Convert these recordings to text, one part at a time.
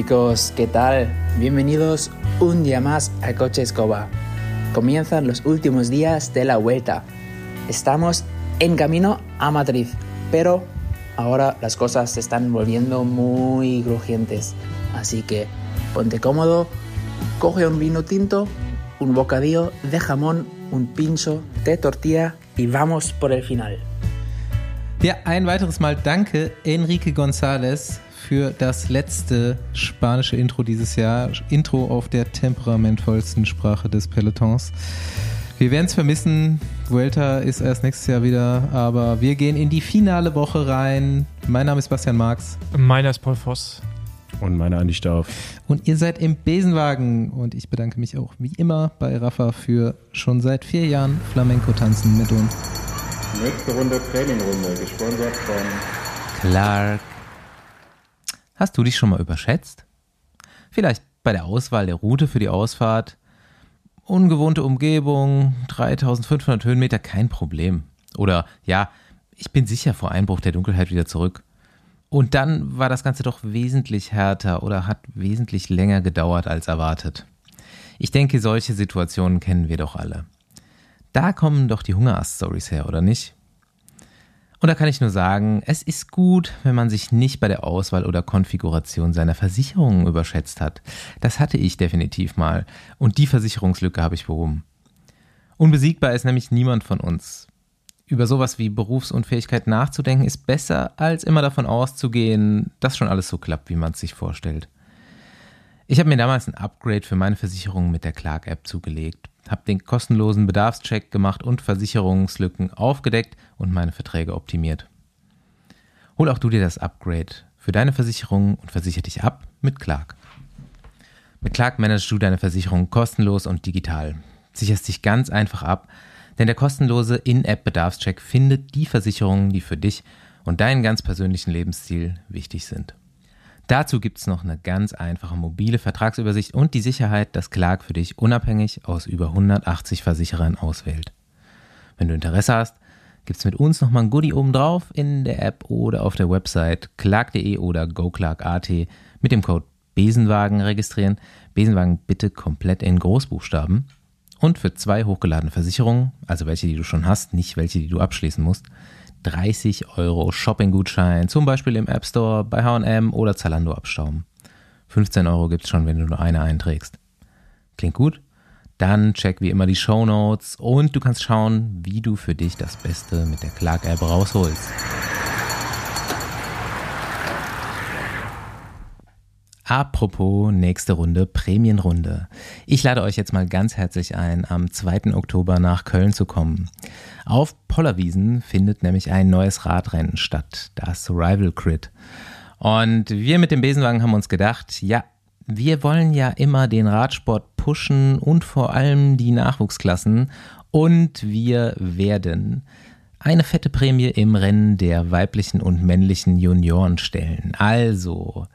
Chicos, ¿qué tal? Bienvenidos un día más a Coche Escoba. Comienzan los últimos días de la vuelta. Estamos en camino a Madrid, pero ahora las cosas se están volviendo muy crujientes. Así que ponte cómodo, coge un vino tinto, un bocadillo de jamón, un pincho de tortilla y vamos por el final. Ja, ein weiteres Mal danke für das letzte spanische Intro dieses Jahr. Intro auf der temperamentvollsten Sprache des Pelotons. Wir werden es vermissen. Vuelta ist erst nächstes Jahr wieder, aber wir gehen in die finale Woche rein. Mein Name ist Bastian Marx. Meiner ist Paul Voss. Und meiner Andi Stauf. Und ihr seid im Besenwagen. Und ich bedanke mich auch wie immer bei Rafa für schon seit vier Jahren Flamenco-Tanzen mit uns. Nächste Runde Trainingrunde, gesponsert von Clark. Hast du dich schon mal überschätzt? Vielleicht bei der Auswahl der Route für die Ausfahrt. Ungewohnte Umgebung, 3500 Höhenmeter, kein Problem. Oder ja, ich bin sicher vor Einbruch der Dunkelheit wieder zurück. Und dann war das Ganze doch wesentlich härter oder hat wesentlich länger gedauert als erwartet. Ich denke, solche Situationen kennen wir doch alle. Da kommen doch die Hungerast-Stories her, oder nicht? Und da kann ich nur sagen, es ist gut, wenn man sich nicht bei der Auswahl oder Konfiguration seiner Versicherungen überschätzt hat. Das hatte ich definitiv mal. Und die Versicherungslücke habe ich behoben. Unbesiegbar ist nämlich niemand von uns. Über sowas wie Berufsunfähigkeit nachzudenken ist besser, als immer davon auszugehen, dass schon alles so klappt, wie man es sich vorstellt. Ich habe mir damals ein Upgrade für meine Versicherung mit der Clark-App zugelegt habe den kostenlosen Bedarfscheck gemacht und Versicherungslücken aufgedeckt und meine Verträge optimiert. Hol auch du dir das Upgrade für deine Versicherung und versichere dich ab mit Clark. Mit Clark managst du deine Versicherung kostenlos und digital. Sicherst dich ganz einfach ab, denn der kostenlose In-App-Bedarfscheck findet die Versicherungen, die für dich und deinen ganz persönlichen Lebensstil wichtig sind. Dazu gibt es noch eine ganz einfache mobile Vertragsübersicht und die Sicherheit, dass Clark für dich unabhängig aus über 180 Versicherern auswählt. Wenn du Interesse hast, gibt es mit uns nochmal ein Goodie obendrauf in der App oder auf der Website clark.de oder goclark.at mit dem Code Besenwagen registrieren. Besenwagen bitte komplett in Großbuchstaben. Und für zwei hochgeladene Versicherungen, also welche, die du schon hast, nicht welche, die du abschließen musst, 30 Euro Shopping-Gutschein, zum Beispiel im App Store, bei HM oder Zalando abstauben. 15 Euro gibt es schon, wenn du nur eine einträgst. Klingt gut? Dann check wie immer die Show Notes und du kannst schauen, wie du für dich das Beste mit der Clark-App rausholst. Apropos nächste Runde, Prämienrunde. Ich lade euch jetzt mal ganz herzlich ein, am 2. Oktober nach Köln zu kommen. Auf Pollerwiesen findet nämlich ein neues Radrennen statt, das Rival Crit. Und wir mit dem Besenwagen haben uns gedacht, ja, wir wollen ja immer den Radsport pushen und vor allem die Nachwuchsklassen. Und wir werden eine fette Prämie im Rennen der weiblichen und männlichen Junioren stellen. Also,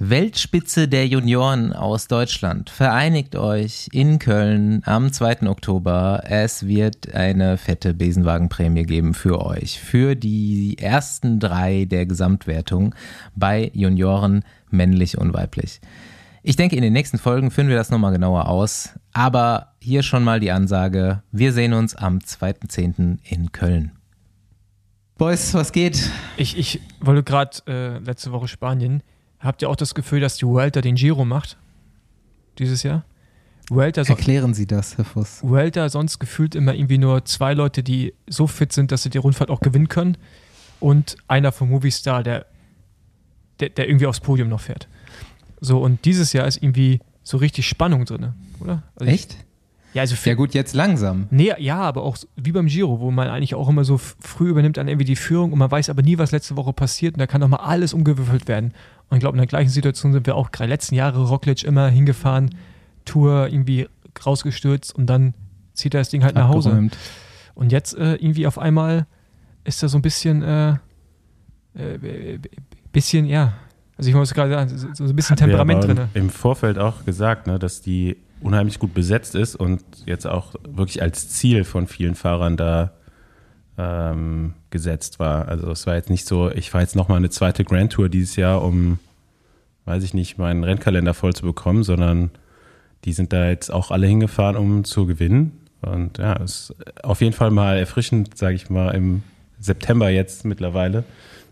Weltspitze der Junioren aus Deutschland. Vereinigt euch in Köln am 2. Oktober. Es wird eine fette Besenwagenprämie geben für euch. Für die ersten drei der Gesamtwertung bei Junioren männlich und weiblich. Ich denke, in den nächsten Folgen führen wir das nochmal genauer aus. Aber hier schon mal die Ansage. Wir sehen uns am 2.10. in Köln. Boys, was geht? Ich, ich wollte gerade äh, letzte Woche Spanien Habt ihr auch das Gefühl, dass die Vuelta den Giro macht? Dieses Jahr? Vuelta Erklären Sie das, Herr Voss. Vuelta sonst gefühlt immer irgendwie nur zwei Leute, die so fit sind, dass sie die Rundfahrt auch gewinnen können. Und einer vom Movistar, der, der, der irgendwie aufs Podium noch fährt. So, und dieses Jahr ist irgendwie so richtig Spannung drin, oder? Also Echt? Ich, ja, also für, ja gut, jetzt langsam. Nee, ja, aber auch wie beim Giro, wo man eigentlich auch immer so früh übernimmt dann irgendwie die Führung und man weiß aber nie, was letzte Woche passiert und da kann doch mal alles umgewürfelt werden. Und ich glaube, in der gleichen Situation sind wir auch gerade letzten Jahre Roglic immer hingefahren, Tour irgendwie rausgestürzt und dann zieht er das Ding halt nach Hause. Und jetzt äh, irgendwie auf einmal ist da so ein bisschen, äh, äh, bisschen, ja, also ich muss gerade sagen, so ein bisschen Hat Temperament drin. Im Vorfeld auch gesagt, ne, dass die unheimlich gut besetzt ist und jetzt auch wirklich als Ziel von vielen Fahrern da ähm, gesetzt war. Also es war jetzt nicht so, ich fahre jetzt nochmal eine zweite Grand Tour dieses Jahr, um weiß ich nicht, meinen Rennkalender voll zu bekommen, sondern die sind da jetzt auch alle hingefahren, um zu gewinnen. Und ja, es ist auf jeden Fall mal erfrischend, sage ich mal, im September jetzt mittlerweile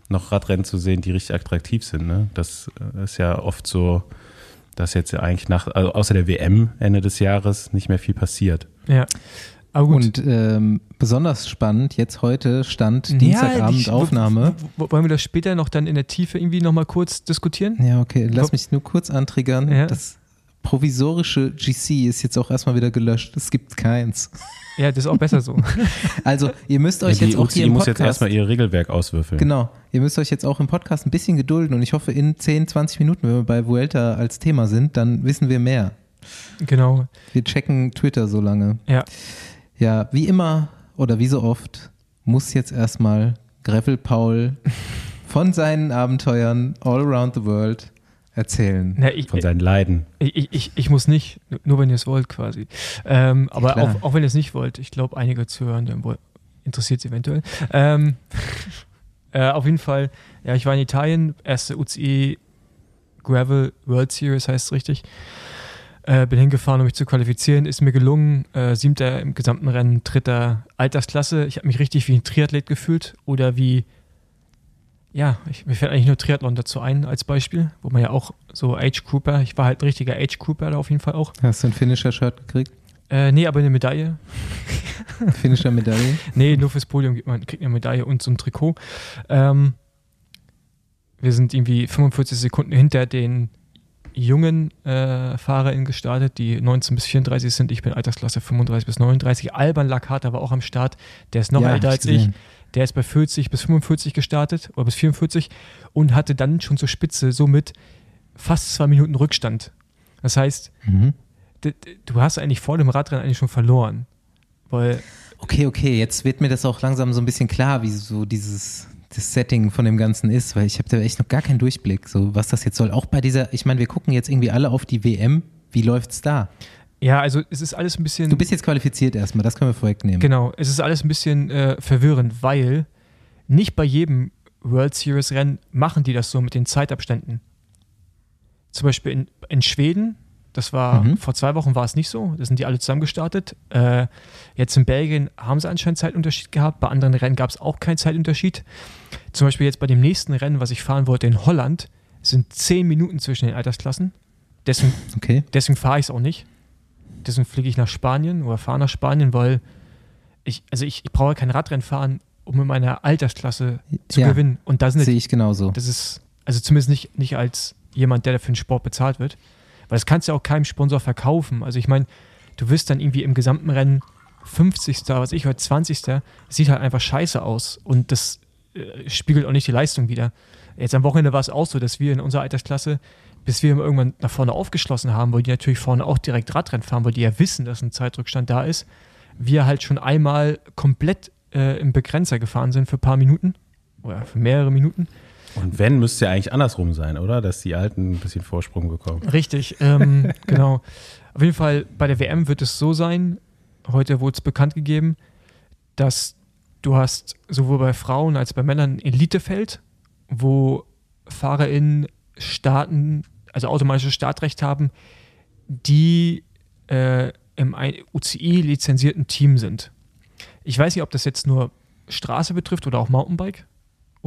noch Radrennen zu sehen, die richtig attraktiv sind. Ne? Das äh, ist ja oft so, dass jetzt eigentlich nach, also außer der WM Ende des Jahres nicht mehr viel passiert. Ja. Aber gut. Und ähm, besonders spannend, jetzt heute stand Dienstagabend ja, Aufnahme. Wollen wir das später noch dann in der Tiefe irgendwie nochmal kurz diskutieren? Ja, okay. Lass mich nur kurz antriggern. Ja. Das provisorische GC ist jetzt auch erstmal wieder gelöscht. Es gibt keins. Ja, das ist auch besser so. Also, ihr müsst euch ja, jetzt auch hier im Podcast... muss jetzt erstmal ihr Regelwerk auswürfeln. Genau. Ihr müsst euch jetzt auch im Podcast ein bisschen gedulden und ich hoffe, in 10, 20 Minuten, wenn wir bei Vuelta als Thema sind, dann wissen wir mehr. Genau. Wir checken Twitter so lange. Ja. Ja, wie immer oder wie so oft muss jetzt erstmal Greffel Paul von seinen Abenteuern all around the world erzählen. Na, ich, von seinen Leiden. Ich, ich, ich, muss nicht, nur wenn ihr es wollt quasi. Ähm, aber auch, auch, wenn ihr es nicht wollt, ich glaube, einige Zuhörer interessiert es eventuell. Ähm, äh, auf jeden Fall, ja, ich war in Italien, erste UCI Gravel World Series heißt es richtig. Äh, bin hingefahren, um mich zu qualifizieren. Ist mir gelungen. Äh, siebter im gesamten Rennen, dritter Altersklasse. Ich habe mich richtig wie ein Triathlet gefühlt oder wie ja, ich, mir fällt eigentlich nur Triathlon dazu ein als Beispiel, wo man ja auch so Age Cooper, ich war halt ein richtiger Age Cooper da auf jeden Fall auch. Hast du ein Finisher-Shirt gekriegt? Äh, nee, aber eine Medaille. Finisher-Medaille? nee, nur fürs Podium gibt man, kriegt eine Medaille und so ein Trikot. Ähm, wir sind irgendwie 45 Sekunden hinter den jungen äh, FahrerInnen gestartet, die 19 bis 34 sind. Ich bin Altersklasse 35 bis 39. Alban Lakata war auch am Start. Der ist noch ja, älter als ich. Der ist bei 40 bis 45 gestartet oder bis 44 und hatte dann schon zur Spitze somit fast zwei Minuten Rückstand. Das heißt, mhm. du hast eigentlich vor dem Radrennen eigentlich schon verloren. Weil okay, okay, jetzt wird mir das auch langsam so ein bisschen klar, wie so dieses das Setting von dem Ganzen ist, weil ich habe da echt noch gar keinen Durchblick, so was das jetzt soll. Auch bei dieser, ich meine, wir gucken jetzt irgendwie alle auf die WM. Wie läuft's da? Ja, also es ist alles ein bisschen. Du bist jetzt qualifiziert erstmal, das können wir vorwegnehmen. Genau, es ist alles ein bisschen äh, verwirrend, weil nicht bei jedem World Series Rennen machen die das so mit den Zeitabständen. Zum Beispiel in, in Schweden, das war mhm. vor zwei Wochen war es nicht so, da sind die alle zusammen gestartet. Äh, jetzt in Belgien haben sie anscheinend Zeitunterschied gehabt, bei anderen Rennen gab es auch keinen Zeitunterschied. Zum Beispiel jetzt bei dem nächsten Rennen, was ich fahren wollte in Holland, sind zehn Minuten zwischen den Altersklassen. Deswegen, okay. deswegen fahre ich es auch nicht deswegen fliege ich nach Spanien oder fahre nach Spanien, weil ich, also ich, ich brauche kein Radrennen fahren, um in meiner Altersklasse zu ja, gewinnen. Und da sehe ich genauso. Das ist, also zumindest nicht, nicht als jemand, der für den Sport bezahlt wird. Weil das kannst du ja auch keinem Sponsor verkaufen. Also ich meine, du wirst dann irgendwie im gesamten Rennen 50. was ich heute 20. Sieht halt einfach scheiße aus. Und das äh, spiegelt auch nicht die Leistung wieder. Jetzt am Wochenende war es auch so, dass wir in unserer Altersklasse bis wir irgendwann nach vorne aufgeschlossen haben, weil die natürlich vorne auch direkt Radrennen fahren, weil die ja wissen, dass ein Zeitrückstand da ist, wir halt schon einmal komplett äh, im Begrenzer gefahren sind für ein paar Minuten oder für mehrere Minuten. Und wenn, müsste ja eigentlich andersrum sein, oder? Dass die Alten ein bisschen Vorsprung bekommen. Richtig, ähm, genau. Auf jeden Fall bei der WM wird es so sein, heute wurde es bekannt gegeben, dass du hast sowohl bei Frauen als bei Männern ein Elitefeld, wo FahrerInnen starten also automatisches Startrecht haben, die äh, im UCI-lizenzierten Team sind. Ich weiß nicht, ob das jetzt nur Straße betrifft oder auch Mountainbike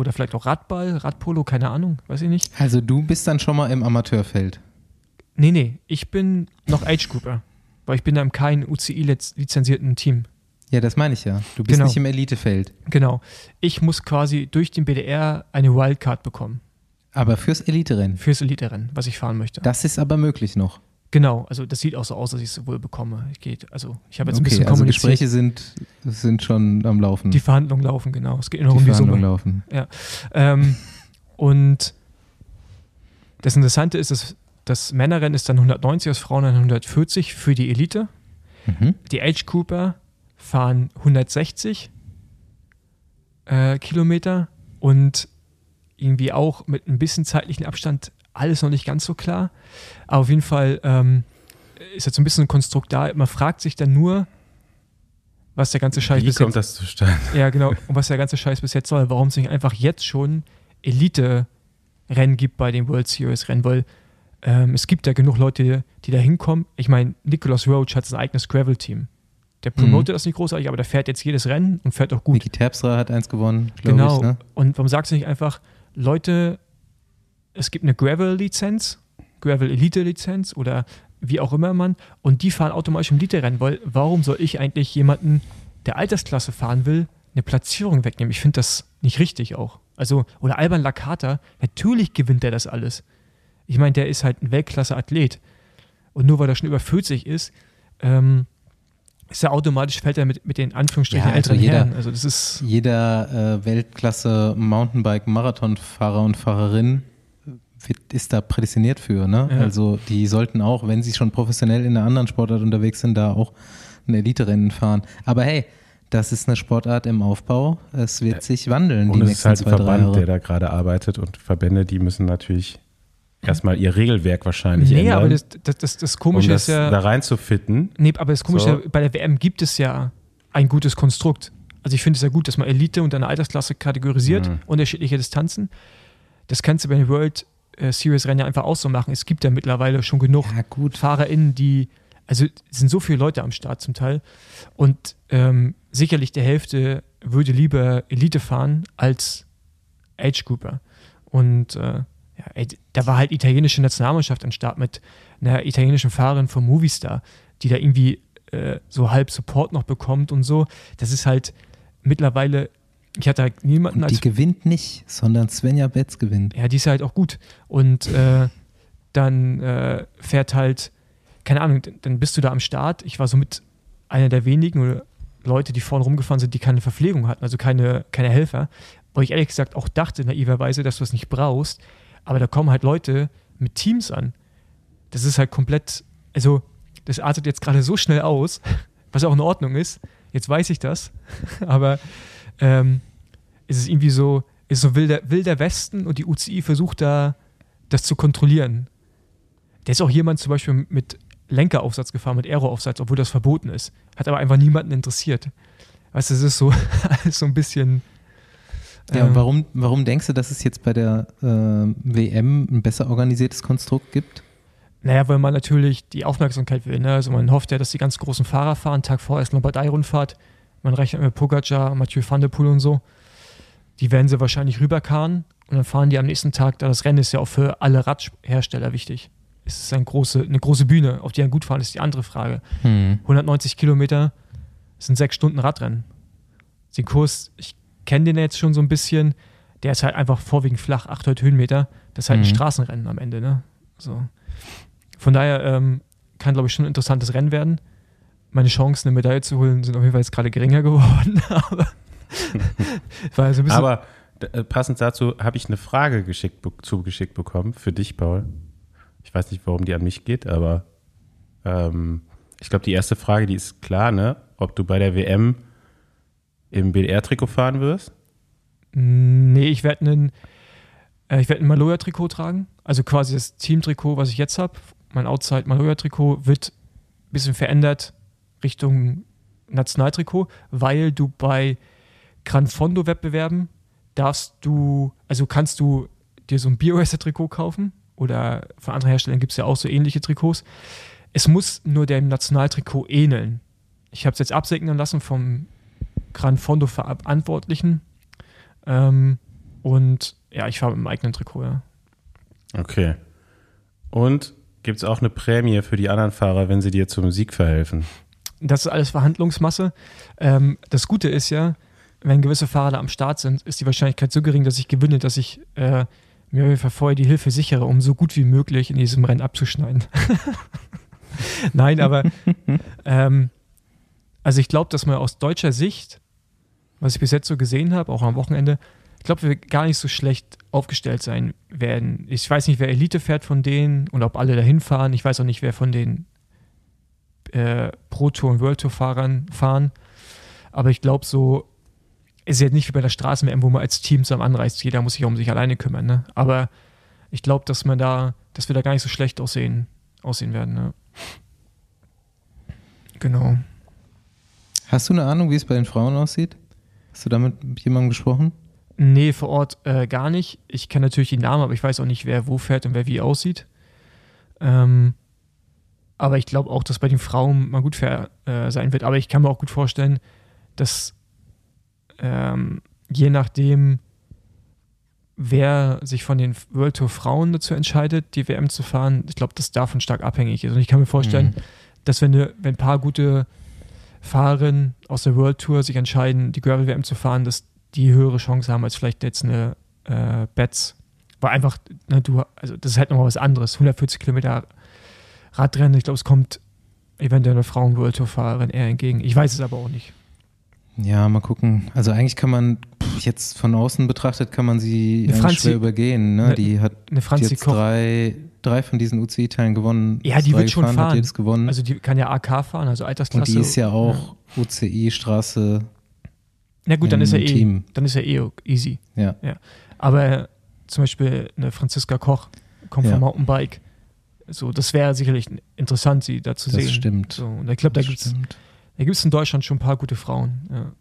oder vielleicht auch Radball, Radpolo, keine Ahnung, weiß ich nicht. Also du bist dann schon mal im Amateurfeld? Nee, nee, ich bin noch Age Grouper, weil ich bin da im kein UCI-lizenzierten Team. Ja, das meine ich ja. Du bist genau. nicht im Elitefeld. Genau. Ich muss quasi durch den BDR eine Wildcard bekommen. Aber fürs Elite-Rennen? Fürs Elite-Rennen, was ich fahren möchte. Das ist aber möglich noch. Genau, also das sieht auch so aus, dass ich es wohl bekomme. Ich gehe, also ich habe jetzt ein okay, bisschen also kommuniziert. Gespräche sind, sind schon am Laufen. Die Verhandlungen laufen, genau. Es geht nur die um die Summe. laufen. Ja. Ähm, und das Interessante ist, dass das Männerrennen ist dann 190, das Frauenrennen 140 für die Elite. Mhm. Die Age Cooper fahren 160 äh, Kilometer und irgendwie auch mit ein bisschen zeitlichen Abstand alles noch nicht ganz so klar. Aber auf jeden Fall ähm, ist jetzt so ein bisschen ein Konstrukt da. Man fragt sich dann nur, was der ganze Scheiß Wie bis kommt jetzt, das zustande? Ja, genau. Und was der ganze Scheiß bis jetzt soll. Warum es nicht einfach jetzt schon Elite Rennen gibt bei den World Series Rennen, weil ähm, es gibt ja genug Leute, die da hinkommen. Ich meine, Nicholas Roach hat sein eigenes Gravel-Team. Der promotet mhm. das nicht großartig, aber der fährt jetzt jedes Rennen und fährt auch gut. Niki Terpstra hat eins gewonnen, glaube genau. ich. Genau. Ne? Und warum sagst du nicht einfach, Leute, es gibt eine Gravel-Lizenz, Gravel-Elite-Lizenz oder wie auch immer man, und die fahren automatisch im Elite-Rennen, weil warum soll ich eigentlich jemanden, der Altersklasse fahren will, eine Platzierung wegnehmen? Ich finde das nicht richtig auch. Also, oder Alban Lakata, natürlich gewinnt er das alles. Ich meine, der ist halt ein Weltklasse-Athlet. Und nur weil er schon über 40 ist, ähm, ist er automatisch, fällt er mit, mit den Anführungsstrichen ja, also älteren jeder, Herren. Also das ist jeder äh, Weltklasse Mountainbike-Marathonfahrer und Fahrerin ist da prädestiniert für. Ne? Ja. Also die sollten auch, wenn sie schon professionell in einer anderen Sportart unterwegs sind, da auch ein Elite-Rennen fahren. Aber hey, das ist eine Sportart im Aufbau. Es wird sich wandeln. Und es ist halt ein Verband, der da gerade arbeitet und Verbände, die müssen natürlich erstmal ihr Regelwerk wahrscheinlich nee, ändern. Nee, aber das, das, das, das Komische um das ist ja. Da rein zu fitten. Nee, aber das Komische so. bei der WM gibt es ja ein gutes Konstrukt. Also ich finde es ja gut, dass man Elite und eine Altersklasse kategorisiert, mhm. unterschiedliche Distanzen. Das kannst du bei den World äh, Series Rennen ja einfach auch so machen. Es gibt ja mittlerweile schon genug ja, FahrerInnen, die, also sind so viele Leute am Start zum Teil. Und ähm, sicherlich die Hälfte würde lieber Elite fahren als Age Grouper. Und äh, ja, ey, da war halt italienische Nationalmannschaft am Start mit einer italienischen Fahrerin vom Movistar, die da irgendwie äh, so halb Support noch bekommt und so. Das ist halt mittlerweile, ich hatte halt niemanden und Die gewinnt nicht, sondern Svenja Betz gewinnt. Ja, die ist halt auch gut. Und äh, dann äh, fährt halt, keine Ahnung, dann bist du da am Start. Ich war so mit einer der wenigen Leute, die vorne rumgefahren sind, die keine Verpflegung hatten, also keine, keine Helfer. Wo ich ehrlich gesagt auch dachte, naiverweise, dass du es nicht brauchst. Aber da kommen halt Leute mit Teams an. Das ist halt komplett, also das artet jetzt gerade so schnell aus, was auch in Ordnung ist. Jetzt weiß ich das. Aber ähm, ist es irgendwie so, ist so wilder, wilder Westen und die UCI versucht da das zu kontrollieren. Der ist auch jemand zum Beispiel mit Lenkeraufsatz gefahren, mit Aeroaufsatz, obwohl das verboten ist. Hat aber einfach niemanden interessiert. Weißt du, es ist so, so ein bisschen ja, und ähm. warum, warum denkst du, dass es jetzt bei der äh, WM ein besser organisiertes Konstrukt gibt? Naja, weil man natürlich die Aufmerksamkeit will. Ne? Also man hofft ja, dass die ganz großen Fahrer fahren. Tag vorher ist Lombardei-Rundfahrt. Man rechnet mit Pogacar, Mathieu van der Poel und so. Die werden sie wahrscheinlich rüberkarren und dann fahren die am nächsten Tag. Da das Rennen ist ja auch für alle Radhersteller wichtig. Es ist eine große, eine große Bühne. Auf die dann gut fahren, ist die andere Frage. Hm. 190 Kilometer sind sechs Stunden Radrennen. Den Kurs, ich kenne den jetzt schon so ein bisschen. Der ist halt einfach vorwiegend flach, 800 Höhenmeter. Das ist halt mhm. ein Straßenrennen am Ende. Ne? So. Von daher ähm, kann, glaube ich, schon ein interessantes Rennen werden. Meine Chancen, eine Medaille zu holen, sind auf jeden Fall jetzt gerade geringer geworden. aber, war so ein bisschen aber äh, passend dazu habe ich eine Frage geschickt, zugeschickt bekommen für dich, Paul. Ich weiß nicht, warum die an mich geht, aber ähm, ich glaube, die erste Frage, die ist klar, ne? Ob du bei der WM im BDR-Trikot fahren wirst? Nee, ich werde einen, äh, ich werde ein Maloja-Trikot tragen. Also quasi das Team-Trikot, was ich jetzt habe. Mein Outside Maloja-Trikot wird ein bisschen verändert Richtung Nationaltrikot, weil du bei Gran Fondo-Wettbewerben darfst du, also kannst du dir so ein Bioracer-Trikot kaufen oder von anderen Herstellern gibt es ja auch so ähnliche Trikots. Es muss nur dem Nationaltrikot ähneln. Ich habe es jetzt absegnen lassen vom Gran Fondo Verantwortlichen. Ähm, und ja, ich fahre mit meinem eigenen Trikot, ja. Okay. Und gibt es auch eine Prämie für die anderen Fahrer, wenn sie dir zum Sieg verhelfen? Das ist alles Verhandlungsmasse. Ähm, das Gute ist ja, wenn gewisse Fahrer am Start sind, ist die Wahrscheinlichkeit so gering, dass ich gewinne, dass ich äh, mir auf jeden Fall vorher die Hilfe sichere, um so gut wie möglich in diesem Rennen abzuschneiden. Nein, aber ähm, also ich glaube, dass man aus deutscher Sicht, was ich bis jetzt so gesehen habe, auch am Wochenende, ich glaube, wir gar nicht so schlecht aufgestellt sein werden. Ich weiß nicht, wer Elite fährt von denen und ob alle dahin fahren. Ich weiß auch nicht, wer von den äh, Pro Tour und World Tour Fahrern fahren. Aber ich glaube, so ist jetzt nicht wie bei der Straßen-WM, wo man als Team zusammen anreist. Jeder muss sich um sich alleine kümmern. Ne? Aber ich glaube, dass man da, dass wir da gar nicht so schlecht aussehen, aussehen werden. Ne? Genau. Hast du eine Ahnung, wie es bei den Frauen aussieht? Hast du damit mit jemandem gesprochen? Nee, vor Ort äh, gar nicht. Ich kenne natürlich die Namen, aber ich weiß auch nicht, wer wo fährt und wer wie aussieht. Ähm, aber ich glaube auch, dass bei den Frauen mal gut fair äh, sein wird. Aber ich kann mir auch gut vorstellen, dass ähm, je nachdem, wer sich von den World Tour Frauen dazu entscheidet, die WM zu fahren, ich glaube, das davon stark abhängig ist. Und ich kann mir vorstellen, mhm. dass wenn, eine, wenn ein paar gute Fahrerinnen aus der World Tour sich entscheiden, die Gravel WM zu fahren, dass die höhere Chance haben als vielleicht jetzt eine äh, Betts. Weil einfach, ne, du, also das ist halt nochmal was anderes. 140 Kilometer Radrennen, ich glaube, es kommt eventuell eine Frauen-World Tour-Fahrerin eher entgegen. Ich weiß es aber auch nicht. Ja, mal gucken. Also eigentlich kann man jetzt von außen betrachtet, kann man sie Franzi, schwer übergehen. Ne? Eine, die hat jetzt drei, drei von diesen UCI-Teilen gewonnen. Ja, die wird schon gefahren, fahren. jedes gewonnen. Also die kann ja AK fahren, also Altersklasse. Und die ist ja auch ja. UCI-Straße. Na gut, dann ist er eh, dann ist er eh easy. Ja. ja. Aber zum Beispiel eine Franziska Koch kommt ja. vom Mountainbike. So, das wäre sicherlich interessant, sie da zu das sehen. Das stimmt. So, und ich glaube, da gibt es da gibt's in Deutschland schon ein paar gute Frauen. Ja.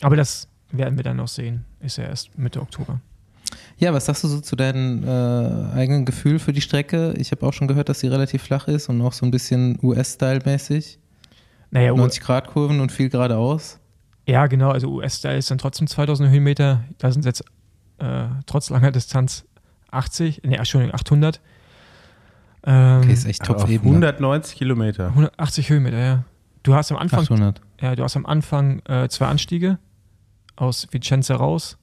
Aber das werden wir dann noch sehen. Ist ja erst Mitte Oktober. Ja, was sagst du so zu deinem äh, eigenen Gefühl für die Strecke? Ich habe auch schon gehört, dass sie relativ flach ist und auch so ein bisschen US-Style-mäßig. Naja, 90 Grad Kurven und viel geradeaus. Ja, genau. Also US-Style ist dann trotzdem 2000 Höhenmeter. Da sind jetzt äh, trotz langer Distanz 80, ne, Entschuldigung, 800. Ähm, okay, ist echt top auf 190 Kilometer. 180 Höhenmeter, ja. Du hast am Anfang, 800. ja, du hast am Anfang äh, zwei Anstiege aus Vicenza raus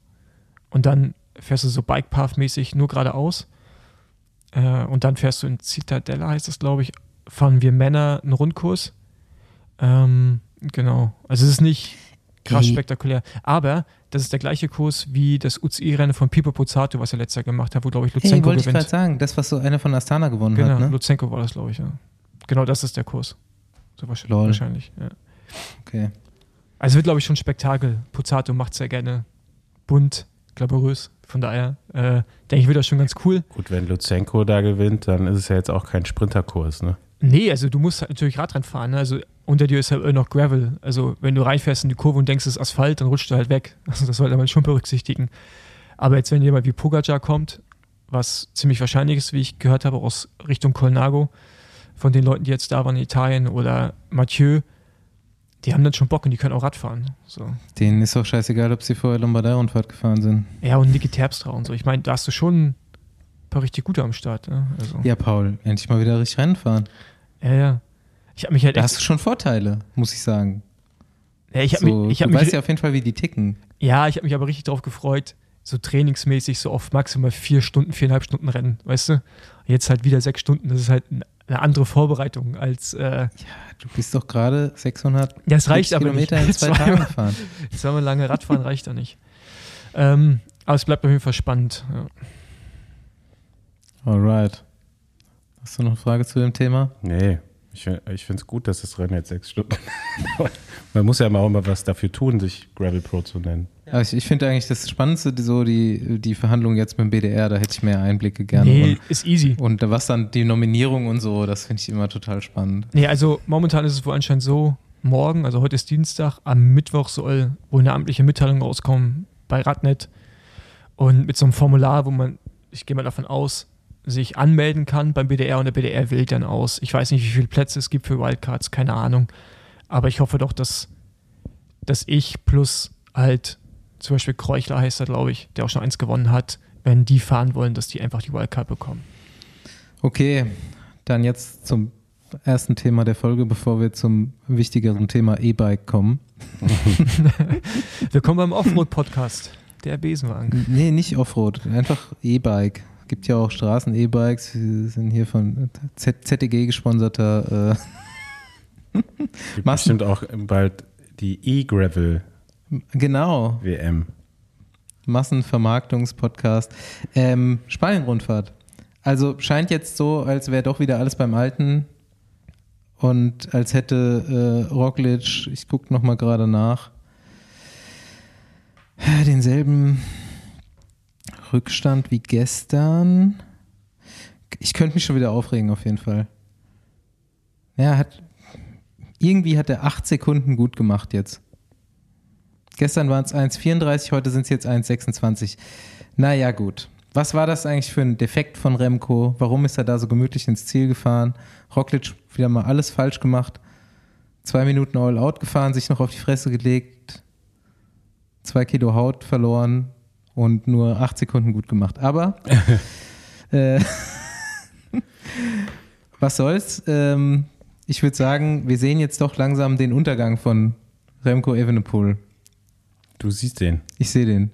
und dann fährst du so Bikepath-mäßig nur geradeaus äh, und dann fährst du in Citadella, heißt das, glaube ich, fahren wir Männer einen Rundkurs. Ähm, genau. Also es ist nicht krass spektakulär, aber das ist der gleiche Kurs wie das UCI-Rennen von Pipo Pozzato, was er letztes Jahr gemacht hat, wo, glaube ich, Luzenko hey, wollte gewinnt. ich gerade sagen, das, was so einer von Astana gewonnen genau, hat, ne? Luzenko war das, glaube ich, ja. Genau, das ist der Kurs. So wahrscheinlich. wahrscheinlich ja. Okay. Also wird, glaube ich, schon Spektakel. Pozzato macht sehr gerne bunt, glamourös. Von daher äh, denke ich, wird das schon ganz cool. Gut, wenn Luzenko da gewinnt, dann ist es ja jetzt auch kein Sprinterkurs, ne? Nee, also du musst halt natürlich Radrennen fahren. Ne? Also unter dir ist halt noch Gravel. Also wenn du reinfährst in die Kurve und denkst, es ist Asphalt, dann rutscht du halt weg. Also das sollte man schon berücksichtigen. Aber jetzt, wenn jemand wie Pogacar kommt, was ziemlich wahrscheinlich ist, wie ich gehört habe, aus Richtung Colnago, von den Leuten, die jetzt da waren in Italien oder Mathieu, die haben dann schon Bock und die können auch Radfahren. So. Denen ist auch scheißegal, ob sie vorher Lombardei-Rundfahrt gefahren sind. Ja, und Niki Terpstra und so. Ich meine, da hast du schon ein paar richtig gute am Start. Ne? Also. Ja, Paul, endlich mal wieder richtig Rennen fahren. Ja, ja. Ich habe mich halt da hast du schon Vorteile, muss ich sagen. Ja, ich habe so, mich, ich du mich, weißt ja auf jeden Fall, wie die ticken. Ja, ich habe mich aber richtig darauf gefreut, so trainingsmäßig so oft maximal vier Stunden, viereinhalb Stunden Rennen, weißt du? Jetzt halt wieder sechs Stunden, das ist halt eine andere Vorbereitung als. Äh, ja, du bist doch gerade 600 das reicht aber Kilometer nicht. in zwei Tagen gefahren. Zweimal lange Radfahren reicht da nicht. Ähm, aber es bleibt auf jeden Fall spannend. Ja. Alright. Hast du noch eine Frage zu dem Thema? Nee. Ich, ich finde es gut, dass das Rennen jetzt sechs Stunden. Man muss ja mal auch mal was dafür tun, sich Gravel Pro zu nennen. Ja. Ich, ich finde eigentlich das Spannendste, so die, die Verhandlungen jetzt mit dem BDR, da hätte ich mehr Einblicke gerne. Nee, und, ist easy. Und was dann die Nominierung und so, das finde ich immer total spannend. Nee, also momentan ist es wohl anscheinend so, morgen, also heute ist Dienstag, am Mittwoch soll wohl eine amtliche Mitteilung rauskommen bei Radnet und mit so einem Formular, wo man, ich gehe mal davon aus, sich anmelden kann beim BDR und der BDR wählt dann aus. Ich weiß nicht, wie viele Plätze es gibt für Wildcards, keine Ahnung. Aber ich hoffe doch, dass, dass ich plus halt zum Beispiel Kreuchler heißt er, glaube ich, der auch schon eins gewonnen hat, wenn die fahren wollen, dass die einfach die Wildcard bekommen. Okay, dann jetzt zum ersten Thema der Folge, bevor wir zum wichtigeren Thema E-Bike kommen. Willkommen beim Offroad-Podcast, der Besenwagen. Nee, nicht Offroad, einfach E-Bike gibt ja auch Straßen-E-Bikes. Wir sind hier von ZTG gesponserter. Äh gibt bestimmt auch bald die E-Gravel. Genau. WM. Massenvermarktungspodcast. Ähm, Spanien-Rundfahrt. Also scheint jetzt so, als wäre doch wieder alles beim Alten und als hätte äh, Roglic, ich gucke nochmal gerade nach, denselben Rückstand wie gestern. Ich könnte mich schon wieder aufregen, auf jeden Fall. Ja, hat, irgendwie hat er acht Sekunden gut gemacht jetzt. Gestern waren es 1,34, heute sind es jetzt 1,26. Naja, gut. Was war das eigentlich für ein Defekt von Remco? Warum ist er da so gemütlich ins Ziel gefahren? Roglic wieder mal alles falsch gemacht. Zwei Minuten All Out gefahren, sich noch auf die Fresse gelegt, zwei Kilo Haut verloren und nur acht Sekunden gut gemacht. Aber äh, was soll's? Ähm, ich würde sagen, wir sehen jetzt doch langsam den Untergang von Remco Evenepoel. Du siehst den. Ich sehe den.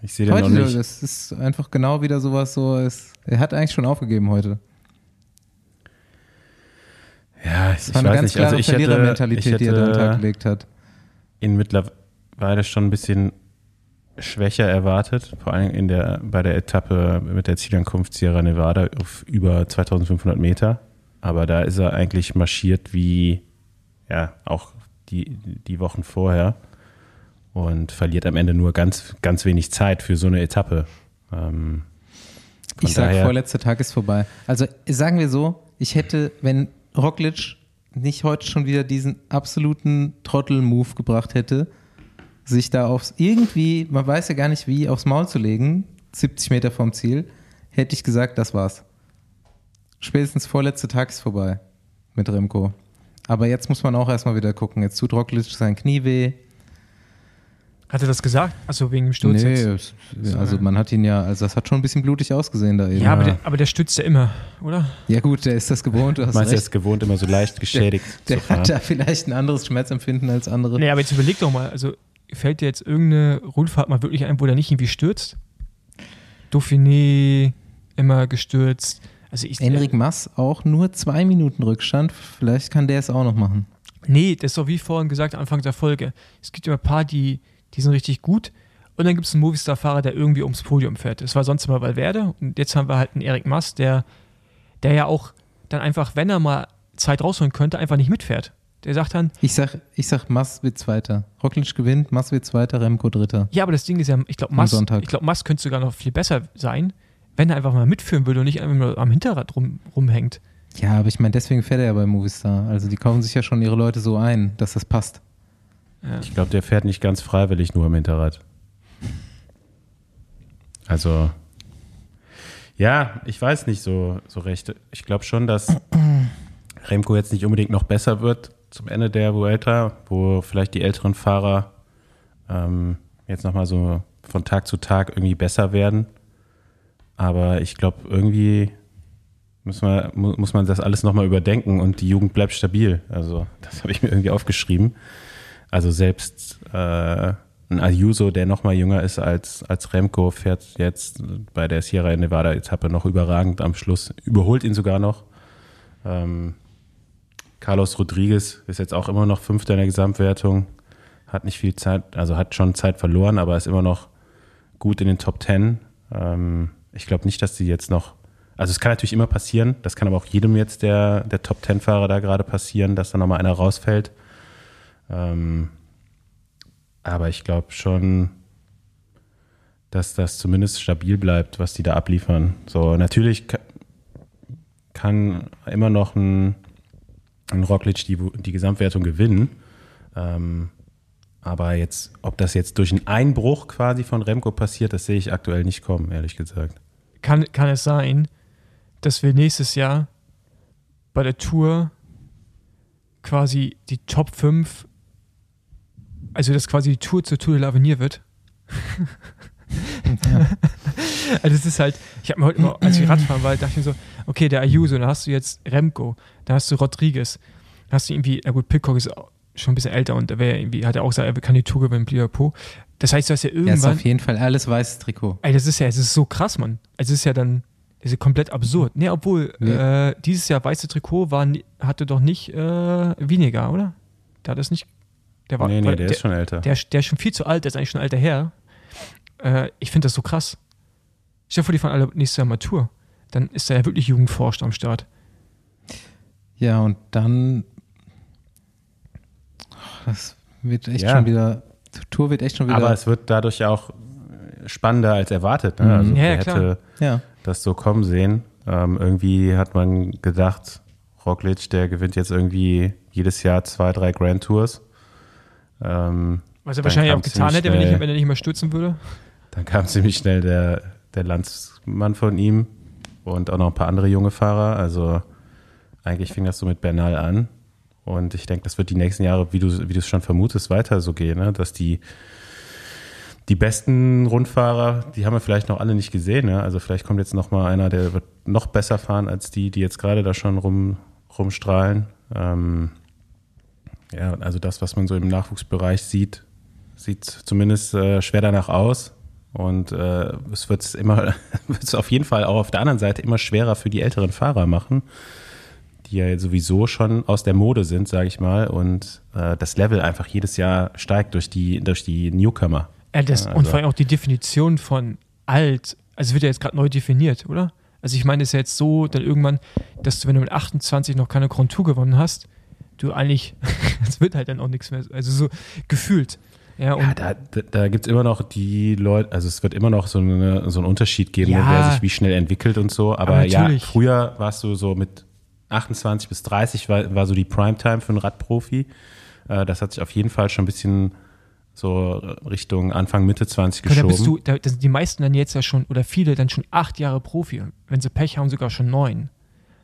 Ich sehe den heute, noch nicht. Das ist einfach genau wieder sowas so. Es, er hat eigentlich schon aufgegeben heute. Ja, Das war eine weiß ganz nicht. klare Also ich hätte, ich er hätte gelegt hat. ihn mittlerweile schon ein bisschen schwächer erwartet, vor allem in der, bei der Etappe mit der Zielankunft Sierra Nevada auf über 2500 Meter. Aber da ist er eigentlich marschiert wie, ja, auch die, die Wochen vorher und verliert am Ende nur ganz, ganz wenig Zeit für so eine Etappe. Ähm, Ich sage, vorletzter Tag ist vorbei. Also sagen wir so, ich hätte, wenn Roglic nicht heute schon wieder diesen absoluten Trottel-Move gebracht hätte, sich da aufs irgendwie, man weiß ja gar nicht wie, aufs Maul zu legen, 70 Meter vom Ziel, hätte ich gesagt, das war's. Spätestens vorletzter Tag ist vorbei mit Remco. Aber jetzt muss man auch erstmal wieder gucken. Jetzt tut Roglic sein Knie weh. Hat er das gesagt? Also wegen dem Sturz Nee, jetzt? also man hat ihn ja, also das hat schon ein bisschen blutig ausgesehen da eben. Ja, aber der, aber der stützt ja immer, oder? Ja gut, der ist das gewohnt, du hast Meinst du, er ist gewohnt, immer so leicht geschädigt Der zu fahren? hat da vielleicht ein anderes Schmerzempfinden als andere. Nee, aber jetzt überleg doch mal, also fällt dir jetzt irgendeine Rundfahrt mal wirklich ein, wo der nicht irgendwie stürzt? Dauphiné immer gestürzt. Also ich, Enric Mass auch nur zwei Minuten Rückstand. Vielleicht kann der es auch noch machen. Nee, das ist doch wie vorhin gesagt, Anfang der Folge. Es gibt immer ein paar, die, die sind richtig gut. Und dann gibt es einen Movistar-Fahrer, der irgendwie ums Podium fährt. Das war sonst immer Valverde. Und jetzt haben wir halt einen Erik Mass, der, der ja auch dann einfach, wenn er mal Zeit rausholen könnte, einfach nicht mitfährt. Der sagt dann, Ich sag, ich sag, Mass wird Zweiter. Roglic gewinnt, Mass wird Zweiter, Remco Dritter. ja, aber das Ding ist ja, ich glaube, Mass, ich glaub, Mass könnte sogar noch viel besser sein, wenn er einfach mal mitführen würde und nicht einfach nur am Hinterrad rum, rumhängt. Ja, aber ich meine, deswegen fährt er ja bei Movistar. Also die kaufen sich ja schon ihre Leute so ein, dass das passt. Ja. Ich glaube, der fährt nicht ganz freiwillig nur am Hinterrad. Also, ja, ich weiß nicht so, so recht. Ich glaube schon, dass Remco jetzt nicht unbedingt noch besser wird zum Ende der Vuelta, wo vielleicht die älteren Fahrer ähm, jetzt nochmal so von Tag zu Tag irgendwie besser werden. Aber ich glaube, irgendwie muss man, mu- muss man das alles nochmal überdenken und die Jugend bleibt stabil. Also, das habe ich mir irgendwie aufgeschrieben. Also selbst äh, ein Ayuso, der noch mal jünger ist als, als Remco, fährt jetzt bei der Sierra Nevada-Etappe noch überragend am Schluss, überholt ihn sogar noch. Ähm, Carlos Rodriguez ist jetzt auch immer noch Fünfter in der Gesamtwertung, hat nicht viel Zeit, also hat schon Zeit verloren, aber ist immer noch gut in den Top Ten. Ähm, ich glaube nicht, dass die jetzt noch, also es kann natürlich immer passieren, das kann aber auch jedem jetzt der, der Top Ten-Fahrer da gerade passieren, dass da nochmal einer rausfällt. Ähm, aber ich glaube schon, dass das zumindest stabil bleibt, was die da abliefern. So, natürlich ka- kann immer noch ein, ein Roglic die, die Gesamtwertung gewinnen. Ähm, aber jetzt, ob das jetzt durch einen Einbruch quasi von Remco passiert, das sehe ich aktuell nicht kommen, ehrlich gesagt. kann, kann es sein, dass wir nächstes Jahr bei der Tour quasi die Top 5, also dass quasi die Tour zur Tour de l'Avenir wird? also es ist halt, ich habe mir heute immer, als ich Radfahren war, dachte ich mir so, okay, der Ayuso, dann hast du jetzt Remco, dann hast du Rodriguez, dann hast du irgendwie, na gut, Pitcock ist schon ein bisschen älter und der wäre irgendwie, hat er auch gesagt, er kann die Tour gewinnen, blablabla. Das heißt, du hast ja Er ist irgendwann, auf jeden Fall alles weißes Trikot. Ey, das ist ja, es ist so krass, Mann. Es ist ja dann, es ist komplett absurd. Nee, obwohl, Nee. Äh, dieses Jahr weiße Trikot war, hatte doch nicht äh, weniger, oder? Der hat das nicht. Der war, nee, nee, weil der, ist schon älter. Der, der ist schon viel zu alt, der ist eigentlich schon ein alter Herr. Äh, ich finde das so krass. Stell dir vor, die fahren alle nächstes Jahr Matur. Dann ist da ja wirklich Jugendforscht am Start. Ja, und dann. Das wird echt Ja. schon wieder. Die Tour wird echt schon wieder. aber es wird dadurch ja auch spannender als erwartet. Ne? Mhm. Also Ja, wer ja, klar. hätte ja. das so kommen sehen. Ähm, irgendwie hat man gedacht, Roglic, der gewinnt jetzt irgendwie jedes Jahr zwei, drei Grand Tours. Ähm, Was er wahrscheinlich auch getan hätte, wenn, ich, wenn er nicht mehr stürzen würde. Dann kam ziemlich schnell der, der Landsmann von ihm und auch noch ein paar andere junge Fahrer. Also eigentlich fing das so mit Bernal an. Und ich denke, das wird die nächsten Jahre, wie du, wie du es schon vermutest, weiter so gehen, ne? dass die, die besten Rundfahrer, die haben wir vielleicht noch alle nicht gesehen. Ne? Also vielleicht kommt jetzt noch mal einer, der wird noch besser fahren als die, die jetzt gerade da schon rum, rumstrahlen. Ähm, ja, also das, was man so im Nachwuchsbereich sieht, sieht zumindest äh, schwer danach aus. Und äh, es wird immer, wird es auf jeden Fall auch auf der anderen Seite immer schwerer für die älteren Fahrer machen die ja sowieso schon aus der Mode sind, sage ich mal, und äh, das Level einfach jedes Jahr steigt durch die, durch die Newcomer. Ja, das, also. Und vor allem auch die Definition von alt, also wird ja jetzt gerade neu definiert, oder? Also ich meine, es ist ja jetzt so, dann irgendwann, dass du, wenn du mit 28 noch keine Grand Tour gewonnen hast, du eigentlich, es wird halt dann auch nichts mehr, also so gefühlt. Ja, ja da, da, da gibt es immer noch die Leute, also es wird immer noch so, eine, so einen Unterschied geben, ja, wer sich wie schnell entwickelt und so. Aber, aber ja, früher warst du so mit 28 bis 30 war, war so die Primetime für einen Radprofi. Äh, das hat sich auf jeden Fall schon ein bisschen so Richtung Anfang, Mitte 20 geschoben. Da bist du, da, die meisten dann jetzt ja schon, oder viele dann schon acht Jahre Profi. Wenn sie Pech haben, sogar schon neun.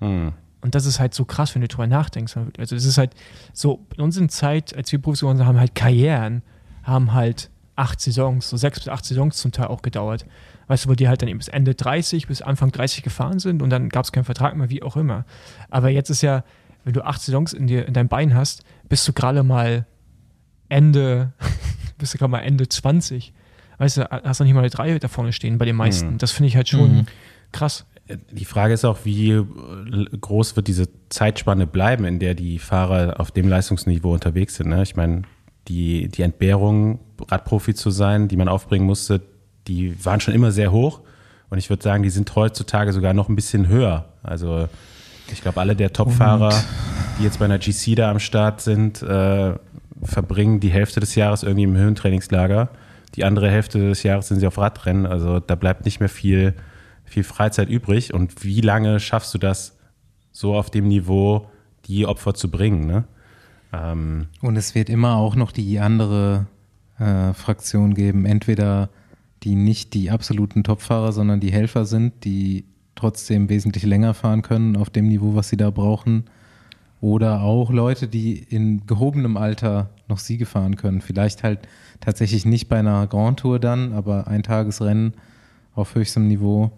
Hm. Und das ist halt so krass, wenn du drüber nachdenkst. Also es ist halt so, in unserer Zeit, als wir Profis geworden sind, haben halt Karrieren, haben halt acht Saisons, so sechs bis acht Saisons zum Teil auch gedauert weißt du, wo die halt dann eben bis Ende 30, bis Anfang 30 gefahren sind und dann gab es keinen Vertrag mehr, wie auch immer. Aber jetzt ist ja, wenn du acht Saisons in, dir, in deinem Bein hast, bist du gerade mal Ende, bist du gerade mal Ende 20. Weißt du, hast noch nicht mal eine drei da vorne stehen bei den meisten. Mhm. Das finde ich halt schon mhm. krass. Die Frage ist auch, wie groß wird diese Zeitspanne bleiben, in der die Fahrer auf dem Leistungsniveau unterwegs sind. Ne? Ich meine, die, die Entbehrung, Radprofi zu sein, die man aufbringen musste, die waren schon immer sehr hoch. Und ich würde sagen, die sind heutzutage sogar noch ein bisschen höher. Also ich glaube, alle der Top-Fahrer, die jetzt bei einer GC da am Start sind, äh, verbringen die Hälfte des Jahres irgendwie im Höhentrainingslager. Die andere Hälfte des Jahres sind sie auf Radrennen. Also da bleibt nicht mehr viel, viel Freizeit übrig. Und wie lange schaffst du das, so auf dem Niveau die Opfer zu bringen? Ne? Ähm, Und es wird immer auch noch die andere äh, Fraktion geben. Entweder die nicht die absoluten Topfahrer, sondern die Helfer sind, die trotzdem wesentlich länger fahren können auf dem Niveau, was sie da brauchen. Oder auch Leute, die in gehobenem Alter noch Siege fahren können. Vielleicht halt tatsächlich nicht bei einer Grand Tour dann, aber ein Tagesrennen auf höchstem Niveau.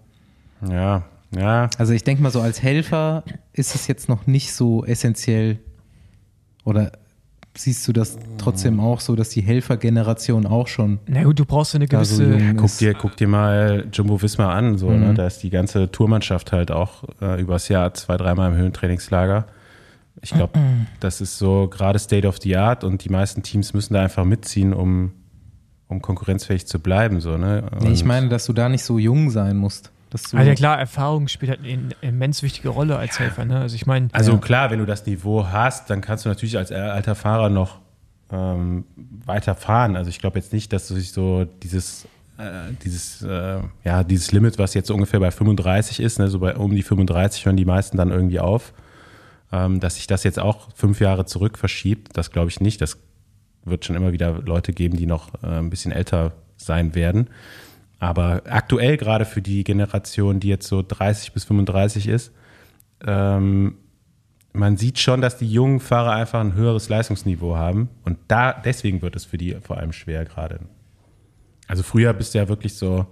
Ja, ja. Also ich denke mal so als Helfer ist es jetzt noch nicht so essentiell oder siehst du das trotzdem auch so, dass die Helfergeneration auch schon. Na gut, du brauchst eine gewisse. So ja, guck, dir, guck dir mal Jumbo Wismar an, so, ne? mhm. ne? da ist die ganze Tourmannschaft halt auch äh, übers Jahr zwei, dreimal im Höhentrainingslager. Ich glaube, mhm. das ist so gerade State of the Art und die meisten Teams müssen da einfach mitziehen, um, um konkurrenzfähig zu bleiben. So, ne? Nee, ich meine, dass du da nicht so jung sein musst. Also ja klar, Erfahrung spielt halt eine immens wichtige Rolle als Helfer. Ne? Also ich meine. Also ja. klar, wenn du das Niveau hast, dann kannst du natürlich als alter Fahrer noch ähm, weiter fahren. Also ich glaube jetzt nicht, dass du sich so dieses äh, dieses äh, ja dieses Limit, was jetzt ungefähr bei 35 ist, ne, so bei um die 35 hören die meisten dann irgendwie auf, ähm, dass sich das jetzt auch fünf Jahre zurück verschiebt. Das glaube ich nicht. Das wird schon immer wieder Leute geben, die noch äh, ein bisschen älter sein werden. Aber aktuell gerade für die Generation, die jetzt so 30 bis 35 ist, ähm, man sieht schon, dass die jungen Fahrer einfach ein höheres Leistungsniveau haben. Und da, deswegen wird es für die vor allem schwer gerade. Also früher bist du ja wirklich so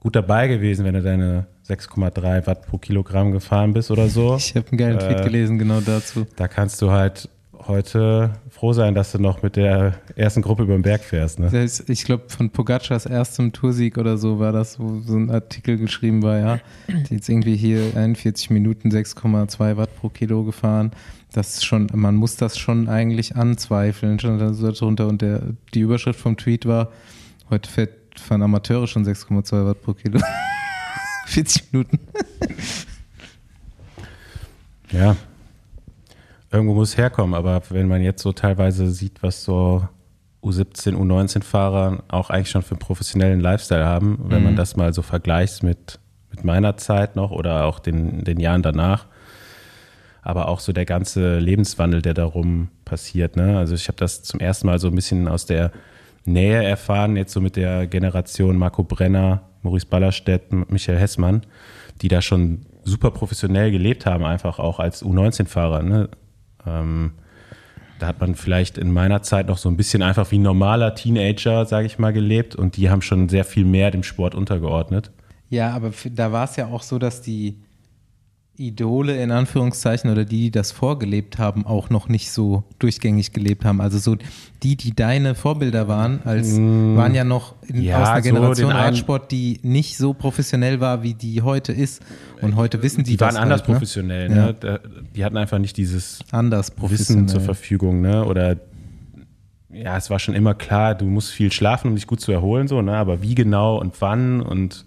gut dabei gewesen, wenn du deine 6,3 Watt pro Kilogramm gefahren bist oder so. Ich habe einen geilen Tweet äh, gelesen genau dazu. Da kannst du halt heute froh sein, dass du noch mit der ersten Gruppe über den Berg fährst. Ne? Ich glaube, von Pogacars erstem Toursieg oder so war das, wo so ein Artikel geschrieben war, ja, die jetzt irgendwie hier 41 Minuten 6,2 Watt pro Kilo gefahren. Das ist schon, man muss das schon eigentlich anzweifeln. Schon darunter und der, die Überschrift vom Tweet war, heute fährt fahren Amateure schon 6,2 Watt pro Kilo. 40 Minuten. ja, irgendwo muss es herkommen, aber wenn man jetzt so teilweise sieht, was so U17, U19-Fahrer auch eigentlich schon für einen professionellen Lifestyle haben, wenn mhm. man das mal so vergleicht mit, mit meiner Zeit noch oder auch den, den Jahren danach. aber auch so der ganze Lebenswandel, der darum passiert. Ne? Also ich habe das zum ersten Mal so ein bisschen aus der Nähe erfahren, jetzt so mit der Generation Marco Brenner, Maurice Ballerstedt, Michael Hessmann, die da schon super professionell gelebt haben, einfach auch als U19-Fahrer. Ne? Ähm, da hat man vielleicht in meiner Zeit noch so ein bisschen einfach wie ein normaler Teenager, sage ich mal, gelebt und die haben schon sehr viel mehr dem Sport untergeordnet. Ja, aber da war es ja auch so, dass die Idole in Anführungszeichen oder die, die das vorgelebt haben, auch noch nicht so durchgängig gelebt haben. Also so die, die deine Vorbilder waren, als mm, waren ja noch in, ja, aus einer Generation so Radsport, die nicht so professionell war, wie die heute ist. Und heute wissen die, die das waren anders halt, ne? professionell. Ne? Ja. Die hatten einfach nicht dieses anders Wissen zur Verfügung. Ne? Oder ja, es war schon immer klar, du musst viel schlafen, um dich gut zu erholen, so. Ne? Aber wie genau und wann und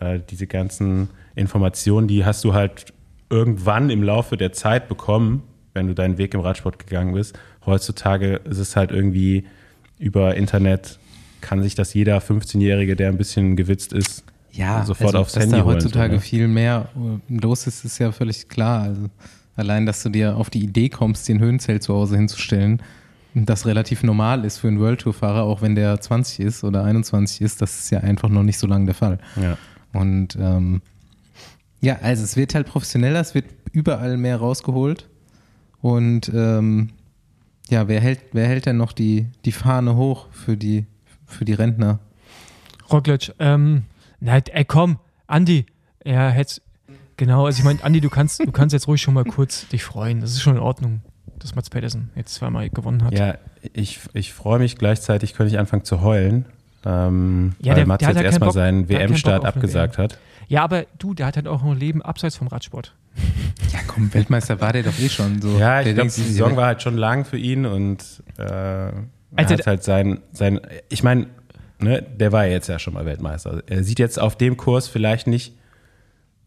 äh, diese ganzen Informationen, die hast du halt irgendwann im Laufe der Zeit bekommen, wenn du deinen Weg im Radsport gegangen bist. Heutzutage ist es halt irgendwie über Internet, kann sich das jeder 15-Jährige, der ein bisschen gewitzt ist, ja, sofort also, aufs dass Handy da holen. heutzutage so, ne? viel mehr los ist, ist ja völlig klar. Also allein, dass du dir auf die Idee kommst, den Höhenzelt zu Hause hinzustellen, das relativ normal ist für einen World Tour Fahrer, auch wenn der 20 ist oder 21 ist, das ist ja einfach noch nicht so lange der Fall. Ja. Und ähm, ja, also es wird halt professioneller, es wird überall mehr rausgeholt. Und ähm, ja, wer hält, wer hält denn noch die, die Fahne hoch für die, für die Rentner? Roglic, ähm, na, ey, komm, Andi, er hätte, genau, also ich meine, Andi, du kannst, du kannst jetzt ruhig schon mal kurz dich freuen. Das ist schon in Ordnung, dass Mats Pedersen jetzt zweimal gewonnen hat. Ja, ich, ich freue mich gleichzeitig, könnte ich anfangen zu heulen, ähm, ja, weil der, Mats der jetzt erstmal seinen WM-Start abgesagt WM. hat. Ja, aber du, der hat halt auch ein Leben abseits vom Radsport. Ja, komm, Weltmeister war der doch eh schon so. Ja, ich glaube, die Saison war halt schon lang für ihn und äh, er also, hat halt sein, sein ich meine, ne, der war jetzt ja schon mal Weltmeister. Er sieht jetzt auf dem Kurs vielleicht nicht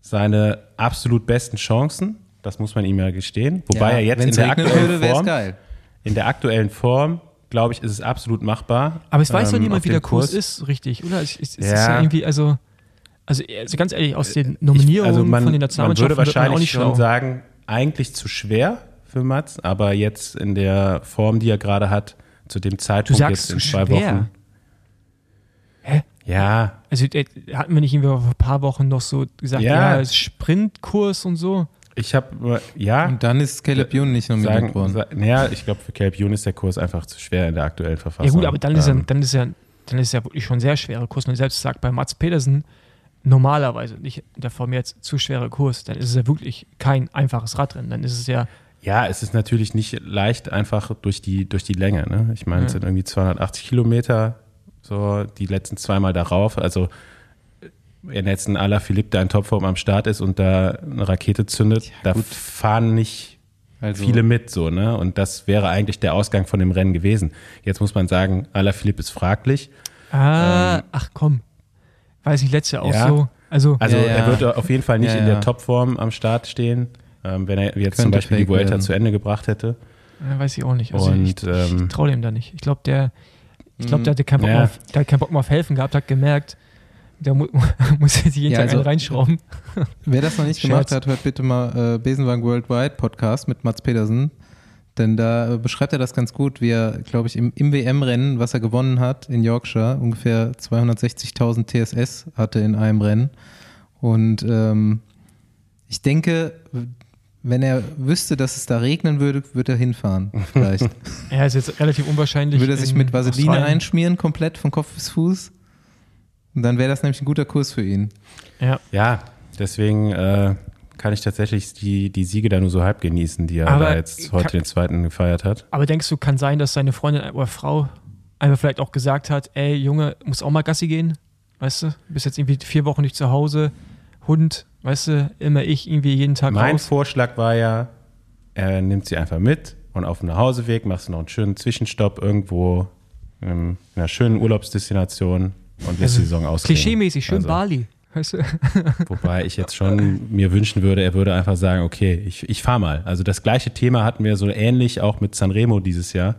seine absolut besten Chancen, das muss man ihm ja gestehen. Wobei ja, er jetzt in der aktuellen würde, Form, geil. in der aktuellen Form, glaube ich, ist es absolut machbar. Aber es weiß doch ähm, niemand, wie der Kurs, Kurs ist, richtig, oder? Es, es, es ja. ist ja irgendwie, also also, also ganz ehrlich, aus den Nominierungen ich, also man, von den Nationalmannschaften man würde wahrscheinlich wird schon sagen, eigentlich zu schwer für Mats, aber jetzt in der Form, die er gerade hat, zu dem Zeitpunkt jetzt in zwei schwer. Wochen. Hä? Ja. Also äh, hatten wir nicht irgendwie vor ein paar Wochen noch so gesagt, ja, ja Sprintkurs und so? Ich habe, ja. Und dann ist Caleb Youn nicht nominiert worden. Sagen, ja, ich glaube, für Caleb Youn ist der Kurs einfach zu schwer in der aktuellen Verfassung. Ja gut, aber dann ähm, ist er, dann ist er, dann ist er wirklich schon ein sehr schwerer Kurs. Und selbst sagt bei Mats Pedersen, normalerweise nicht in der Form jetzt zu schwerer Kurs, dann ist es ja wirklich kein einfaches Radrennen. Dann ist es ja. Ja, es ist natürlich nicht leicht einfach durch die, durch die Länge. Ne? Ich meine, ja. es sind irgendwie 280 Kilometer, so die letzten zweimal darauf. Also, wenn jetzt ein Ala Philipp da in Topform am Start ist und da eine Rakete zündet, ja, da fahren nicht also. viele mit, so, ne? Und das wäre eigentlich der Ausgang von dem Rennen gewesen. Jetzt muss man sagen, Ala Philipp ist fraglich. Ah, ähm, ach komm, Weiß ich letzte auch ja. so. Also, also ja, er wird auf jeden Fall nicht in der Topform am Start stehen, ähm, wenn er jetzt Könnte zum Beispiel die Vuelta werden. zu Ende gebracht hätte. weiß ich auch nicht. Also Und, ich, ich, ich traue dem da nicht. Ich glaube, der, ich glaub, der, hatte keinen Bock ja. auf, der hat keinen Bock mehr auf helfen gehabt, hat gemerkt, der mu muss jetzt jeden ja, Tag also, einen reinschrauben. Wer das noch nicht gemacht hat, hört bitte mal äh, Besenwagen Worldwide Podcast mit Mats Pedersen. Denn da beschreibt er das ganz gut, wie er, glaube ich, im, im WM-Rennen, was er gewonnen hat in Yorkshire, ungefähr 260.000 TSS hatte in einem Rennen. Und ähm, ich denke, wenn er wüsste, dass es da regnen würde, würde er hinfahren, vielleicht. ja, ist jetzt relativ unwahrscheinlich. Würde er sich mit Vaseline Australien. einschmieren, komplett von Kopf bis Fuß. Und dann wäre das nämlich ein guter Kurs für ihn. Ja. Ja, deswegen äh, kann ich tatsächlich die, die Siege da nur so halb genießen, die er aber da jetzt heute kann, den zweiten gefeiert hat. Aber denkst du, kann sein, dass seine Freundin oder Frau einfach vielleicht auch gesagt hat, ey Junge, muss auch mal Gassi gehen? Weißt du, bist jetzt irgendwie vier Wochen nicht zu Hause, Hund, weißt du, immer ich irgendwie jeden Tag Mein raus. Vorschlag war ja, er nimmt sie einfach mit und auf dem Nachhauseweg machst du noch einen schönen Zwischenstopp irgendwo in einer schönen Urlaubsdestination und lässt also, die Saison ausklingen. Klischeemäßig, schön also. Bali. Weißt du? Wobei ich jetzt schon mir wünschen würde, er würde einfach sagen, okay, ich, ich fahre mal. Also das gleiche Thema hatten wir so ähnlich auch mit Sanremo dieses Jahr,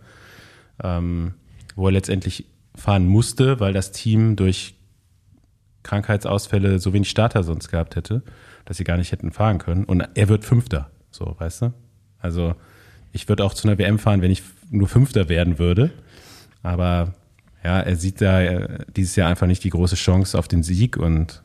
ähm, wo er letztendlich fahren musste, weil das Team durch Krankheitsausfälle so wenig Starter sonst gehabt hätte, dass sie gar nicht hätten fahren können. Und er wird Fünfter, so, weißt du? Also ich würde auch zu einer WM fahren, wenn ich nur Fünfter werden würde. Aber ja, er sieht da äh, dieses Jahr einfach nicht die große Chance auf den Sieg und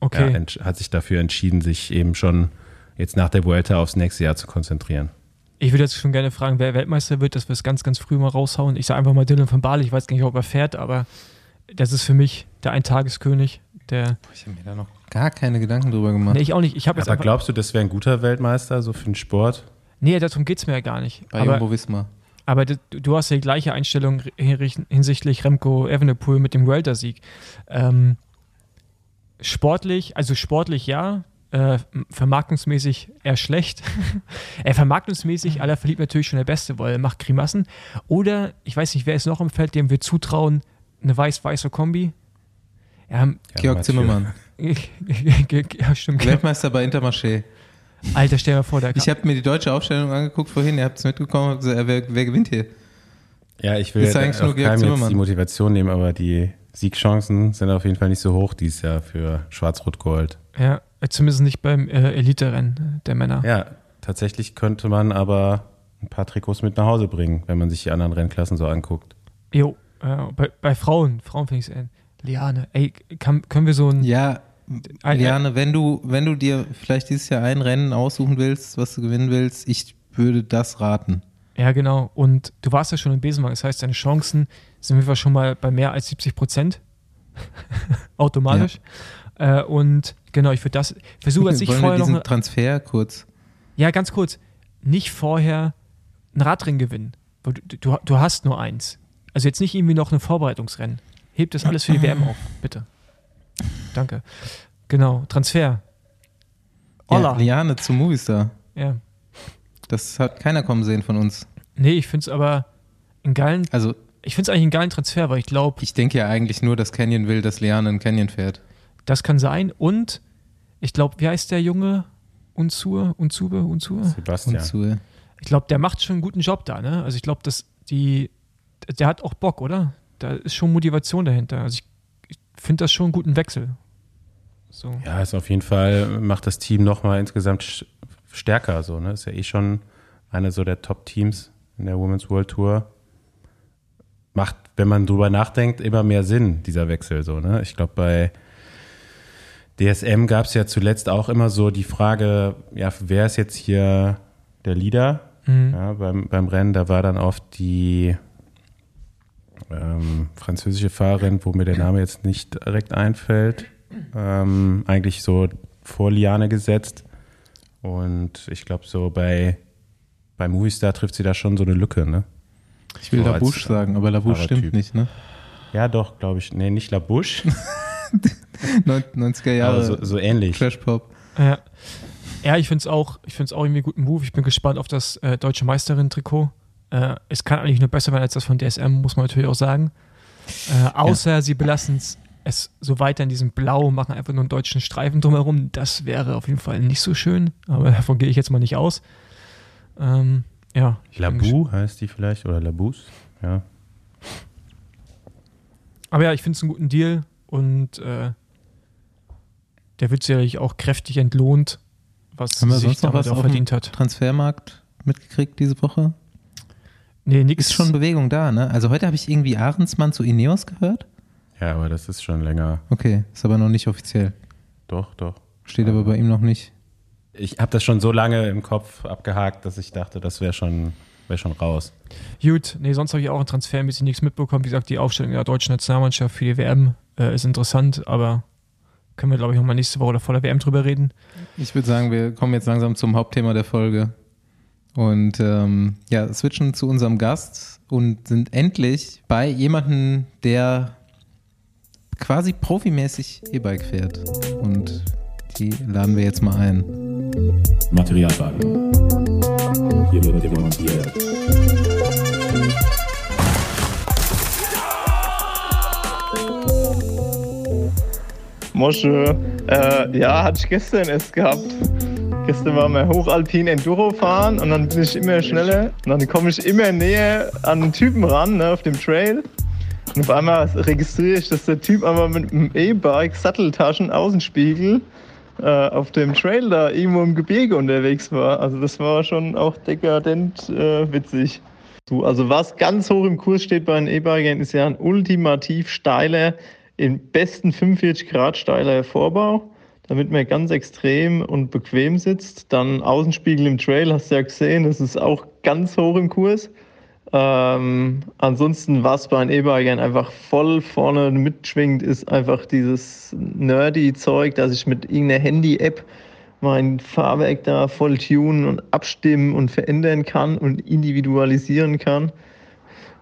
Okay. ja, hat sich dafür entschieden, sich eben schon jetzt nach der Vuelta aufs nächste Jahr zu konzentrieren. Ich würde jetzt schon gerne fragen, wer Weltmeister wird, dass wir es ganz, ganz früh mal raushauen. Ich sage einfach mal Dylan von Bali, ich weiß gar nicht, ob er fährt, aber das ist für mich der Eintageskönig. Der, ich habe mir da noch gar keine Gedanken drüber gemacht. Nee, ich auch nicht. Ich aber glaubst du, das wäre ein guter Weltmeister, so für den Sport? Nee, darum geht es mir ja gar nicht. Bei Jumbo Wismar. Aber du, du, hast ja die gleiche Einstellung hinsichtlich Remco Evenepoel mit dem Welter-Sieg. Ähm, sportlich, also sportlich ja, äh, vermarktungsmäßig eher schlecht. er vermarktungsmäßig, aller verliebt natürlich schon der Beste, weil er macht Grimassen. Oder, ich weiß nicht, wer ist noch im Feld, dem wir zutrauen, eine weiß-weiße Kombi. Ja, Georg Zimmermann. ja, stimmt. Weltmeister bei Intermarché. Alter, stell dir vor, der Ich habe mir die deutsche Aufstellung angeguckt vorhin, ihr habt es mitbekommen, gesagt, wer, wer, gewinnt hier? Ja, ich will jetzt auch keinem jetzt die Motivation nehmen, aber die Siegchancen sind auf jeden Fall nicht so hoch dieses Jahr für Schwarz-Rot-Gold. Ja, zumindest nicht beim äh, Elite-Rennen der Männer. Ja, tatsächlich könnte man aber ein paar Trikots mit nach Hause bringen, wenn man sich die anderen Rennklassen so anguckt. Jo, äh, bei, bei, Frauen, Frauen finde ich es, äh, Liane, ey, kann, können wir so ein... Ja, Liane, wenn du, wenn du dir vielleicht dieses Jahr ein Rennen aussuchen willst, was du gewinnen willst, ich würde das raten. Ja, genau. Und du warst ja schon im Besenwagen. Das heißt, deine Chancen sind wir schon mal bei mehr als 70 Prozent. Automatisch. Ja. Äh, und genau, ich würde das versuche jetzt nicht vorher wir diesen noch. Transfer kurz. Ja, ganz kurz. Nicht vorher ein Radrennen gewinnen. Du, du, du hast nur eins. Also jetzt nicht irgendwie noch ein Vorbereitungsrennen. Hebt das alles für die WM auf, bitte. Danke. Genau, Transfer. Olla. Ja, Liane zu Movistar. Ja. Das hat keiner kommen sehen von uns. Nee, ich finde es aber einen geilen. Also, ich finde es eigentlich einen geilen Transfer, weil ich glaube. Ich denke ja eigentlich nur, dass Canyon will, dass Liane in Canyon fährt. Das kann sein. Und ich glaube, wie heißt der Junge? Unzur? Unzube? Unzur? Sebastian. Unzur. Ich glaube, der macht schon einen guten Job da, ne? Also ich glaube, dass die. Der hat auch Bock, oder? Da ist schon Motivation dahinter. Also ich, ich finde das schon einen guten Wechsel. So. Ja, ist auf jeden Fall, macht das Team nochmal insgesamt stärker. So, ne? Ist ja eh schon eine so der Top-Teams in der Women's World Tour. Macht, wenn man drüber nachdenkt, immer mehr Sinn, dieser Wechsel. So, ne? Ich glaube, bei DSM gab es ja zuletzt auch immer so die Frage, ja, wer ist jetzt hier der Leader mhm. ja, beim, beim Rennen? Da war dann oft die ähm, französische Fahrerin, wo mir der Name jetzt nicht direkt einfällt, ähm, eigentlich so vor Liane gesetzt. Und ich glaube, so bei, bei Movistar trifft sie da schon so eine Lücke, ne? Ich will so Labouche sagen, aber Labouche stimmt nicht, ne? Ja, doch, glaube ich. Nee, nicht Labouche. 90er Jahre. So, so, ähnlich. Trash Pop. Ja, ja ich finde es auch, ich find's auch irgendwie einen guten Move. Ich bin gespannt auf das äh, deutsche Meisterin-Trikot. Äh, es kann eigentlich nur besser werden als das von DSM, muss man natürlich auch sagen. Äh, außer ja. sie belassen es so weiter in diesem Blau, machen einfach nur einen deutschen Streifen drumherum. Das wäre auf jeden Fall nicht so schön, aber davon gehe ich jetzt mal nicht aus. Ähm, ja. Labu heißt die vielleicht oder Labus, ja. Aber ja, ich finde es einen guten Deal und äh, der wird sicherlich auch kräftig entlohnt, was Haben wir sich sonst noch was auch verdient hat. Transfermarkt mitgekriegt diese Woche? Nee, nix. Ist schon Bewegung da, ne? Also heute habe ich irgendwie Ahrensmann zu Ineos gehört. Ja, aber das ist schon länger. Okay, ist aber noch nicht offiziell. Doch, doch. Steht aber bei ihm noch nicht. Ich habe das schon so lange im Kopf abgehakt, dass ich dachte, das wäre schon, wär schon raus. Gut, nee, sonst habe ich auch ein Transfer ein bisschen nichts mitbekommen. Wie gesagt, die Aufstellung der deutschen Nationalmannschaft für die WM äh, ist interessant, aber können wir, glaube ich, nochmal nächste Woche oder vor der WM drüber reden. Ich würde sagen, wir kommen jetzt langsam zum Hauptthema der Folge. Und ähm, ja, switchen zu unserem Gast und sind endlich bei jemandem, der quasi profimäßig E-Bike fährt. Und die laden wir jetzt mal ein. Materialwagen. Hier wird demontiert. Mosche, äh, ja, hatte ich gestern erst gehabt. Gestern waren wir hochalpin Enduro fahren und dann bin ich immer schneller und dann komme ich immer näher an den Typen ran, ne, auf dem Trail. Und auf einmal registriere ich, dass der Typ einmal mit einem E-Bike, Satteltaschen, Außenspiegel äh, auf dem Trail da irgendwo im Gebirge unterwegs war. Also das war schon auch dekadent äh, witzig. So, also was ganz hoch im Kurs steht bei den E-Bikern ist ja ein ultimativ steiler, im besten 45 Grad steiler Vorbau, damit man ganz extrem und bequem sitzt. Dann Außenspiegel im Trail, hast du ja gesehen, das ist auch ganz hoch im Kurs. Ähm, ansonsten, was bei den E-Bikern einfach voll vorne mitschwingt, ist einfach dieses nerdy Zeug, dass ich mit irgendeiner Handy-App mein Fahrwerk da voll tunen und abstimmen und verändern kann und individualisieren kann.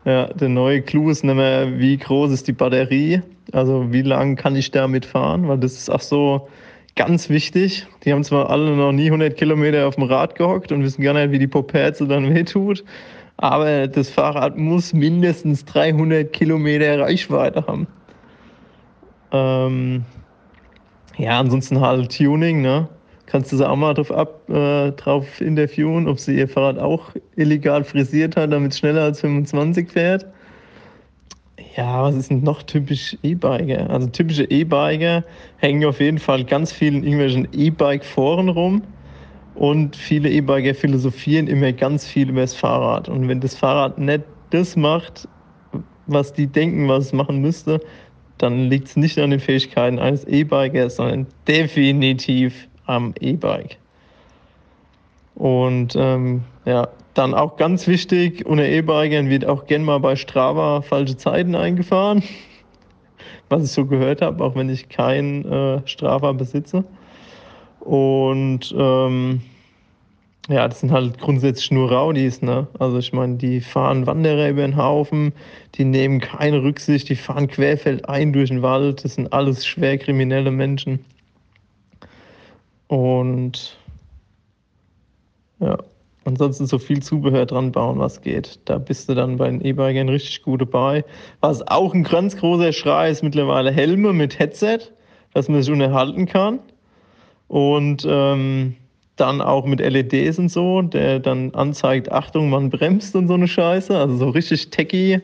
Ja, der neue Clou ist nicht mehr, wie groß ist die Batterie, also wie lange kann ich damit fahren, weil das ist auch so ganz wichtig. Die haben zwar alle noch nie 100 Kilometer auf dem Rad gehockt und wissen gar nicht, wie die Poperze dann wehtut. Aber das Fahrrad muss mindestens 300 Kilometer Reichweite haben. Ähm, ja, ansonsten halt Tuning, ne? Kannst du sie auch mal drauf, ab, äh, drauf interviewen, ob sie ihr Fahrrad auch illegal frisiert hat, damit es schneller als 25 fährt. Ja, was ist denn noch typisch E-Biker? Also typische E-Biker hängen auf jeden Fall ganz viel in irgendwelchen E-Bike-Foren rum und viele E-Biker philosophieren immer ganz viel über das Fahrrad. Und wenn das Fahrrad nicht das macht, was die denken, was es machen müsste, dann liegt es nicht an den Fähigkeiten eines E-Bikers, sondern definitiv am E-Bike. Und ähm, ja, dann auch ganz wichtig, unter E-Bikern wird auch gern mal bei Strava falsche Zeiten eingefahren. Was ich so gehört habe, auch wenn ich kein äh, Strava besitze. Und ähm, ja, das sind halt grundsätzlich nur Raudis, ne? Also ich meine, die fahren Wanderer über den Haufen, die nehmen keine Rücksicht, die fahren querfeldein durch den Wald, das sind alles schwer kriminelle Menschen. Und ja, ansonsten so viel Zubehör dran bauen, was geht. Da bist du dann bei den E-Bikern richtig gut dabei. Was auch ein ganz großer Schrei ist mittlerweile Helme mit Headset, dass man sich unterhalten kann. Und ähm, dann auch mit LEDs und so, der dann anzeigt, Achtung, man bremst und so eine Scheiße. Also so richtig techy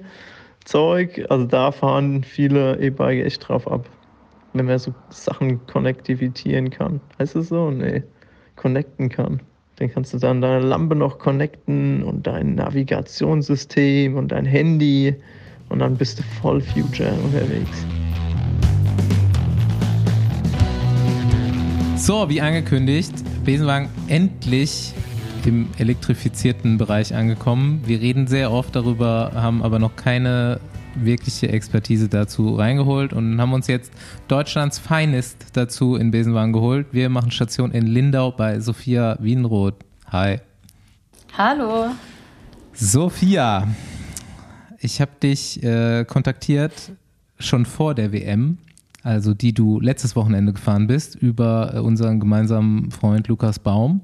Zeug. Also da fahren viele E-Bike echt drauf ab. Wenn man so Sachen konnektivitieren kann. Heißt es so? Nee. Connecten kann. Dann kannst du dann deine Lampe noch connecten und dein Navigationssystem und dein Handy und dann bist du voll Future unterwegs. So, wie angekündigt, Besenwagen endlich im elektrifizierten Bereich angekommen. Wir reden sehr oft darüber, haben aber noch keine wirkliche Expertise dazu reingeholt und haben uns jetzt Deutschlands Finest dazu in Besenwagen geholt. Wir machen Station in Lindau bei Sophia Wienroth. Hi. Hallo. Sophia, ich habe dich äh, kontaktiert schon vor der WM also die du letztes Wochenende gefahren bist, über äh, unseren gemeinsamen Freund Lukas Baum.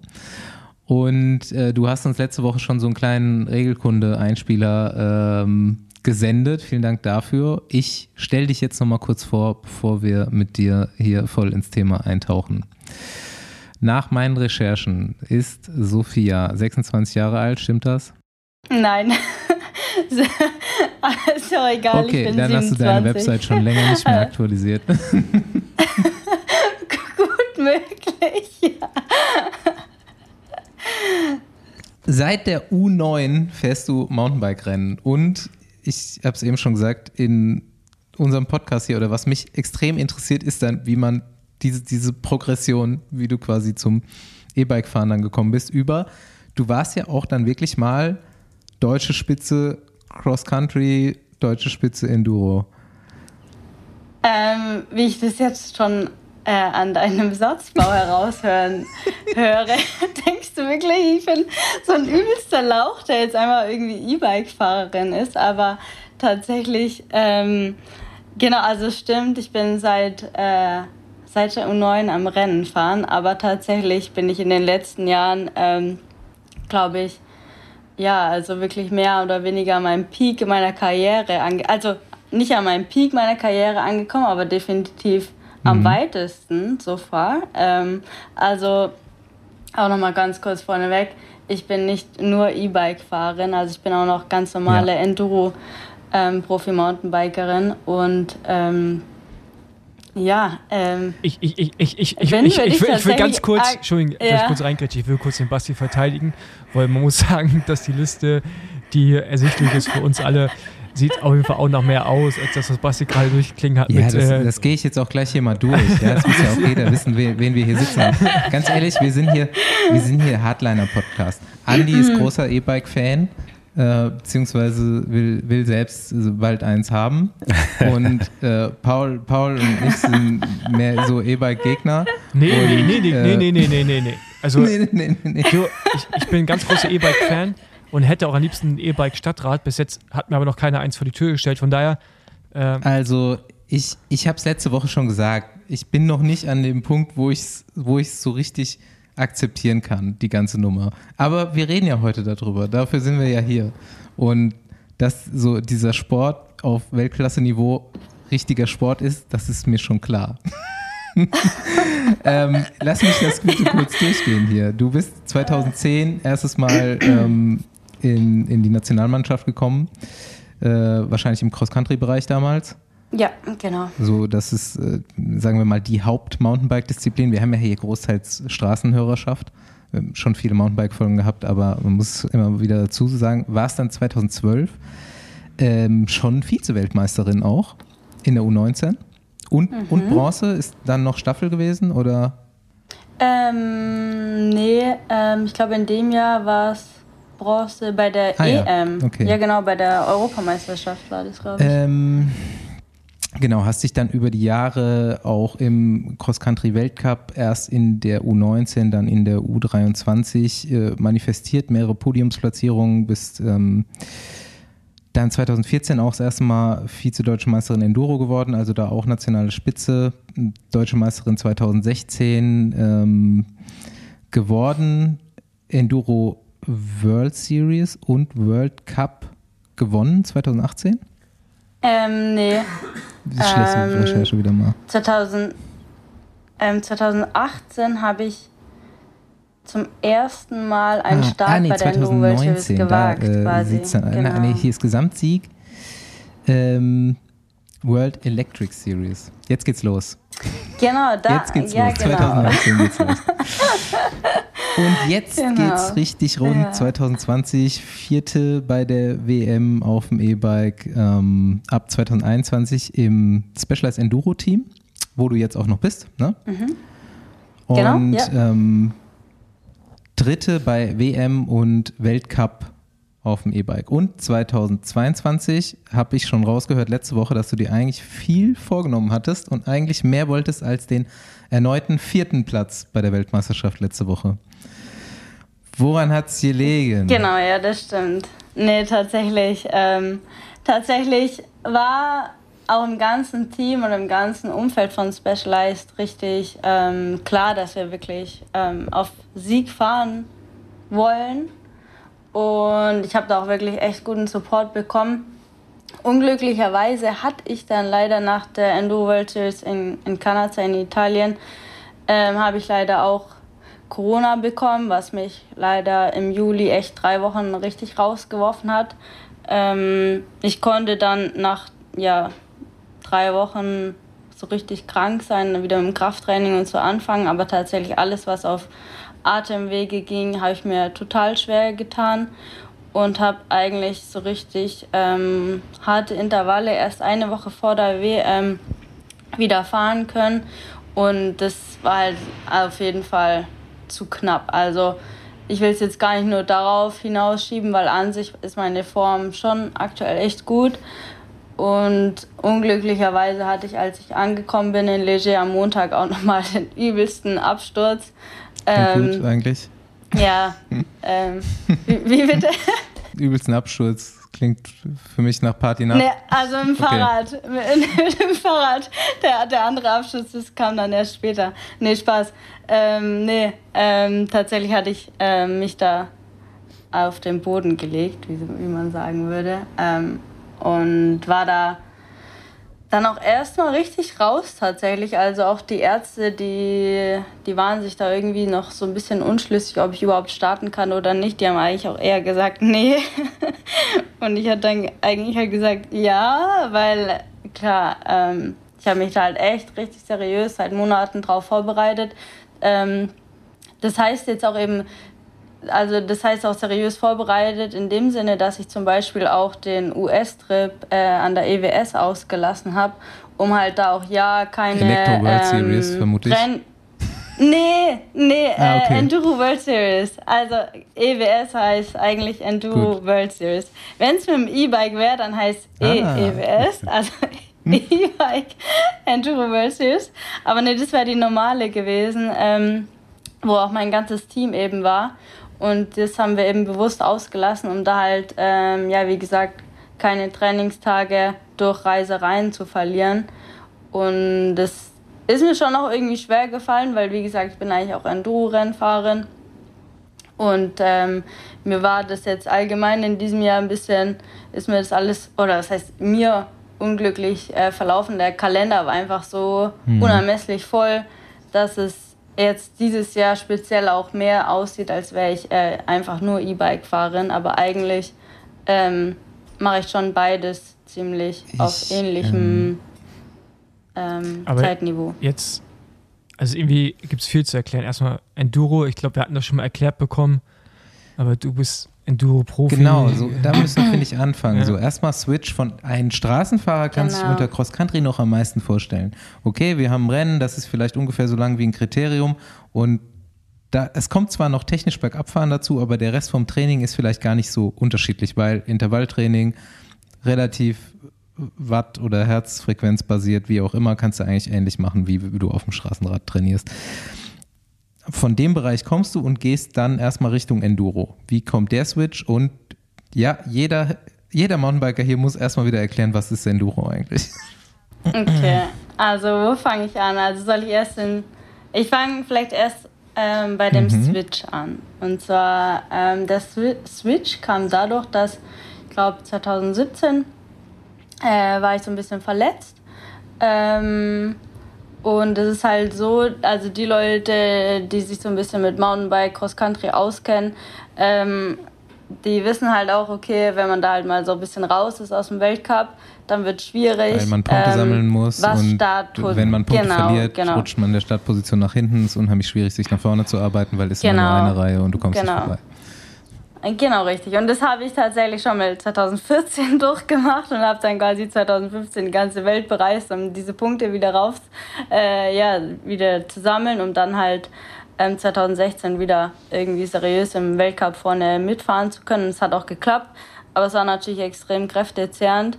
Und äh, du hast uns letzte Woche schon so einen kleinen Regelkunde-Einspieler ähm, gesendet. Vielen Dank dafür. Ich stelle dich jetzt nochmal kurz vor, bevor wir mit dir hier voll ins Thema eintauchen. Nach meinen Recherchen ist Sophia 26 Jahre alt, stimmt das? Nein. Ist ja egal. Okay, dann 27. hast du deine Website schon länger nicht mehr aktualisiert. Gut möglich, ja. Seit der U9 fährst du Mountainbike-Rennen und ich habe es eben schon gesagt, in unserem Podcast hier oder was mich extrem interessiert, ist dann, wie man diese, diese Progression, wie du quasi zum E-Bike-Fahren dann gekommen bist, über. Du warst ja auch dann wirklich mal deutsche Spitze Cross Country, deutsche Spitze Enduro? Ähm, wie ich das jetzt schon äh, an deinem Satzbau heraushören höre, denkst du wirklich, ich bin so ein übelster Lauch, der jetzt einmal irgendwie E-Bike-Fahrerin ist, aber tatsächlich, ähm, genau, also stimmt, ich bin seit, äh, seit der U9 am Rennen fahren, aber tatsächlich bin ich in den letzten Jahren, ähm, glaube ich, ja, also wirklich mehr oder weniger an meinem Peak meiner Karriere, ange also nicht an meinem Peak meiner Karriere angekommen, aber definitiv mhm. am weitesten so far. Ähm, also auch nochmal ganz kurz vorneweg, ich bin nicht nur E-Bike-Fahrerin, also ich bin auch noch ganz normale ja. Enduro- ähm, und ähm, Ja, ähm. Ich, ich, ich, ich, ich, ich, ich, ich, will, ich will ganz kurz, Entschuldigung, ja. ich kurz reingrätschen, ich will kurz den Basti verteidigen, weil man muss sagen, dass die Liste, die ersichtlich ist für uns alle, sieht auf jeden Fall auch noch mehr aus, als das, was Basti gerade durchklingen hat. Ja, mit, das, äh, das gehe ich jetzt auch gleich hier mal durch. Ja, das muss ja auch jeder wissen, wen, wen wir hier sitzen haben. Ganz ehrlich, wir sind hier, wir sind hier Hardliner-Podcast. Andi ist großer E-Bike-Fan. Äh, beziehungsweise will, will selbst bald eins haben. Und äh, Paul, Paul und ich sind mehr so E-Bike-Gegner. Nee, und, nee, nee, äh, nee, nee, nee, nee, nee. Also, nee, nee, nee, ich, ich bin ein ganz großer E-Bike-Fan und hätte auch am liebsten ein E-Bike-Stadtrat. Bis jetzt hat mir aber noch keiner eins vor die Tür gestellt. Von daher. Äh, also, ich, ich habe es letzte Woche schon gesagt. Ich bin noch nicht an dem Punkt, wo ich es wo so richtig akzeptieren kann, die ganze Nummer. Aber wir reden ja heute darüber. Dafür sind wir ja hier. Und dass so dieser Sport auf Weltklasse-Niveau richtiger Sport ist, das ist mir schon klar. ähm, lass mich das bitte kurz durchgehen hier. Du bist 2010 erstes Mal ähm, in, in die Nationalmannschaft gekommen, äh, wahrscheinlich im Cross-Country-Bereich damals. Ja, genau. So, das ist, äh, sagen wir mal, die Haupt-Mountainbike-Disziplin. Wir haben ja hier großteils Straßenhörerschaft. Wir haben schon viele Mountainbike-Folgen gehabt, aber man muss immer wieder dazu sagen, war es dann 2012 ähm, schon Vize-Weltmeisterin auch in der U19? Und, mhm. und Bronze ist dann noch Staffel gewesen oder? Ähm, nee, ähm, ich glaube in dem Jahr war es Bronze bei der ah, EM. Ja. Okay. ja. genau, bei der Europameisterschaft war das, glaube ich. Ähm, Genau, hast dich dann über die Jahre auch im Cross-Country-Weltcup erst in der U19, dann in der U23 äh, manifestiert, mehrere Podiumsplatzierungen bis ähm, dann 2014 auch das erste Mal Vize-Deutsche Meisterin Enduro geworden, also da auch nationale Spitze, Deutsche Meisterin 2016 ähm, geworden, Enduro World Series und World Cup gewonnen 2018? Ähm, nee. Ich schließe ähm, die Recherche wieder mal. 2000, ähm, 2018 habe ich zum ersten Mal einen ah, Start ah, nee, bei der 2019, gewagt. Da, äh, quasi. Dann, genau. nee, hier ist Gesamtsieg. Ähm, World Electric Series. Jetzt geht's los. Genau, da. Jetzt geht's ja, los. Genau. 2019 geht's los. Und jetzt genau. geht's richtig rund. Ja. 2020, vierte bei der WM auf dem E-Bike. Ähm, ab 2021 im Specialized Enduro Team, wo du jetzt auch noch bist. Ne? Mhm. Genau, und ja. ähm, dritte bei WM und Weltcup auf dem E-Bike. Und 2022 habe ich schon rausgehört letzte Woche, dass du dir eigentlich viel vorgenommen hattest und eigentlich mehr wolltest als den erneuten vierten Platz bei der Weltmeisterschaft letzte Woche. Woran hat es gelegen? Genau, ja, das stimmt. Nee, tatsächlich. Ähm, tatsächlich war auch im ganzen Team und im ganzen Umfeld von Specialized richtig ähm, klar, dass wir wirklich ähm, auf Sieg fahren wollen und ich habe da auch wirklich echt guten Support bekommen. Unglücklicherweise hatte ich dann leider nach der Enduro World Series in, in Kanada, in Italien, ähm, habe ich leider auch Corona bekommen, was mich leider im Juli echt drei Wochen richtig rausgeworfen hat. Ähm, ich konnte dann nach ja, drei Wochen so richtig krank sein, wieder im Krafttraining und so anfangen, aber tatsächlich alles, was auf Atemwege ging, habe ich mir total schwer getan und habe eigentlich so richtig ähm, harte Intervalle erst eine Woche vor der WM wieder fahren können. Und das war halt auf jeden Fall zu knapp. Also ich will es jetzt gar nicht nur darauf hinausschieben, weil an sich ist meine Form schon aktuell echt gut. Und unglücklicherweise hatte ich, als ich angekommen bin in Leger am Montag auch nochmal den übelsten Absturz. Ähm, gut eigentlich. Ja. ähm, wie, wie bitte? Übelsten Absturz. Klingt für mich nach Party nach. Nee, also im Fahrrad. Okay. Mit, dem Fahrrad. Der, der andere Absturz, das kam dann erst später. Nee, Spaß. Ähm, nee, ähm, tatsächlich hatte ich ähm, mich da auf den Boden gelegt, wie, wie man sagen würde. Ähm, und war da dann auch erstmal richtig raus tatsächlich. Also auch die Ärzte, die, die waren sich da irgendwie noch so ein bisschen unschlüssig, ob ich überhaupt starten kann oder nicht. Die haben eigentlich auch eher gesagt, nee. Und ich hatte dann eigentlich halt gesagt, ja, weil klar, ähm, ich habe mich da halt echt richtig seriös seit Monaten drauf vorbereitet. Ähm, das heißt jetzt auch eben, also das heißt auch seriös vorbereitet in dem Sinne, dass ich zum Beispiel auch den US-Trip äh, an der EWS ausgelassen habe, um halt da auch ja keine Electro World ähm, Series vermutlich. Nee, nee, ah, okay. äh, Enduro World Series. Also EWS heißt eigentlich Enduro Gut. World Series. Wenn es mit dem E-Bike wäre, dann heißt ah. EWS, also hm? E-Bike Enduro World Series. Aber nee, das wäre die normale gewesen, ähm, wo auch mein ganzes Team eben war. Und das haben wir eben bewusst ausgelassen, um da halt, ähm, ja, wie gesagt, keine Trainingstage durch Reisereien zu verlieren. Und das ist mir schon auch irgendwie schwer gefallen, weil wie gesagt, ich bin eigentlich auch Enduro-Rennfahrerin. Und ähm, mir war das jetzt allgemein in diesem Jahr ein bisschen, ist mir das alles, oder das heißt mir unglücklich äh, verlaufen. Der Kalender war einfach so mhm. unermesslich voll, dass es jetzt dieses Jahr speziell auch mehr aussieht, als wäre ich äh, einfach nur E-Bike-Fahrerin. Aber eigentlich ähm, mache ich schon beides ziemlich ich, auf ähnlichem ähm, ähm, Zeitniveau. Jetzt, also irgendwie gibt es viel zu erklären. Erstmal Enduro, ich glaube, wir hatten das schon mal erklärt bekommen, aber du bist Enduro-Profi. Genau, so, da müssen wir, finde ich, anfangen. Ja. So, erstmal Switch von einem Straßenfahrer kannst du genau. unter Cross-Country noch am meisten vorstellen. Okay, wir haben Rennen, das ist vielleicht ungefähr so lang wie ein Kriterium und da, es kommt zwar noch technisch Bergabfahren dazu, aber der Rest vom Training ist vielleicht gar nicht so unterschiedlich, weil Intervalltraining relativ Watt- oder Herzfrequenz basiert, wie auch immer, kannst du eigentlich ähnlich machen, wie du auf dem Straßenrad trainierst. Von dem Bereich kommst du und gehst dann erstmal Richtung Enduro. Wie kommt der Switch? Und ja, jeder, jeder Mountainbiker hier muss erstmal wieder erklären, was ist Enduro eigentlich. Okay, also wo fange ich an? Also soll ich erst in. Ich fange vielleicht erst ähm, bei dem mhm. Switch an. Und zwar, ähm, der Switch kam dadurch, dass, ich glaube, 2017 äh, war ich so ein bisschen verletzt. Ähm, und es ist halt so, also die Leute, die sich so ein bisschen mit Mountainbike, Cross Country auskennen, ähm, die wissen halt auch, okay, wenn man da halt mal so ein bisschen raus ist aus dem Weltcup, dann wird es schwierig. Weil man Punkte ähm, sammeln muss und wenn man Punkte genau, verliert, genau. rutscht man in der Startposition nach hinten. Es ist unheimlich schwierig, sich nach vorne zu arbeiten, weil es genau. nur eine Reihe und du kommst genau. nicht vorbei. Genau, richtig. Und das habe ich tatsächlich schon mal 2014 durchgemacht und habe dann quasi 2015 die ganze Welt bereist, um diese Punkte wieder raus, äh, ja, wieder zu sammeln, um dann halt ähm, 2016 wieder irgendwie seriös im Weltcup vorne mitfahren zu können. Es hat auch geklappt, aber es war natürlich extrem kräftezehrend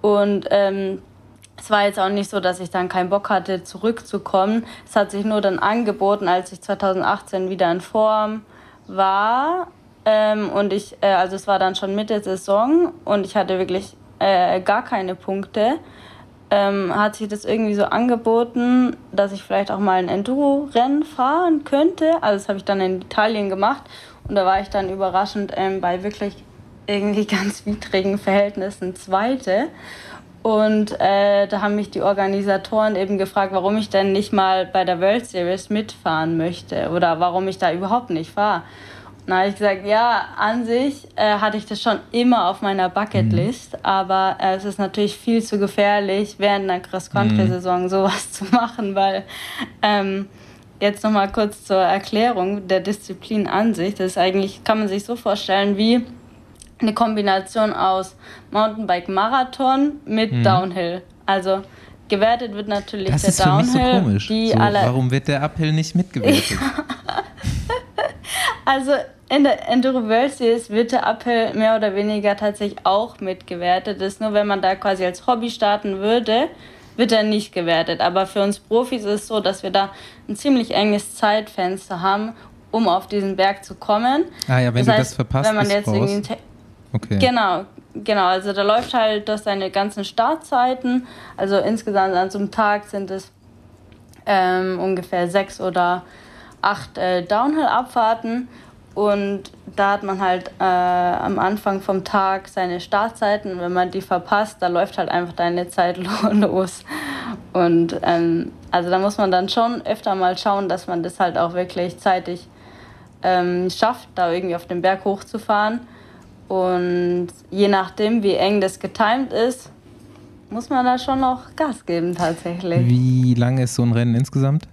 und ähm, es war jetzt auch nicht so, dass ich dann keinen Bock hatte, zurückzukommen. Es hat sich nur dann angeboten, als ich 2018 wieder in Form war ähm, und ich, äh, also es war dann schon Mitte Saison und ich hatte wirklich äh, gar keine Punkte. Ähm, hat sich das irgendwie so angeboten, dass ich vielleicht auch mal ein Enduro-Rennen fahren könnte. Also das habe ich dann in Italien gemacht und da war ich dann überraschend ähm, bei wirklich irgendwie ganz widrigen Verhältnissen Zweite. Und äh, da haben mich die Organisatoren eben gefragt, warum ich denn nicht mal bei der World Series mitfahren möchte oder warum ich da überhaupt nicht fahre. Na, ich gesagt, ja, an sich äh, hatte ich das schon immer auf meiner Bucketlist, mhm. aber äh, es ist natürlich viel zu gefährlich, während einer Cross-Country-Saison mhm. sowas zu machen, weil ähm, jetzt nochmal kurz zur Erklärung der Disziplin an sich. Das ist eigentlich, kann man sich so vorstellen, wie eine Kombination aus Mountainbike-Marathon mit mhm. Downhill. Also gewertet wird natürlich das der ist Downhill. Für mich so komisch. So, warum wird der Uphill nicht mitgewertet? also in der Enduro World Series wird der Uphill mehr oder weniger tatsächlich auch mitgewertet. Das ist nur, wenn man da quasi als Hobby starten würde, wird er nicht gewertet. Aber für uns Profis ist es so, dass wir da ein ziemlich enges Zeitfenster haben, um auf diesen Berg zu kommen. Ah ja, wenn das du heißt, das verpasst, wenn man jetzt irgendwie okay. Genau, genau. Also da läuft halt durch seine ganzen Startzeiten. Also insgesamt an so einem Tag sind es ähm, ungefähr sechs oder acht äh, Downhill-Abfahrten und da hat man halt äh, am Anfang vom Tag seine Startzeiten. Und wenn man die verpasst, da läuft halt einfach deine Zeit los. Und ähm, also da muss man dann schon öfter mal schauen, dass man das halt auch wirklich zeitig ähm, schafft, da irgendwie auf den Berg hochzufahren. Und je nachdem, wie eng das getimt ist, muss man da schon noch Gas geben tatsächlich. Wie lange ist so ein Rennen insgesamt?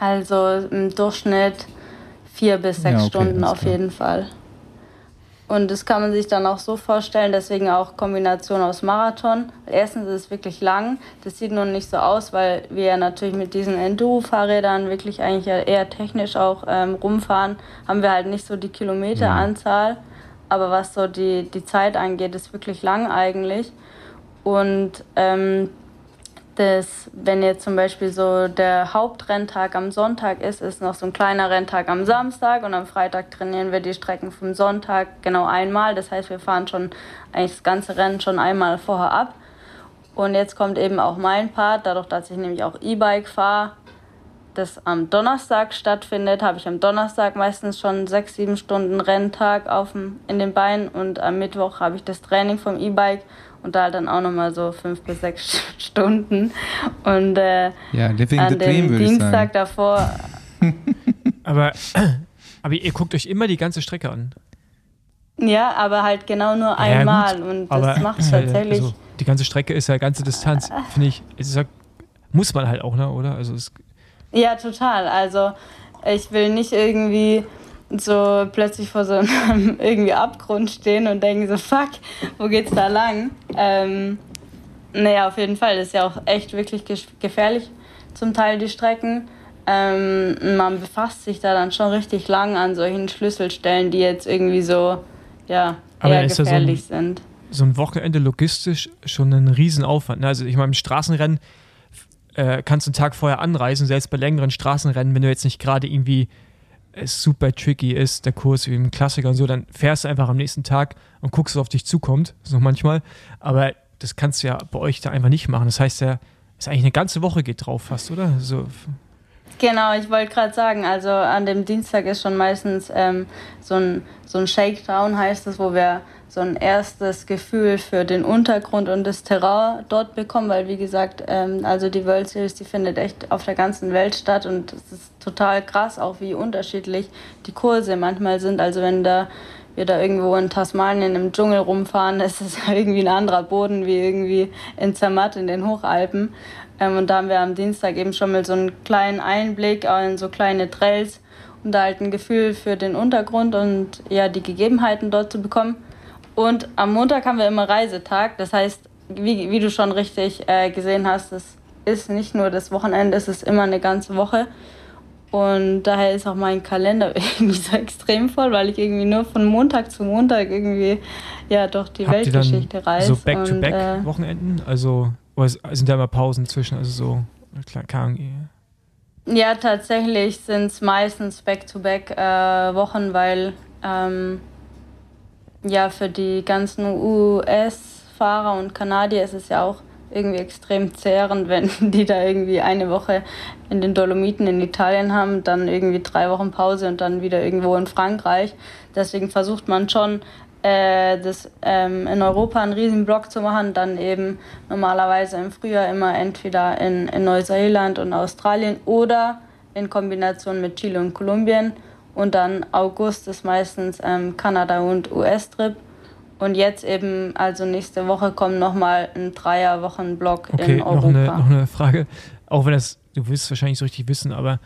Also im Durchschnitt vier bis sechs ja, okay, Stunden auf klar. jeden Fall. Und das kann man sich dann auch so vorstellen, deswegen auch Kombination aus Marathon. Erstens ist es wirklich lang, das sieht nun nicht so aus, weil wir ja natürlich mit diesen Enduro-Fahrrädern wirklich eigentlich eher technisch auch ähm, rumfahren, haben wir halt nicht so die Kilometeranzahl. Aber was so die, die Zeit angeht, ist wirklich lang eigentlich. Und ähm, dass wenn jetzt zum Beispiel so der Hauptrenntag am Sonntag ist, ist noch so ein kleiner Renntag am Samstag und am Freitag trainieren wir die Strecken vom Sonntag genau einmal. Das heißt, wir fahren schon eigentlich das ganze Rennen schon einmal vorher ab. Und jetzt kommt eben auch mein Part, dadurch, dass ich nämlich auch E-Bike fahre, das am Donnerstag stattfindet, habe ich am Donnerstag meistens schon sechs, sieben Stunden Renntag auf dem, in den Beinen und am Mittwoch habe ich das Training vom E-Bike und da halt dann auch nochmal so fünf bis sechs Stunden. Und äh, ja, Living an the Dream, dem Dienstag davor. aber, aber ihr guckt euch immer die ganze Strecke an. Ja, aber halt genau nur einmal. Ja, und das macht es tatsächlich. Also, die ganze Strecke ist ja ganze Distanz, finde ich. Ja, muss man halt auch, ne, oder? Also es ja, total. Also ich will nicht irgendwie so plötzlich vor so einem irgendwie Abgrund stehen und denken so, fuck, wo geht's da lang? Ähm, naja, auf jeden Fall. Das ist ja auch echt wirklich gefährlich, zum Teil die Strecken. Ähm, man befasst sich da dann schon richtig lang an solchen Schlüsselstellen, die jetzt irgendwie so, ja, Aber eher gefährlich so ein, sind. So ein Wochenende logistisch schon ein Riesenaufwand. Ne? Also ich meine, im Straßenrennen äh, kannst du einen Tag vorher anreisen, selbst bei längeren Straßenrennen, wenn du jetzt nicht gerade irgendwie es super tricky ist, der Kurs wie im Klassiker und so, dann fährst du einfach am nächsten Tag und guckst, was auf dich zukommt. So manchmal. Aber das kannst du ja bei euch da einfach nicht machen. Das heißt ja, ist eigentlich eine ganze Woche geht drauf fast, oder? So. Genau, ich wollte gerade sagen, also an dem Dienstag ist schon meistens ähm, so, ein, so ein Shakedown, heißt es, wo wir so ein erstes Gefühl für den Untergrund und das Terrain dort bekommen, weil wie gesagt, ähm, also die World Series, die findet echt auf der ganzen Welt statt und es ist total krass, auch wie unterschiedlich die Kurse manchmal sind. Also wenn da wir da irgendwo in Tasmanien im Dschungel rumfahren, ist es irgendwie ein anderer Boden wie irgendwie in Zermatt in den Hochalpen. Ähm, und da haben wir am Dienstag eben schon mal so einen kleinen Einblick in so kleine Trails und da halt ein Gefühl für den Untergrund und ja die Gegebenheiten dort zu bekommen. Und am Montag haben wir immer Reisetag. Das heißt, wie, wie du schon richtig äh, gesehen hast, es ist nicht nur das Wochenende, es ist immer eine ganze Woche. Und daher ist auch mein Kalender irgendwie so extrem voll, weil ich irgendwie nur von Montag zu Montag irgendwie ja durch die Habt Weltgeschichte reise. So Back-to-Back-Wochenenden? Äh, also oder sind da immer Pausen zwischen? Also so, klar, keine Ja, tatsächlich sind es meistens Back-to-Back-Wochen, äh, weil ähm, ja, für die ganzen US-Fahrer und Kanadier ist es ja auch irgendwie extrem zehrend, wenn die da irgendwie eine Woche in den Dolomiten in Italien haben, dann irgendwie drei Wochen Pause und dann wieder irgendwo in Frankreich. Deswegen versucht man schon, äh, das ähm, in Europa einen riesen Block zu machen, dann eben normalerweise im Frühjahr immer entweder in, in Neuseeland und Australien oder in Kombination mit Chile und Kolumbien. Und dann August ist meistens ähm, Kanada und US-Trip. Und jetzt eben, also nächste Woche kommt nochmal ein Dreier-Wochen-Block okay, in Europa. Noch eine, noch eine Frage, auch wenn das, du wirst es wahrscheinlich so richtig wissen, aber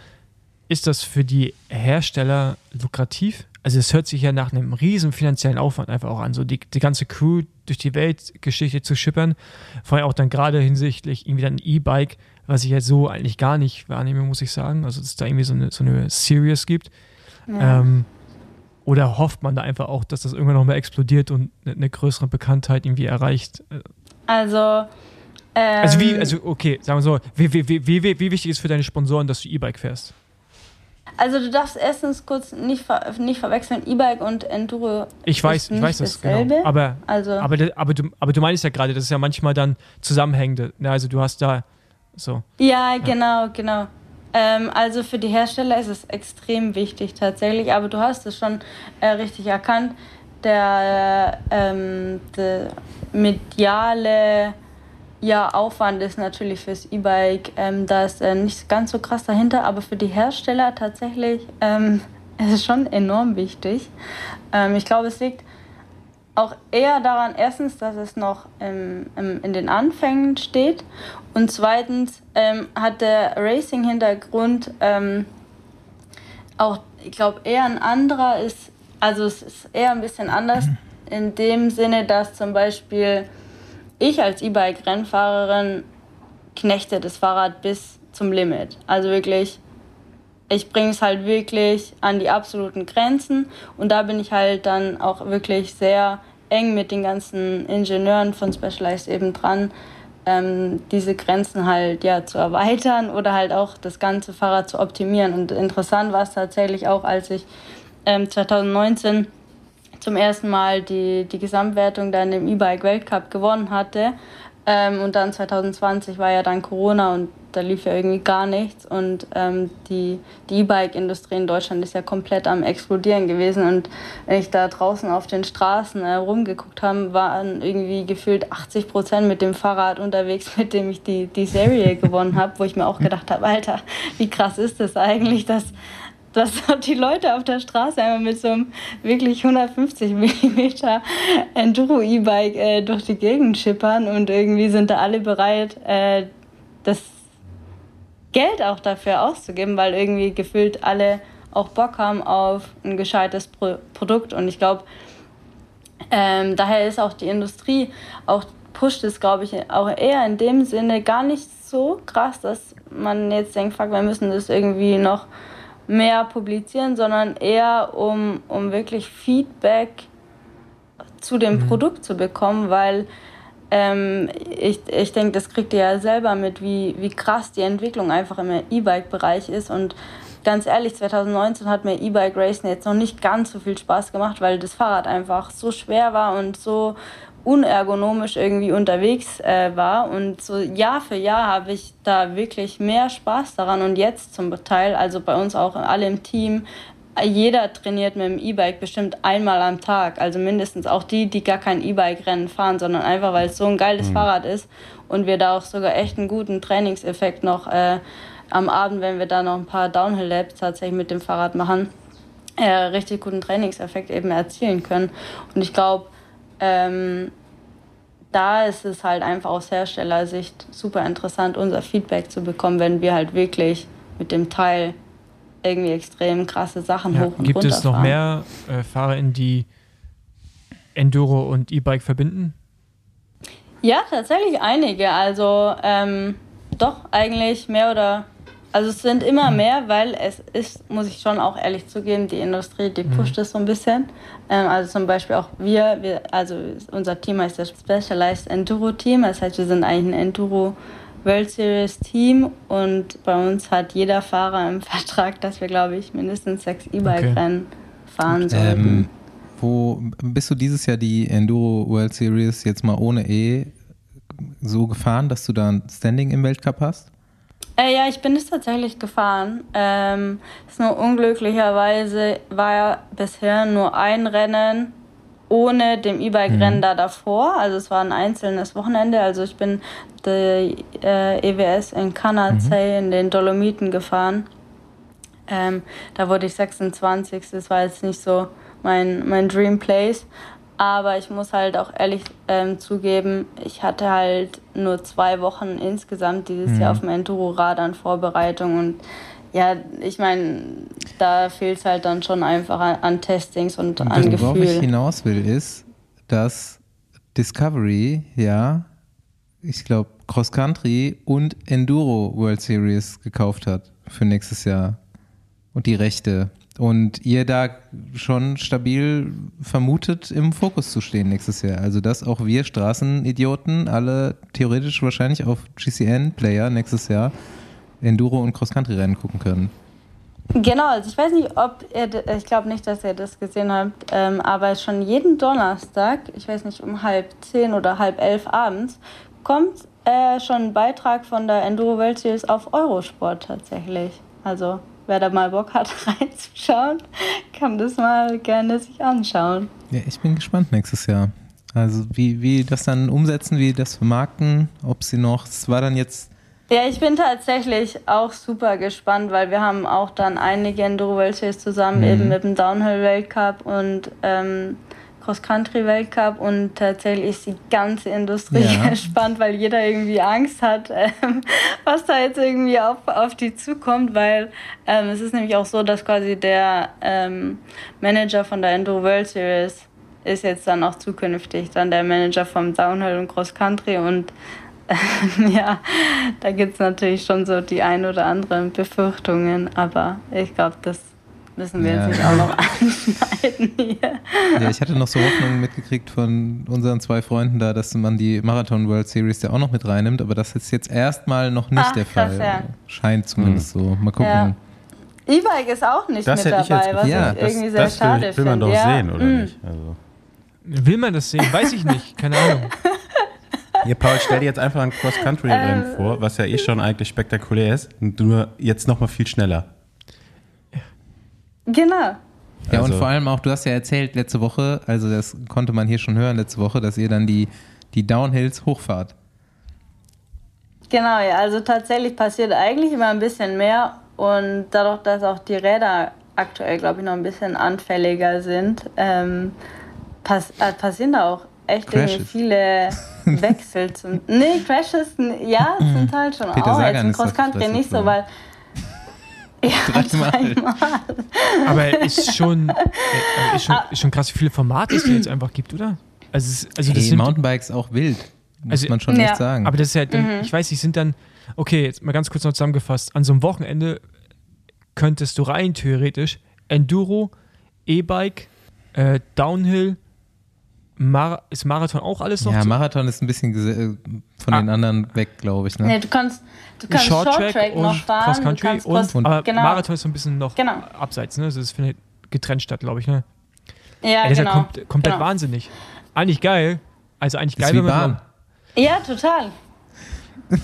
ist das für die Hersteller lukrativ? Also es hört sich ja nach einem riesen finanziellen Aufwand einfach auch an, so die, die ganze Crew durch die Weltgeschichte zu schippern. Vor allem auch dann gerade hinsichtlich irgendwie dann ein E-Bike, was ich jetzt so eigentlich gar nicht wahrnehme, muss ich sagen. Also dass es da irgendwie so eine, so eine Series gibt. Ja. Ähm, oder hofft man da einfach auch, dass das irgendwann nochmal explodiert und eine, größere Bekanntheit irgendwie erreicht? Also, ähm, also wie, also okay, sagen wir so, wie, wie, wie, wie, wie wichtig ist für deine Sponsoren, dass du E-Bike fährst? Also du darfst erstens kurz nicht, ver nicht verwechseln, E-Bike und Enduro. Ich weiß, ich weiß das genau. Aber, also. aber, aber, du, aber du meinst ja gerade, das ist ja manchmal dann zusammenhängende. Ne? Also du hast da so. Ja, ja. genau, genau. Ähm, also für die Hersteller ist es extrem wichtig tatsächlich, aber du hast es schon äh, richtig erkannt. Der, ähm, der mediale ja, Aufwand ist natürlich fürs E-Bike, ähm, da ist äh, nicht ganz so krass dahinter, aber für die Hersteller tatsächlich ähm, ist es schon enorm wichtig. Ähm, ich glaube, es liegt auch eher daran, erstens, dass es noch im, im, in den Anfängen steht und zweitens ähm, hat der Racing-Hintergrund ähm, auch, ich glaube, eher ein anderer ist, also es ist eher ein bisschen anders in dem Sinne, dass zum Beispiel ich als E-Bike-Rennfahrerin knechte das Fahrrad bis zum Limit. Also wirklich, ich bringe es halt wirklich an die absoluten Grenzen und da bin ich halt dann auch wirklich sehr eng mit den ganzen Ingenieuren von Specialized eben dran, ähm, diese Grenzen halt ja zu erweitern oder halt auch das ganze Fahrrad zu optimieren. Und interessant war es tatsächlich auch, als ich ähm, 2019 zum ersten Mal die, die Gesamtwertung dann im E-Bike Weltcup gewonnen hatte. Ähm, und dann 2020 war ja dann Corona und da lief ja irgendwie gar nichts. Und ähm, die E-Bike-Industrie in Deutschland ist ja komplett am explodieren gewesen. Und wenn ich da draußen auf den Straßen äh, rumgeguckt habe, waren irgendwie gefühlt 80 Prozent mit dem Fahrrad unterwegs, mit dem ich die, die Serie gewonnen habe, wo ich mir auch gedacht habe, Alter, wie krass ist das eigentlich, dass dass die Leute auf der Straße einmal mit so einem wirklich 150 mm Enduro-E-Bike äh, durch die Gegend schippern und irgendwie sind da alle bereit, äh, das Geld auch dafür auszugeben, weil irgendwie gefühlt alle auch Bock haben auf ein gescheites Pro Produkt. Und ich glaube, ähm, daher ist auch die Industrie, auch pusht es, glaube ich, auch eher in dem Sinne gar nicht so krass, dass man jetzt denkt, fuck, wir müssen das irgendwie noch mehr publizieren, sondern eher um, um wirklich Feedback zu dem mhm. Produkt zu bekommen, weil ähm, ich, ich denke, das kriegt ihr ja selber mit, wie, wie krass die Entwicklung einfach im E-Bike-Bereich ist. Und ganz ehrlich, 2019 hat mir E-Bike Racing jetzt noch nicht ganz so viel Spaß gemacht, weil das Fahrrad einfach so schwer war und so unergonomisch irgendwie unterwegs äh, war. Und so Jahr für Jahr habe ich da wirklich mehr Spaß daran. Und jetzt zum Teil, also bei uns auch alle im Team, jeder trainiert mit dem E-Bike bestimmt einmal am Tag. Also mindestens auch die, die gar kein E-Bike-Rennen fahren, sondern einfach, weil es so ein geiles mhm. Fahrrad ist und wir da auch sogar echt einen guten Trainingseffekt noch äh, am Abend, wenn wir da noch ein paar Downhill-Labs tatsächlich mit dem Fahrrad machen, äh, richtig guten Trainingseffekt eben erzielen können. Und ich glaube, ähm, da ist es halt einfach aus Herstellersicht super interessant, unser Feedback zu bekommen, wenn wir halt wirklich mit dem Teil irgendwie extrem krasse Sachen ja, hoch und Gibt es noch mehr äh, Fahrer, in die Enduro und E-Bike verbinden? Ja, tatsächlich einige. Also ähm, doch eigentlich mehr oder also es sind immer mehr, weil es ist, muss ich schon auch ehrlich zugeben, die Industrie, die pusht mhm. es so ein bisschen. Ähm, also zum Beispiel auch wir, wir, also unser Team heißt das Specialized Enduro Team. Das heißt, wir sind eigentlich ein Enduro World Series Team und bei uns hat jeder Fahrer im Vertrag, dass wir, glaube ich, mindestens sechs E-Bike-Rennen okay. fahren sollten. Ähm, wo bist du dieses Jahr die Enduro World Series jetzt mal ohne E so gefahren, dass du da ein Standing im Weltcup hast? Äh, ja, ich bin es tatsächlich gefahren. Ähm, ist nur unglücklicherweise war ja bisher nur ein Rennen ohne dem E-Bike-Rennen mhm. da davor. Also es war ein einzelnes Wochenende. Also ich bin die äh, EWS in Kanatsay mhm. in den Dolomiten gefahren. Ähm, da wurde ich 26. Das war jetzt nicht so mein, mein Dream Place. Aber ich muss halt auch ehrlich ähm, zugeben, ich hatte halt nur zwei Wochen insgesamt dieses mhm. Jahr auf dem Enduro-Rad an Vorbereitung und ja, ich meine, da fehlt es halt dann schon einfach an, an Testings und, und an Gefühl. Worauf ich hinaus will, ist, dass Discovery, ja, ich glaube, Cross Country und Enduro World Series gekauft hat für nächstes Jahr. Und die Rechte und ihr da schon stabil vermutet, im Fokus zu stehen nächstes Jahr. Also, dass auch wir Straßenidioten alle theoretisch wahrscheinlich auf GCN-Player nächstes Jahr Enduro- und Cross-Country-Rennen gucken können. Genau, also ich weiß nicht, ob ihr, ich glaube nicht, dass ihr das gesehen habt, ähm, aber schon jeden Donnerstag, ich weiß nicht, um halb zehn oder halb elf abends, kommt äh, schon ein Beitrag von der Enduro World Series auf Eurosport tatsächlich. Also wer da mal Bock hat reinzuschauen, kann das mal gerne sich anschauen. Ja, ich bin gespannt nächstes Jahr. Also wie, wie das dann umsetzen, wie das vermarkten, ob sie noch, es war dann jetzt... Ja, ich bin tatsächlich auch super gespannt, weil wir haben auch dann einige Enduro World Series zusammen, mhm. eben mit dem Downhill Weltcup und ähm, Cross-Country-Weltcup und tatsächlich ist die ganze Industrie ja. gespannt, weil jeder irgendwie Angst hat, ähm, was da jetzt irgendwie auf, auf die zukommt, weil ähm, es ist nämlich auch so, dass quasi der ähm, Manager von der Enduro World Series ist jetzt dann auch zukünftig dann der Manager vom Downhill und Cross Country und ja, da gibt es natürlich schon so die ein oder anderen Befürchtungen, aber ich glaube, das müssen wir ja. jetzt nicht auch noch anschneiden hier. Ja, ich hatte noch so Hoffnungen mitgekriegt von unseren zwei Freunden da, dass man die Marathon World Series ja auch noch mit reinnimmt, aber das ist jetzt erstmal noch nicht Ach, der Fall. Krass, ja. Scheint zumindest mhm. so. Mal gucken. Ja. E-Bike ist auch nicht das mit dabei, was ja, ich irgendwie sehr das schade finde. Will man doch ja. sehen, oder mhm. nicht? Also. Will man das sehen? Weiß ich nicht. Keine Ahnung. Hier, Paul, stell dir jetzt einfach ein Cross-Country-Rennen ähm, vor, was ja eh schon eigentlich spektakulär ist, nur jetzt nochmal viel schneller. Genau. Ja, also. und vor allem auch, du hast ja erzählt letzte Woche, also das konnte man hier schon hören letzte Woche, dass ihr dann die, die Downhills hochfahrt. Genau, ja, also tatsächlich passiert eigentlich immer ein bisschen mehr und dadurch, dass auch die Räder aktuell, glaube ich, noch ein bisschen anfälliger sind, ähm, pass äh, passieren da auch echt viele Wechsel zum. Nee, Crashes, ja, zum Teil schon Peter auch. Jetzt im Cross Country nicht so, weil. Ja, dreimal. dreimal. Aber ist schon, äh, ist schon, ah. ist schon krass, wie viele Formate es jetzt einfach gibt, oder? Also, also das hey, sind Mountainbikes auch wild, muss also, man schon ja. echt sagen. Aber das ist ja, dann, mhm. ich weiß, die sind dann, okay, jetzt mal ganz kurz noch zusammengefasst, an so einem Wochenende könntest du rein theoretisch Enduro, E-Bike, äh, Downhill, Mar ist Marathon auch alles noch? Ja, Marathon ist ein bisschen äh, von ah. den anderen weg, glaube ich. Ne? Nee, du kannst, du kannst Short, Short Track, noch fahren. Cross Country und, und aber genau. Marathon ist so ein bisschen noch genau. abseits. Ne? Also das findet getrennt statt, glaube ich. Ne? Ja, Ey, genau. Kommt, komplett genau. wahnsinnig. Eigentlich geil. Also eigentlich geil, wenn man. Bahn. Ja, total.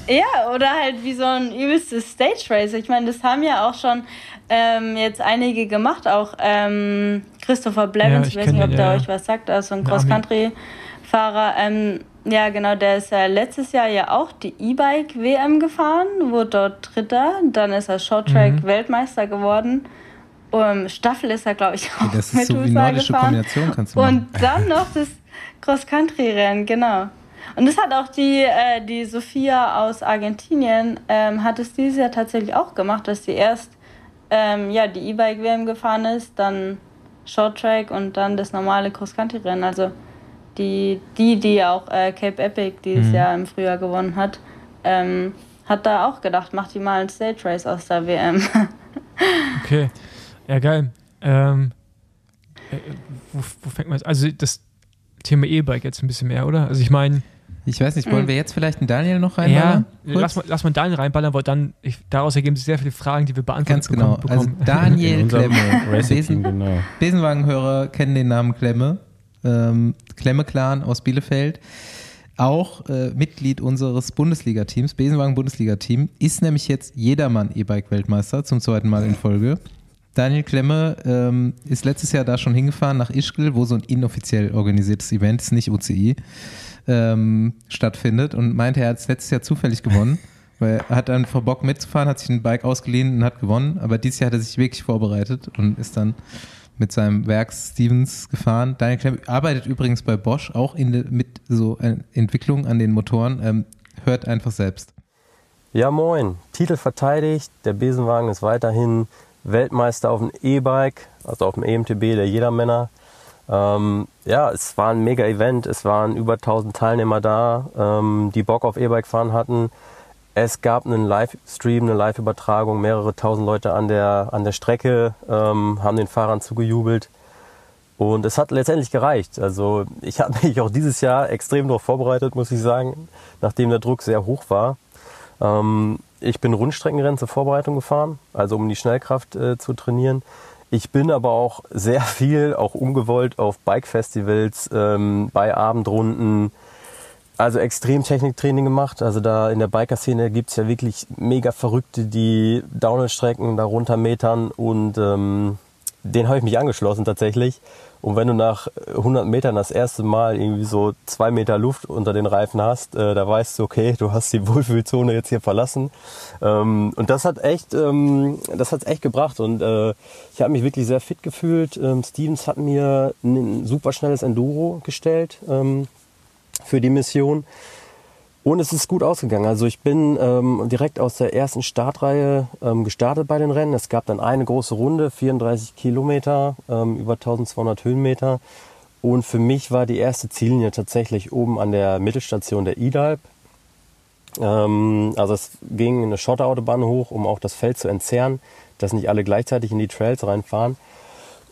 Ja, oder halt wie so ein übelstes Stage Race. Ich meine, das haben ja auch schon ähm, jetzt einige gemacht, auch ähm, Christopher Blevins, ja, ich, weiß nicht, ob der ja. euch was sagt, also ein Cross-Country-Fahrer. Ähm, ja, genau, der ist ja letztes Jahr ja auch die E-Bike-WM gefahren, wurde dort Dritter, dann ist er Short-Track-Weltmeister mhm. geworden. Um, Staffel ist er, glaube ich, auch das ist mit so wie nordische gefahren. Kombination kannst du machen. Und dann noch das Cross-Country-Rennen, genau. Und das hat auch die, äh, die Sophia aus Argentinien, ähm, hat es dieses Jahr tatsächlich auch gemacht, dass sie erst ähm, ja, die E-Bike-WM gefahren ist, dann Short Track und dann das normale Cross-Country-Rennen. Also die, die, die auch äh, Cape Epic dieses mhm. Jahr im Frühjahr gewonnen hat, ähm, hat da auch gedacht, mach die mal ein Stage Race aus der WM. okay, ja geil. Ähm, äh, wo, wo fängt man jetzt? Also das Thema E-Bike jetzt ein bisschen mehr, oder? Also ich meine, ich weiß nicht, wollen mhm. wir jetzt vielleicht einen Daniel noch reinballern? Ja, lass mal, lass mal Daniel reinballern, weil dann, ich, daraus ergeben sich sehr viele Fragen, die wir beantworten Ganz genau. Bekommen. Also Daniel Klemme. Besen, genau. Besenwagenhörer kennen den Namen Klemme. Ähm, Klemme-Clan aus Bielefeld. Auch äh, Mitglied unseres Bundesliga-Teams, Besenwagen-Bundesliga-Team, ist nämlich jetzt jedermann E-Bike-Weltmeister zum zweiten Mal in Folge. Daniel Klemme ähm, ist letztes Jahr da schon hingefahren nach Ischgl, wo so ein inoffiziell organisiertes Event ist, nicht UCI ähm, stattfindet und meinte, er hat es letztes Jahr zufällig gewonnen. Weil er hat dann vor Bock mitzufahren, hat sich ein Bike ausgeliehen und hat gewonnen. Aber dieses Jahr hat er sich wirklich vorbereitet und ist dann mit seinem Werk Stevens gefahren. Daniel Klemm arbeitet übrigens bei Bosch auch in, mit so äh, Entwicklung an den Motoren. Ähm, hört einfach selbst. Ja, moin. Titel verteidigt. Der Besenwagen ist weiterhin Weltmeister auf dem E-Bike, also auf dem EMTB der Jedermänner. Ähm, ja, es war ein mega Event. Es waren über 1000 Teilnehmer da, ähm, die Bock auf E-Bike fahren hatten. Es gab einen Livestream, eine Live-Übertragung, mehrere tausend Leute an der, an der Strecke ähm, haben den Fahrern zugejubelt. Und es hat letztendlich gereicht. Also ich habe mich auch dieses Jahr extrem darauf vorbereitet, muss ich sagen, nachdem der Druck sehr hoch war. Ähm, ich bin Rundstreckenrennen zur Vorbereitung gefahren, also um die Schnellkraft äh, zu trainieren. Ich bin aber auch sehr viel, auch ungewollt, auf Bike-Festivals, ähm, bei Abendrunden, also extrem Techniktraining gemacht. Also da in der Biker-Szene gibt's ja wirklich mega Verrückte, die Downhill-Strecken darunter metern und ähm, den habe ich mich angeschlossen tatsächlich. Und wenn du nach 100 Metern das erste Mal irgendwie so zwei Meter Luft unter den Reifen hast, äh, da weißt du, okay, du hast die Wohlfühlzone jetzt hier verlassen. Ähm, und das hat echt, ähm, das hat's echt gebracht. Und äh, ich habe mich wirklich sehr fit gefühlt. Ähm, Stevens hat mir ein super schnelles Enduro gestellt ähm, für die Mission. Und es ist gut ausgegangen. Also ich bin ähm, direkt aus der ersten Startreihe ähm, gestartet bei den Rennen. Es gab dann eine große Runde, 34 Kilometer, ähm, über 1200 Höhenmeter. Und für mich war die erste Ziellinie tatsächlich oben an der Mittelstation der Idalb. Ähm, also es ging eine Schotterautobahn hoch, um auch das Feld zu entzerren, dass nicht alle gleichzeitig in die Trails reinfahren.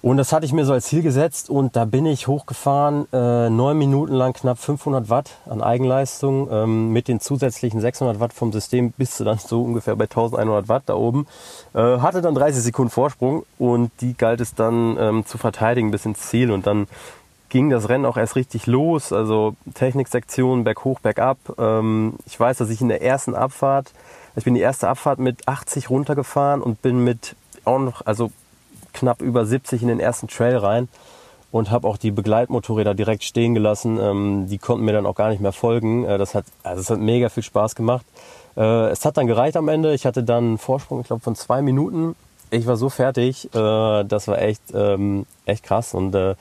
Und das hatte ich mir so als Ziel gesetzt und da bin ich hochgefahren, äh, neun Minuten lang knapp 500 Watt an Eigenleistung ähm, mit den zusätzlichen 600 Watt vom System bis zu dann so ungefähr bei 1100 Watt da oben. Äh, hatte dann 30 Sekunden Vorsprung und die galt es dann ähm, zu verteidigen bis ins Ziel und dann ging das Rennen auch erst richtig los, also Techniksektion, berghoch, bergab. Ähm, ich weiß, dass ich in der ersten Abfahrt, ich bin die erste Abfahrt mit 80 runtergefahren und bin mit auch noch, also knapp über 70 in den ersten Trail rein und habe auch die Begleitmotorräder direkt stehen gelassen. Ähm, die konnten mir dann auch gar nicht mehr folgen. Äh, das, hat, also es hat mega viel Spaß gemacht. Äh, es hat dann gereicht am Ende. Ich hatte dann einen Vorsprung, ich glaube, von zwei Minuten. Ich war so fertig. Äh, das war echt, ähm, echt krass. Und äh,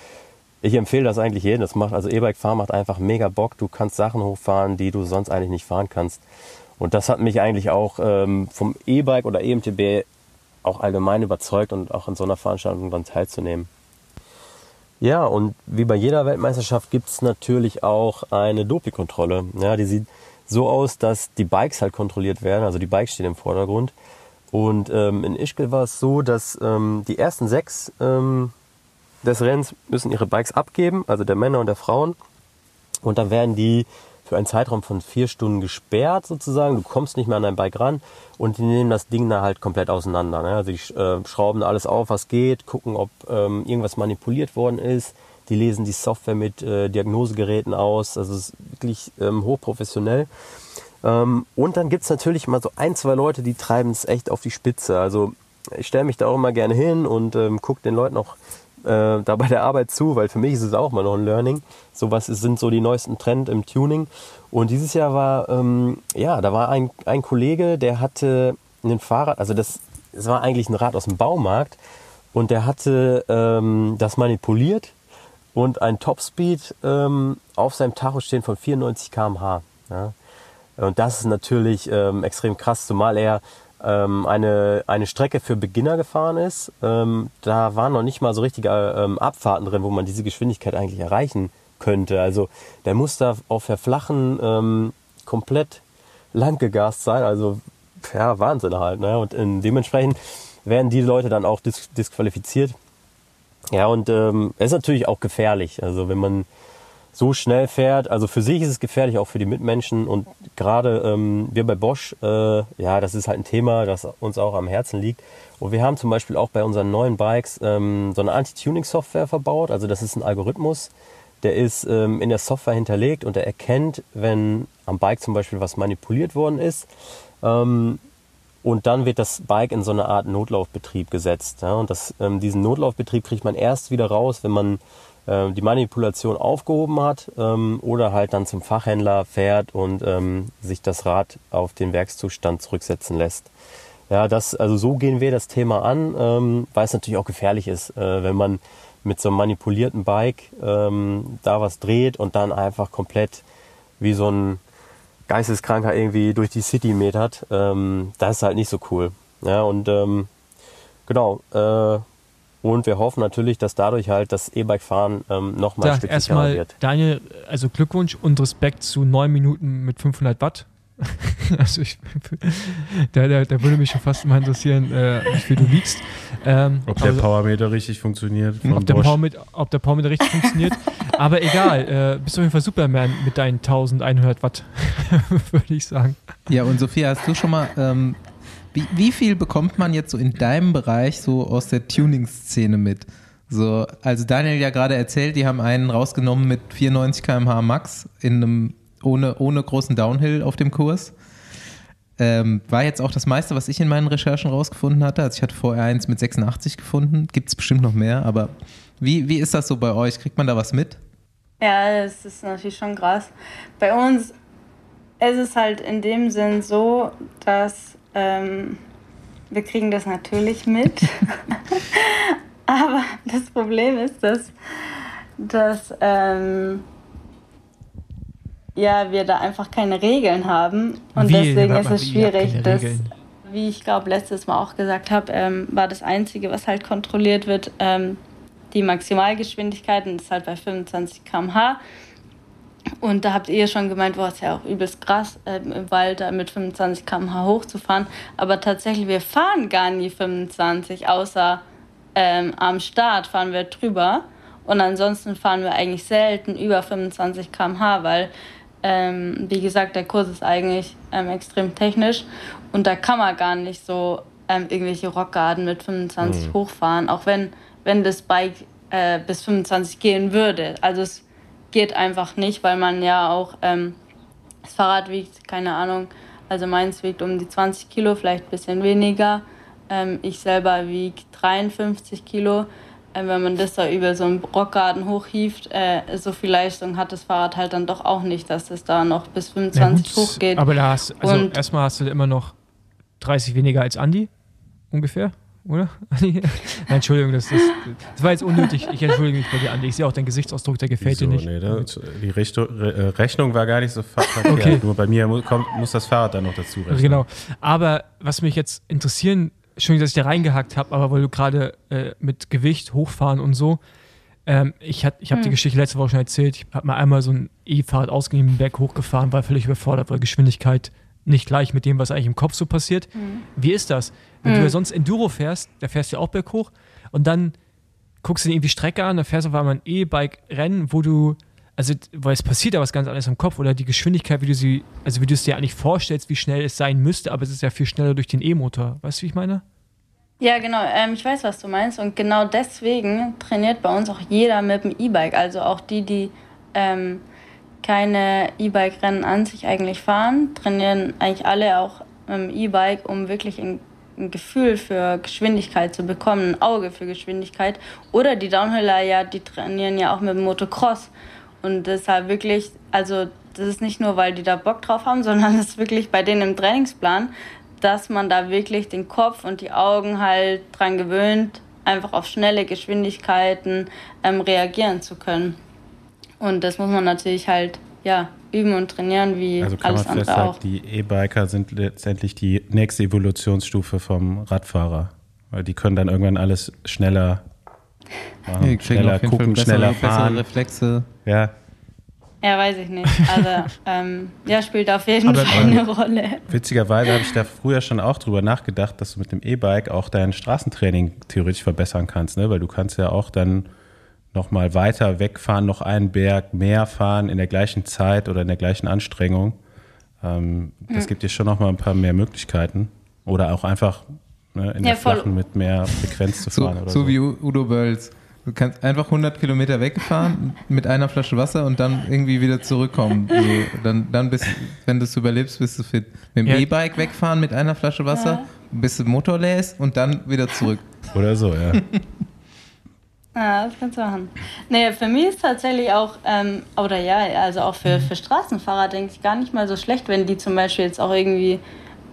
ich empfehle das eigentlich jedem. Das macht, also E-Bike fahren macht einfach mega Bock. Du kannst Sachen hochfahren, die du sonst eigentlich nicht fahren kannst. Und das hat mich eigentlich auch ähm, vom E-Bike oder EMTB auch allgemein überzeugt und auch an so einer Veranstaltung dann teilzunehmen. Ja, und wie bei jeder Weltmeisterschaft gibt es natürlich auch eine Dopingkontrolle. Ja, die sieht so aus, dass die Bikes halt kontrolliert werden, also die Bikes stehen im Vordergrund. Und ähm, in Ischgl war es so, dass ähm, die ersten sechs ähm, des Rennens müssen ihre Bikes abgeben, also der Männer und der Frauen. Und dann werden die für einen Zeitraum von vier Stunden gesperrt sozusagen. Du kommst nicht mehr an dein Bike ran und die nehmen das Ding da halt komplett auseinander. Ne? Also die äh, schrauben alles auf, was geht, gucken, ob ähm, irgendwas manipuliert worden ist. Die lesen die Software mit äh, Diagnosegeräten aus. Also es ist wirklich ähm, hochprofessionell. Ähm, und dann gibt's natürlich mal so ein, zwei Leute, die treiben es echt auf die Spitze. Also ich stelle mich da auch immer gerne hin und ähm, gucke den Leuten auch äh, da bei der Arbeit zu, weil für mich ist es auch mal noch ein Learning. So was sind so die neuesten Trends im Tuning. Und dieses Jahr war, ähm, ja, da war ein, ein Kollege, der hatte ein Fahrrad, also das, das war eigentlich ein Rad aus dem Baumarkt und der hatte ähm, das manipuliert und ein Topspeed ähm, auf seinem Tacho stehen von 94 km/h. Ja. Und das ist natürlich ähm, extrem krass, zumal er ähm, eine, eine Strecke für Beginner gefahren ist. Ähm, da waren noch nicht mal so richtige ähm, Abfahrten drin, wo man diese Geschwindigkeit eigentlich erreichen könnte. Also der muss da auf der flachen ähm, komplett lang gegast sein. Also ja, Wahnsinn halt. Ne? Und in, dementsprechend werden die Leute dann auch dis disqualifiziert. Ja, und ähm, ist natürlich auch gefährlich. Also wenn man so schnell fährt. Also für sich ist es gefährlich, auch für die Mitmenschen. Und gerade ähm, wir bei Bosch, äh, ja, das ist halt ein Thema, das uns auch am Herzen liegt. Und wir haben zum Beispiel auch bei unseren neuen Bikes ähm, so eine Anti-Tuning-Software verbaut. Also das ist ein Algorithmus, der ist ähm, in der Software hinterlegt und der erkennt, wenn am Bike zum Beispiel was manipuliert worden ist. Ähm, und dann wird das Bike in so eine Art Notlaufbetrieb gesetzt. Ja? Und das, ähm, diesen Notlaufbetrieb kriegt man erst wieder raus, wenn man äh, die Manipulation aufgehoben hat ähm, oder halt dann zum Fachhändler fährt und ähm, sich das Rad auf den Werkszustand zurücksetzen lässt. Ja, das, also so gehen wir das Thema an, ähm, weil es natürlich auch gefährlich ist, äh, wenn man mit so einem manipulierten Bike ähm, da was dreht und dann einfach komplett wie so ein Geisteskranker irgendwie durch die City metert. Ähm, das ist halt nicht so cool. Ja, und ähm, genau, äh, und wir hoffen natürlich, dass dadurch halt das E-Bike-Fahren ähm, nochmal ja, ein Stück sicherer wird. Daniel, also Glückwunsch und Respekt zu neun Minuten mit 500 Watt. also ich, da, da, da, würde mich schon fast mal interessieren, äh, wie viel du wiegst. Ähm, ob der also, Powermeter richtig funktioniert. Ob der, Powermeter, ob der Powermeter richtig funktioniert. Aber egal, äh, bist du auf jeden Fall Superman mit deinen 1100 Watt, würde ich sagen. Ja, und Sophia, hast du schon mal ähm, wie, wie viel bekommt man jetzt so in deinem Bereich so aus der Tuning-Szene mit? So, also Daniel ja gerade erzählt, die haben einen rausgenommen mit 94 km/h Max in einem ohne, ohne großen Downhill auf dem Kurs. ähm, war jetzt auch das meiste, was ich in meinen Recherchen rausgefunden hatte. Also ich hatte vorher eins mit 86 gefunden. Gibt es bestimmt noch mehr, aber wie, wie ist das so bei euch? Kriegt man da was mit? Ja, es ist natürlich schon krass. Bei uns ist es halt in dem Sinn so, dass ähm, wir kriegen das natürlich mit. Aber das Problem ist, dass, dass ähm, ja, wir da einfach keine Regeln haben. Und Wie? deswegen ist es schwierig. keine Das, Regeln. wie ich glaube, letztes Mal auch gesagt habe, ähm, war das Einzige, was halt kontrolliert wird, ähm, die Maximalgeschwindigkeit und das ist halt bei 25 km/h. Und da habt ihr schon gemeint, boah, ist ja auch übelst krass, ähm, im Wald da mit 25 km/h hochzufahren. Aber tatsächlich, wir fahren gar nie 25, außer ähm, am Start fahren wir drüber. Und ansonsten fahren wir eigentlich selten über 25 km/h, weil, ähm, wie gesagt, der Kurs ist eigentlich ähm, extrem technisch und da kann man gar nicht so ähm, irgendwelche Rockgarden mit 25 Mhm. hochfahren, auch wenn, wenn das Bike äh, bis 25 gehen würde. Also es geht einfach nicht, weil man ja auch, ähm, das Fahrrad wiegt, keine Ahnung, also meins wiegt um die 20 Kilo, vielleicht ein bisschen weniger. Ähm, ich selber wiege 53 Kilo. Ähm, wenn man das da über so einen Rockgarten hochhieft, äh, so viel Leistung hat das Fahrrad halt dann doch auch nicht, dass es da noch bis Na 25 gut, hochgeht. Aber da hast also erstmal hast du immer noch 30 weniger als Andi, ungefähr, oder? Nein, Entschuldigung, das, das, das war jetzt unnötig. Ich entschuldige mich bei dir, Andi. Ich sehe auch deinen Gesichtsausdruck, der gefällt Wieso? dir nicht. Nee, das, die Richtung, Re äh, Rechnung war gar nicht so ver- verkehrt. Okay. Nur bei mir mu kommt, muss das Fahrrad dann noch dazu rechnen. Genau. Aber was mich jetzt interessieren, Entschuldigung, dass ich da reingehackt habe, aber weil du gerade äh, mit Gewicht hochfahren und so, ähm, ich, hat- ich habe die Hm. Geschichte letzte Woche schon erzählt, ich habe mal einmal so ein E-Fahrrad ausgeliehen, den Berg hochgefahren, war völlig überfordert, weil Geschwindigkeit nicht gleich mit dem, was eigentlich im Kopf so passiert. Wie ist das? Wenn du Hm. ja sonst Enduro fährst, da fährst du ja auch berghoch und dann guckst du dir irgendwie Strecke an, dann fährst du auf einmal ein E-Bike-Rennen, wo du, also, weil es passiert ja was ganz anderes im Kopf oder die Geschwindigkeit, wie du sie, also wie du es dir eigentlich vorstellst, wie schnell es sein müsste, aber es ist ja viel schneller durch den E-Motor. Weißt du, wie ich meine? Ja, genau. Ähm, ich weiß, was du meinst. Und genau deswegen trainiert bei uns auch jeder mit dem E-Bike. Also auch die, die ähm, keine E-Bike-Rennen an sich eigentlich fahren, trainieren eigentlich alle auch mit dem E-Bike, um wirklich ein, ein Gefühl für Geschwindigkeit zu bekommen, ein Auge für Geschwindigkeit. Oder die Downhiller, ja, die trainieren ja auch mit dem Motocross. Und deshalb wirklich, also das ist nicht nur, weil die da Bock drauf haben, sondern es ist wirklich bei denen im Trainingsplan, dass man da wirklich den Kopf und die Augen halt dran gewöhnt, einfach auf schnelle Geschwindigkeiten ähm, reagieren zu können. Und das muss man natürlich halt ja, üben und trainieren, wie Also kann alles man andere auch. festhalten, die E-Biker sind letztendlich die nächste Evolutionsstufe vom Radfahrer. Weil die können dann irgendwann alles schneller machen, kriegen schneller gucken, bessere, schneller fahren. Reflexe. Ja, Ja, weiß ich nicht. Also, ähm, ja, spielt auf jeden Aber- Fall eine Rolle. witzigerweise habe ich da früher schon auch drüber nachgedacht, dass du mit dem E-Bike auch dein Straßentraining theoretisch verbessern kannst, ne? weil du kannst ja auch dann noch mal weiter wegfahren, noch einen Berg mehr fahren in der gleichen Zeit oder in der gleichen Anstrengung. Ähm, das gibt dir schon noch mal ein paar mehr Möglichkeiten. Oder auch einfach ne, in Ja, der voll. Flachen mit mehr Frequenz zu So, fahren. oder so wie U- Udo Bölz. Du kannst einfach 100 Kilometer wegfahren mit einer Flasche Wasser und dann irgendwie wieder zurückkommen. So, dann, dann bist, wenn du es überlebst, bist du fit. Mit dem Ja. E-Bike wegfahren mit einer Flasche Wasser, bis du Motor lässt und dann wieder zurück. Oder so, ja. Ja, das kannst du machen. Nee, für mich ist tatsächlich auch, ähm, oder ja, also auch für, für Straßenfahrer denke ich gar nicht mal so schlecht, wenn die zum Beispiel jetzt auch irgendwie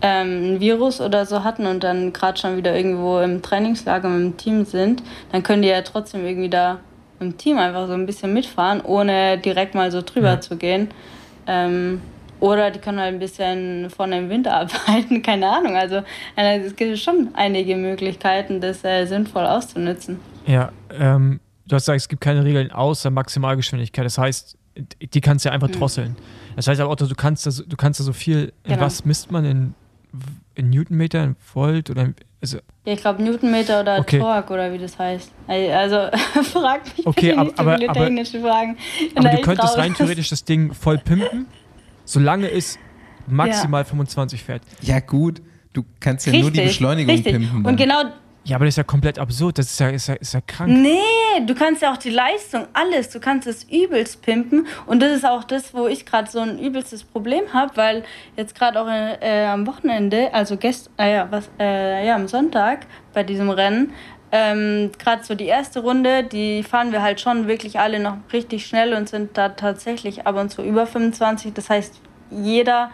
ähm, ein Virus oder so hatten und dann gerade schon wieder irgendwo im Trainingslager mit dem Team sind, dann können die ja trotzdem irgendwie da im Team einfach so ein bisschen mitfahren, ohne direkt mal so drüber Ja. zu gehen. Ähm, oder die können halt ein bisschen von dem Winter arbeiten, keine Ahnung. Also äh, es gibt schon einige Möglichkeiten, das äh, sinnvoll auszunutzen. Ja, ähm, du hast gesagt, es gibt keine Regeln außer Maximalgeschwindigkeit. Das heißt, die kannst du ja einfach drosseln. Das heißt aber auch, du kannst da so, du kannst da so viel, in Genau. was misst man in, in Newtonmeter, in Volt oder in, also Ja, ich glaube Newtonmeter oder Okay. Torque oder wie das heißt. Also frag mich Okay, bitte aber- nicht so aber- viele aber- technische Fragen. Aber du könntest raus. rein theoretisch das Ding voll pimpen, solange es maximal 25 fährt. Ja, gut. Du kannst ja nur die Richtig, Beschleunigung richtig. pimpen. Und dann. genau, Ja, aber das ist ja komplett absurd. Das ist ja, ist ja, ist ja krank. Nee, du kannst ja auch die Leistung, alles, du kannst es übelst pimpen. Und das ist auch das, wo ich gerade so ein übelstes Problem habe, weil jetzt gerade auch äh, am Wochenende, also gest, äh, ja, was, äh, ja, am Sonntag bei diesem Rennen, ähm, gerade so die erste Runde, die fahren wir halt schon wirklich alle noch richtig schnell und sind da tatsächlich ab und zu über 25. Das heißt, jeder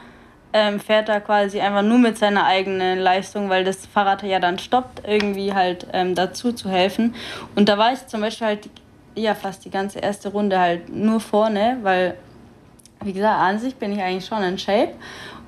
ähm, fährt da quasi einfach nur mit seiner eigenen Leistung, weil das Fahrrad ja dann stoppt, irgendwie halt ähm, dazu zu helfen. Und da war ich zum Beispiel halt ja fast die ganze erste Runde halt nur vorne, weil wie gesagt, an sich bin ich eigentlich schon in Shape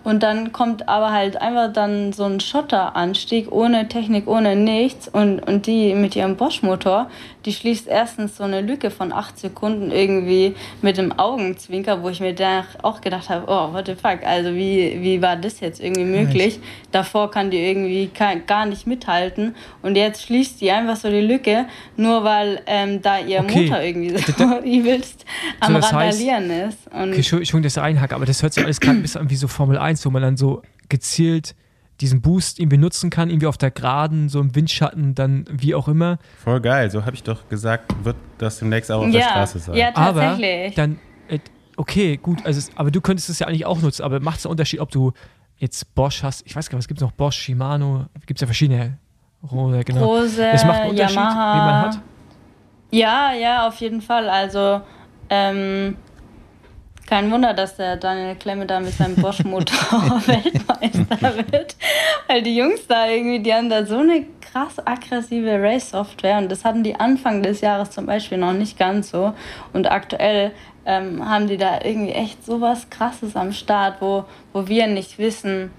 und dann kommt aber halt einfach dann so ein Schotteranstieg ohne Technik, ohne nichts. Und, und die mit ihrem Bosch-Motor, die schließt erstens so eine Lücke von acht Sekunden irgendwie mit dem Augenzwinker, wo ich mir da auch gedacht habe, oh, what the fuck, also wie, wie war das jetzt irgendwie möglich? Davor kann die irgendwie gar nicht mithalten. Und jetzt schließt die einfach so die Lücke, nur weil ähm, da ihr okay. Motor irgendwie so übelst am so, Randalieren heißt, ist. Und okay, Entschuldigung, dass ich einhacke, aber das hört sich alles gerade bisschen an wie so Formel 1 1, wo man dann so gezielt diesen Boost irgendwie nutzen kann, irgendwie auf der Geraden, so im Windschatten, dann wie auch immer. Voll geil, so habe ich doch gesagt, wird das demnächst auch auf ja, der Straße sein. Ja, tatsächlich. Aber dann, äh, okay, gut, also, aber du könntest es ja eigentlich auch nutzen, aber macht es einen Unterschied, ob du jetzt Bosch hast, ich weiß gar nicht, was gibt es noch, Bosch, Shimano, gibt es ja verschiedene Rose, genau. Rose, das macht einen Unterschied, Yamaha. wie man hat? Ja, ja, auf jeden Fall, also ähm, kein Wunder, dass der Daniel Klemme da mit seinem Bosch-Motor Weltmeister wird. Weil die Jungs da irgendwie, die haben da so eine krass aggressive Race-Software und das hatten die Anfang des Jahres zum Beispiel noch nicht ganz so. Und aktuell ähm, haben die da irgendwie echt sowas krasses am Start, wo, wo wir nicht wissen,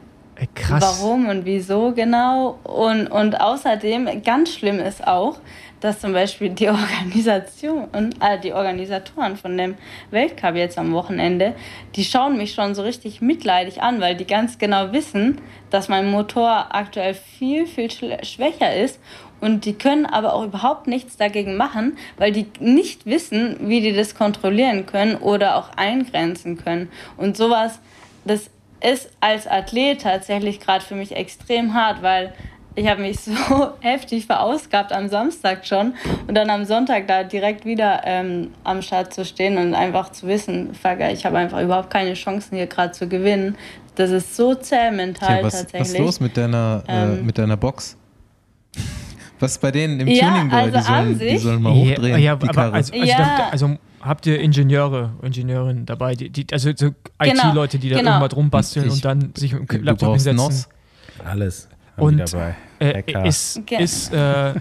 Krass. warum und wieso genau. Und, und außerdem, ganz schlimm ist auch, dass zum Beispiel die Organisation, äh, die Organisatoren von dem Weltcup jetzt am Wochenende, die schauen mich schon so richtig mitleidig an, weil die ganz genau wissen, dass mein Motor aktuell viel, viel schwächer ist und die können aber auch überhaupt nichts dagegen machen, weil die nicht wissen, wie die das kontrollieren können oder auch eingrenzen können. Und sowas, das ist als Athlet tatsächlich gerade für mich extrem hart, weil ich habe mich so heftig verausgabt am Samstag schon und dann am Sonntag da direkt wieder ähm, am Start zu stehen und einfach zu wissen, fuck, ich habe einfach überhaupt keine Chancen hier gerade zu gewinnen. Das ist so zäh mental ja, was, tatsächlich. Was ist los mit deiner, äh, ähm, äh, mit deiner Box? Was ist bei denen im ja, Tuning, also die, sollen, die sollen mal hochdrehen. Ja, ja aber also, also, ja. also, habt ihr Ingenieure, Ingenieurinnen dabei, die, die also so genau, IT-Leute, die da genau. irgendwas rumbasteln ich, und dann sich im Laptop hinsetzen? NOS. Alles. Und äh, ist, ist, äh,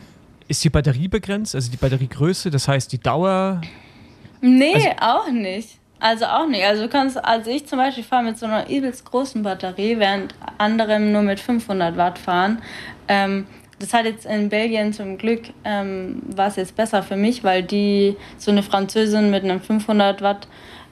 ist die Batterie begrenzt, also die Batteriegröße, das heißt die Dauer? Nee, also, auch nicht. Also auch nicht. Also du kannst, also ich zum Beispiel fahre mit so einer übelst großen Batterie, während andere nur mit 500 Watt fahren. Ähm, das hat jetzt in Belgien zum Glück ähm, war es jetzt besser für mich, weil die so eine Französin mit einem 500 Watt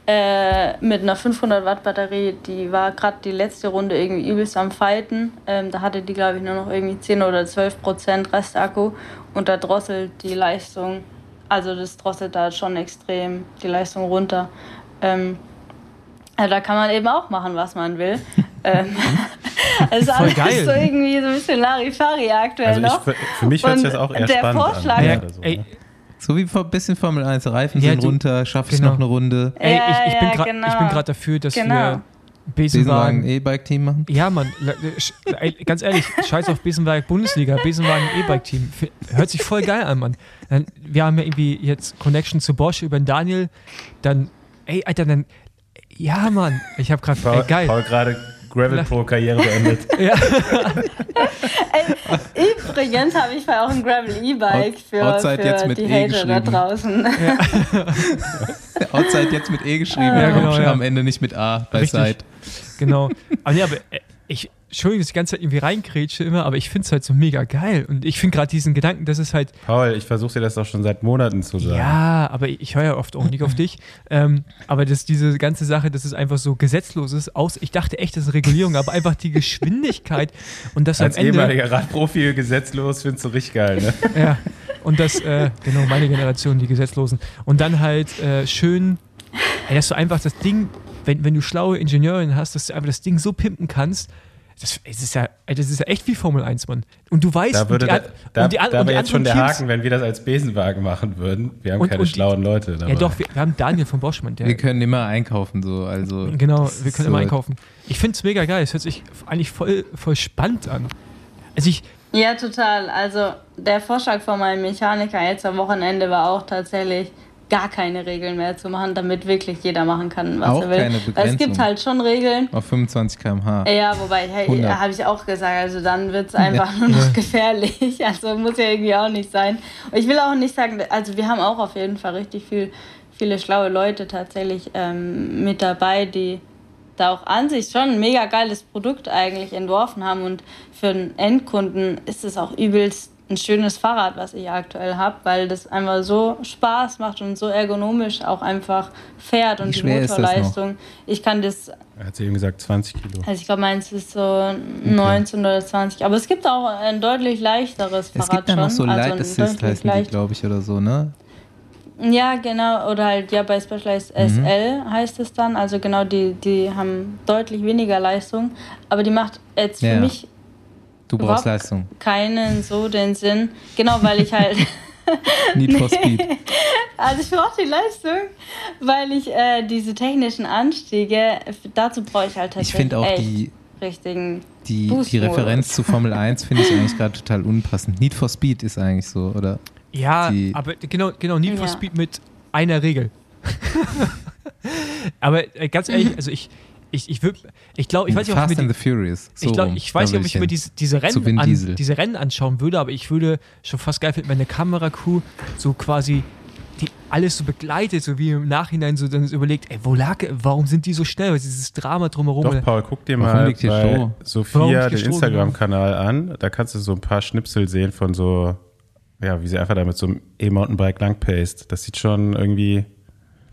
äh, mit einer 500 Watt Batterie, die war gerade die letzte Runde irgendwie übelst am Fighten. Ähm, da hatte die, glaube ich, nur noch irgendwie 10 oder 12 Prozent Restakku und da drosselt die Leistung, also das drosselt da schon extrem die Leistung runter. Ähm, also da kann man eben auch machen, was man will. ähm, also Voll alles geil. so irgendwie so ein bisschen Larifari aktuell also ich, noch. Für, für mich hört sich das auch eher der spannend Vorschlag, an. Ja, so, ey, ne? So wie ein bisschen Formel 1, Reifen ja, sind du, runter, schaffe ich genau. noch eine Runde. Ey, ich, ich, bin ja, genau. gerade dafür, dass genau. wir Besenwagen E-Bike-Team machen? Ja, Mann. Ganz ehrlich, scheiß auf Besenwagen Bundesliga, Besenwagen E-Bike-Team. Hört sich voll geil an, Mann. Wir haben ja irgendwie jetzt Connection zu Bosch über den Daniel. Dann, ey, Alter, dann. Ja, Mann. Ich habe gerade. Geil. Paul gerade Gravel Pro Karriere beendet. ja. Übrigens habe ich auch ein Gravel E-Bike für, Outside für jetzt mit die e Hater da draußen. Ja. Outside jetzt mit E geschrieben, ja, genau, ja. am Ende nicht mit A bei Richtig. Side. Genau. Aber, nee, aber äh, ich, Entschuldigung, dass ich die ganze Zeit irgendwie reinkrätsche immer, aber ich finde es halt so mega geil. Und ich finde gerade diesen Gedanken, dass es halt. Paul, ich versuche dir das doch schon seit Monaten zu sagen. Ja, aber ich höre ja oft auch nicht auf dich. Ähm, aber dass diese ganze Sache, dass es einfach so gesetzlos ist, aus, ich dachte echt, das ist Regulierung, aber einfach die Geschwindigkeit und das Als am Ende. ehemaliger Radprofi gesetzlos findest du richtig geil, ne? ja. Und das, äh, genau, meine Generation, die Gesetzlosen. Und dann halt äh, schön, ey, dass du einfach das Ding, wenn, wenn du schlaue Ingenieurin hast, dass du einfach das Ding so pimpen kannst, Das, es ist ja, das ist ja echt wie Formel 1, Mann. Und du weißt, Da würde und die, da, da, und die, da und die wäre jetzt schon der Teams- Haken, wenn wir das als Besenwagen machen würden. Wir haben Und- keine und die- schlauen Leute dabei. Ja, doch, wir, wir haben Daniel von Boschmann, der. Wir können immer einkaufen, so. Also, Genau, wir können immer so- einkaufen. Ich finde es mega geil. Es hört sich eigentlich voll, voll spannend an. Also ich, Ja, total. Also der Vorschlag von meinem Mechaniker jetzt am Wochenende war auch tatsächlich gar keine Regeln mehr zu machen, damit wirklich jeder machen kann, was Auch er will. keine Weil es Begrenzung. gibt halt schon Regeln. Auf 25 km/h. Ja, wobei, hey, 100. habe ich auch gesagt, also dann wird es einfach nur noch gefährlich. Also muss ja irgendwie auch nicht sein. Und ich will auch nicht sagen, also wir haben auch auf jeden Fall richtig viel, viele schlaue Leute tatsächlich ähm, mit dabei, die da auch an sich schon ein mega geiles Produkt eigentlich entworfen haben. Und für einen Endkunden ist es auch übelst ein schönes Fahrrad, was ich aktuell habe, weil das einfach so Spaß macht und so ergonomisch auch einfach fährt und Wie die schwer ist das noch? Motorleistung. Ich kann das Er hat sie eben gesagt, 20 Kilo. also ich glaube, meins ist so 19 oder 20. Aber es gibt auch ein deutlich leichteres Es Fahrrad gibt ja noch so schon. also Light ein Assist, heißen die, leicht- glaube ich, oder so, ne? Ja, genau. Oder halt ja bei Specialized Mhm. SL heißt es dann. Also genau, die, die haben deutlich weniger Leistung. Aber die macht jetzt für Ja. mich Du brauchst Leistung. keinen so den Sinn. Genau, weil ich halt... Need for Speed. Also ich brauche die Leistung, weil ich äh, diese technischen Anstiege, dazu brauche ich halt Ich tatsächlich finde auch echt die, richtigen die, die. Referenz zu Formel 1 finde ich eigentlich gerade total unpassend. Need for Speed ist eigentlich so, oder? ja, Die- aber genau, genau, Need for Ja. Speed mit einer Regel. aber äh, ganz ehrlich, also ich, ich, ich, würd- ich glaube, ich weiß nicht, ob ich mir die, the Furious. So ich, glaub, ich weiß nicht, ob ich mir diese, diese, Rennen an, diese Rennen anschauen würde, aber ich würde schon fast geil finden, wenn eine Kameracrew so quasi die alles so begleitet, so wie im Nachhinein so dann überlegt, ey, wo lag, warum sind die so schnell? Was ist dieses Drama drumherum? Doch, Paul, guck dir Warum mal bei Sophia den Instagram-Kanal an. Da kannst du so ein paar Schnipsel sehen von so, ja, wie sie einfach da mit so einem E-Mountainbike langpaced. Das sieht schon irgendwie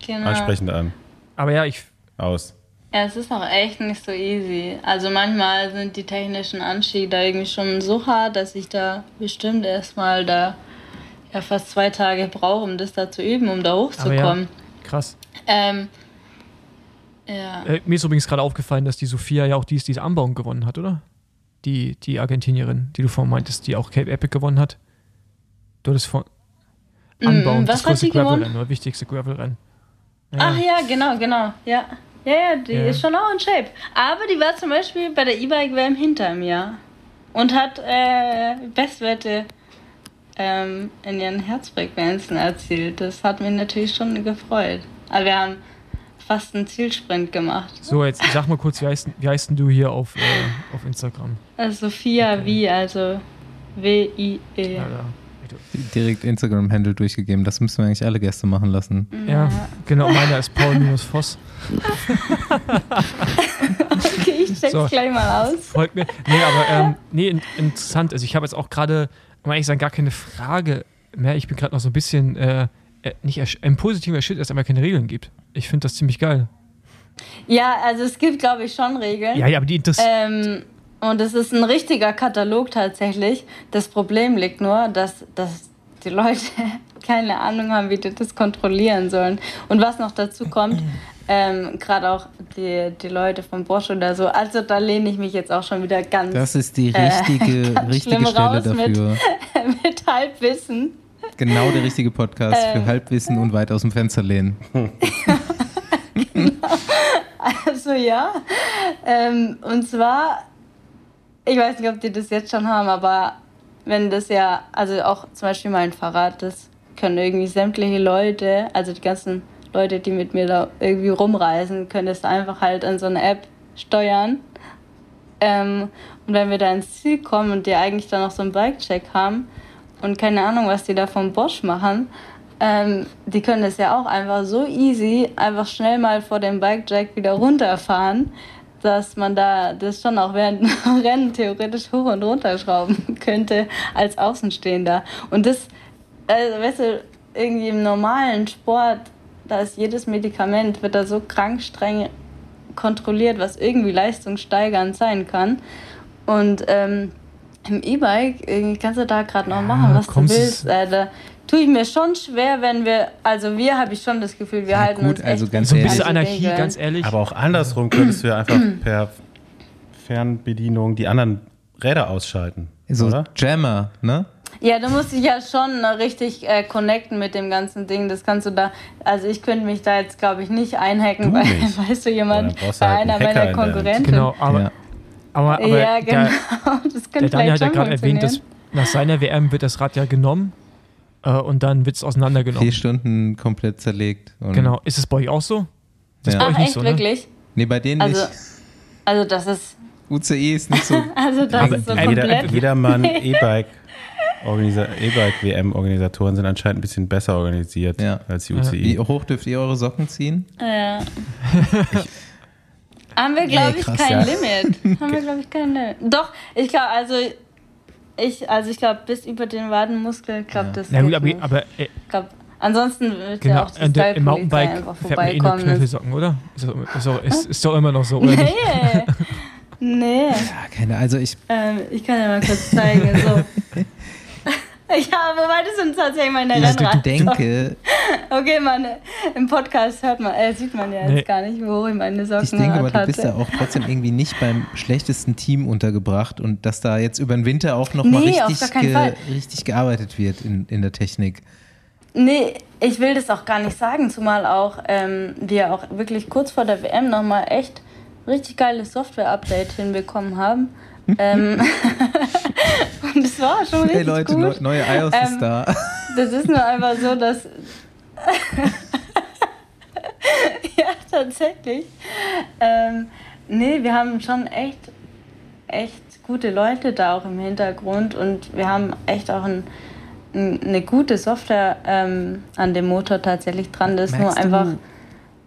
Genau. ansprechend an. Aber ja, ich, Aus. Ja, es ist auch echt nicht so easy. Also manchmal sind die technischen Anstiege da irgendwie schon so hart, dass ich da bestimmt erstmal da ja fast zwei Tage brauche, um das da zu üben, um da aber ja, hochzukommen. krass. Ähm, ja. Äh, mir ist übrigens gerade aufgefallen, dass die Sophia ja auch dies, diese Anbauung gewonnen hat, oder? Die, die Argentinierin, die du vorhin meintest, die auch Cape Epic gewonnen hat. Du hattest vor Anbauen, Mm, was das größte? Gravelrennen, wichtigste Gravelrennen. Ach ja, genau, genau. Ja, ja, ja die Ja. ist schon auch in Shape. Aber die war zum Beispiel bei der E-Bike-WM hinter mir und hat äh, Bestwerte ähm, in ihren Herzfrequenzen erzielt. Das hat mich natürlich schon gefreut. Aber wir haben fast einen Zielsprint gemacht. So, jetzt sag mal kurz, wie heißt, wie heißt denn du hier auf, äh, auf Instagram? Also Sophia wie, also W-I-E. Ja, da. Direkt Instagram-Handle durchgegeben. Das müssen wir eigentlich alle Gäste machen lassen. ja, genau, meiner ist Paul-Voss. Okay, ich check's So. gleich mal aus. Folgt mir. Nee, aber ähm, nee, in, interessant. Also ich habe jetzt auch gerade, um ehrlich sagen, gar keine Frage mehr. Ich bin gerade noch so ein bisschen, äh, äh, nicht im positiven erschüttert, dass es einfach keine Regeln gibt. Ich finde das ziemlich geil. Ja, also es gibt, glaube ich, schon Regeln. Ja, ja, aber die interessieren. Ähm, und es ist ein richtiger Katalog tatsächlich. Das Problem liegt nur, dass, dass die Leute keine Ahnung haben, wie die das kontrollieren sollen. Und was noch dazu kommt, ähm, gerade auch die, die Leute von Bosch oder so, also da lehne ich mich jetzt auch schon wieder ganz Das ist die Äh, richtige, ganz richtige Stelle raus mit- dafür. mit Halbwissen. Genau der richtige Podcast Ähm. für Halbwissen und weit aus dem Fenster lehnen. Also ja. Ähm, und zwar, ich weiß nicht, ob die das jetzt schon haben, aber wenn das ja, also auch zum Beispiel mein Fahrrad, das können irgendwie sämtliche Leute, also die ganzen Leute, die mit mir da irgendwie rumreisen, können das einfach halt an so eine App steuern. Ähm, und wenn wir da ins Ziel kommen und die eigentlich dann noch so einen Bike-Check haben und keine Ahnung, was die da vom Bosch machen, ähm, die können das ja auch einfach so easy, einfach schnell mal vor dem Bike-Jack wieder runterfahren, dass man da das schon auch während dem Rennen theoretisch hoch und runter schrauben könnte als Außenstehender. Und das, also, weißt du, irgendwie im normalen Sport, da ist jedes Medikament, wird da so krank streng kontrolliert, was irgendwie leistungssteigernd sein kann. Und ähm, im E-Bike irgendwie kannst du da gerade noch machen, was du willst. Äh, da tue ich mir schon schwer, wenn wir, also wir habe ich schon das Gefühl, wir halten gut, uns also echt ganz so ein ehrlich. bisschen Anarchie, Regeln. ganz ehrlich. Aber auch andersrum könntest du ja einfach per Fernbedienung die anderen Räder ausschalten. So oder? Jammer, ne? Ja, du musst dich ja schon richtig äh, connecten mit dem ganzen Ding. Das kannst du da, also ich könnte mich da jetzt, glaube ich, nicht einhacken, Du weil, nicht. weißt du, Ja, jemand bei halt einer Hacker meiner. Konkurrenten. Genau, aber, Ja. aber, aber ja, genau. der, das der Daniel hat ja gerade erwähnt, dass nach seiner WM wird das Rad ja genommen äh, und dann wird es auseinandergenommen. Vier Stunden komplett zerlegt. Und Genau. Ist es bei euch auch so? Das ist Ja. bei Ach, echt, so, ne? wirklich? Nee, bei denen Also, nicht. also das ist, UCI ist nicht so. also das Aber ist so jeder- komplett. Jeder, jedermann E-Bike. Organisa- E-Bike-WM-Organisatoren sind anscheinend ein bisschen besser organisiert Ja. als die. UCI. Wie hoch dürft ihr eure Socken ziehen? Ja. Haben wir, glaube Nee, ich, kein ja. Limit. Haben wir, glaube ich, kein Limit. Doch, ich glaube, also ich, also ich glaube, bis über den Wadenmuskel, glaube Ja. das Na gut, geht aber, nicht. aber äh, Ich glaub, ansonsten wird genau, ja auch die äh, im Mountainbike einfach fährt man eh nur vorbeikommen. Knöchelsocken, oder? Ist doch, ist, doch, ist, ist doch immer noch so, oder nicht? Nee, nee. Ja, keine, also ich, Ähm, ich kann ja mal kurz zeigen. So. ja, wobei das sind tatsächlich meine ich Rennrad. denke, Okay, man, im Podcast hört man, äh, sieht man ja jetzt Nee. gar nicht, wo ich meine Socken ich denke aber, du bist da auch trotzdem irgendwie nicht beim schlechtesten Team untergebracht und dass da jetzt über den Winter auch noch mal Nee, richtig, ge, richtig gearbeitet wird in, in der Technik. Nee, ich will das auch gar nicht sagen, zumal auch ähm, wir auch wirklich kurz vor der WM nochmal echt richtig geiles Software-Update hinbekommen haben. Ähm, und es war schon richtig Hey Leute, gut. neu- neue iOS Ähm, ist da. Das ist nur einfach so, dass. ja, tatsächlich. Ähm, nee, wir haben schon echt, echt gute Leute da auch im Hintergrund und wir haben echt auch ein, ein, eine gute Software ähm, an dem Motor tatsächlich dran. Das ist nur Merkst du- einfach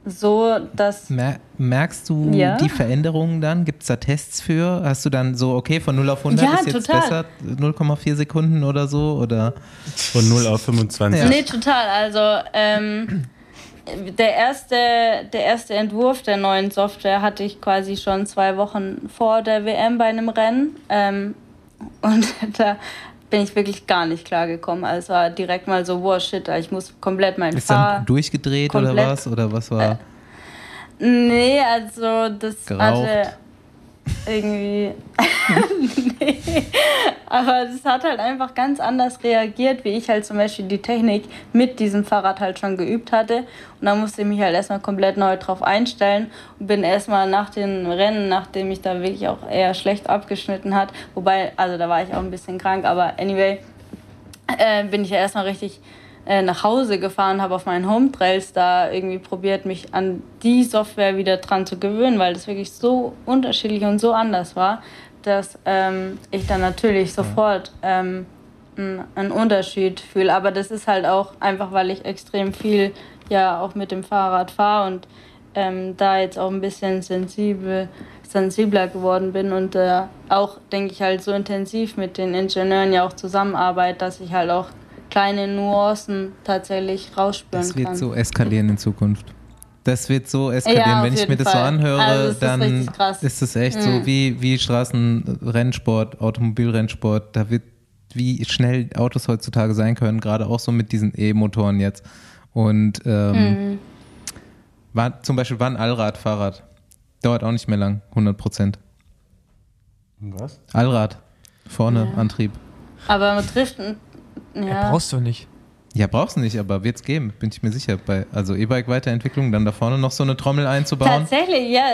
so, dass. Mer merkst du Ja. die Veränderungen dann? Gibt es da Tests für? Hast du dann so, okay, von 0 auf 100 Ja, ist jetzt total. besser, 0,4 Sekunden oder so? Oder? Von 0 auf 25. Ja. Nee, total. Also ähm, der, erste, der erste Entwurf der neuen Software hatte ich quasi schon zwei Wochen vor der WM bei einem Rennen. Ähm, und da bin ich wirklich gar nicht klar gekommen. Also es war direkt mal so, wow, shit, ich muss komplett mein Ist Fahr... dann durchgedreht oder was? Oder was war? Nee, also das Geraucht. hatte irgendwie. nee. Aber das hat halt einfach ganz anders reagiert, wie ich halt zum Beispiel die Technik mit diesem Fahrrad halt schon geübt hatte. Und da musste ich mich halt erstmal komplett neu drauf einstellen und bin erstmal nach den Rennen, nachdem ich da wirklich auch eher schlecht abgeschnitten hat, wobei, also da war ich auch ein bisschen krank, aber anyway, äh, bin ich ja erstmal richtig äh, nach Hause gefahren, habe auf meinen Home Trails da irgendwie probiert, mich an die Software wieder dran zu gewöhnen, weil das wirklich so unterschiedlich und so anders war, dass ähm, ich dann natürlich sofort ähm, einen Unterschied fühle. Aber das ist halt auch einfach, weil ich extrem viel ja auch mit dem Fahrrad fahre und ähm, da jetzt auch ein bisschen sensibel, sensibler geworden bin und äh, auch, denke ich, halt so intensiv mit den Ingenieuren ja auch zusammenarbeite, dass ich halt auch kleine Nuancen tatsächlich rausspüren Das wird kann. so eskalieren in Zukunft. Das wird so eskalieren. Ja, Wenn ich mir das so anhöre, Also ist dann krass. ist es echt Mhm. so wie, wie Straßenrennsport, Automobilrennsport. Da wird, wie schnell Autos heutzutage sein können, gerade auch so mit diesen E-Motoren jetzt. Und ähm, Mhm. war, zum Beispiel war ein Allrad-Fahrrad. Dauert auch nicht mehr lang, 100 Prozent. Was? Allrad, vorne Ja. Antrieb. Aber man trifft, Ja. ja, Brauchst du nicht. Ja, brauchst du nicht, aber wird's geben, bin ich mir sicher. Bei, also E-Bike-Weiterentwicklung, dann da vorne noch so eine Trommel einzubauen. tatsächlich, ja,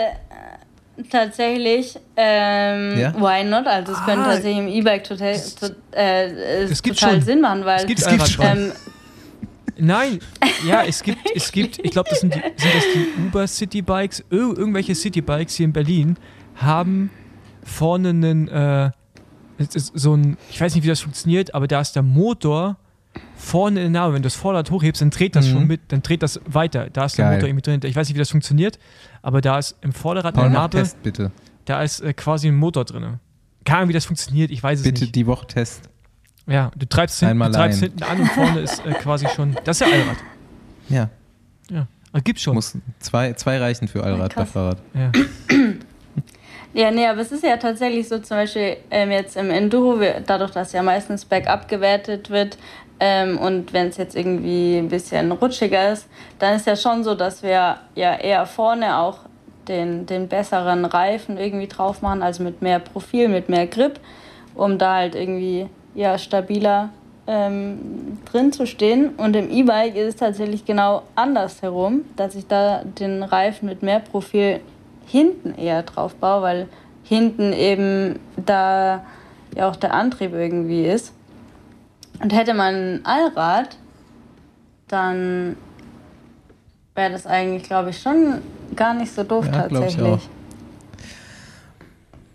tatsächlich, ähm, Ja? why not? Also es könnte Ah. tatsächlich im E-Bike total, to, äh, Es gibt total schon. Sinn machen, weil Es gibt Es gibt schon. ähm, Nein, ja, es gibt, es gibt, ich glaube, das sind, die, sind das die Uber City Bikes. Ir irgendwelche City Bikes hier in Berlin haben vorne einen, äh, es so ein, ich weiß nicht, wie das funktioniert, aber da ist der Motor vorne in der Narbe. Wenn du das Vorderrad hochhebst, dann dreht das Mhm. schon mit, dann dreht das weiter. Da ist der Geil. Motor irgendwie drin. Ich weiß nicht, wie das funktioniert, aber da ist im Vorderrad in Paul, der mach Narbe, Test, bitte. da ist äh, quasi ein Motor drin. Keine Ahnung, wie das funktioniert, ich weiß es Bitte nicht. die Woche Test. Ja, du treibst, hinten, Einmal du treibst hinten an und vorne ist äh, quasi schon, das ist ja Allrad. Ja, Ja, aber gibt's schon. muss zwei, zwei reichen für Allrad bei krass. Fahrrad. Ja. Ja, nee, aber es ist ja tatsächlich so, zum Beispiel ähm, jetzt im Enduro, dadurch, dass ja meistens bergab gewertet wird ähm, und wenn es jetzt irgendwie ein bisschen rutschiger ist, dann ist ja schon so, dass wir ja eher vorne auch den, den besseren Reifen irgendwie drauf machen, also mit mehr Profil, mit mehr Grip, um da halt irgendwie ja, stabiler ähm, drin zu stehen. Und im E-Bike ist es tatsächlich genau andersherum, dass ich da den Reifen mit mehr Profil hinten eher drauf baue, weil hinten eben da ja auch der Antrieb irgendwie ist. Und hätte man ein Allrad, dann wäre das eigentlich, glaube ich, schon gar nicht so doof Ja, tatsächlich. auch.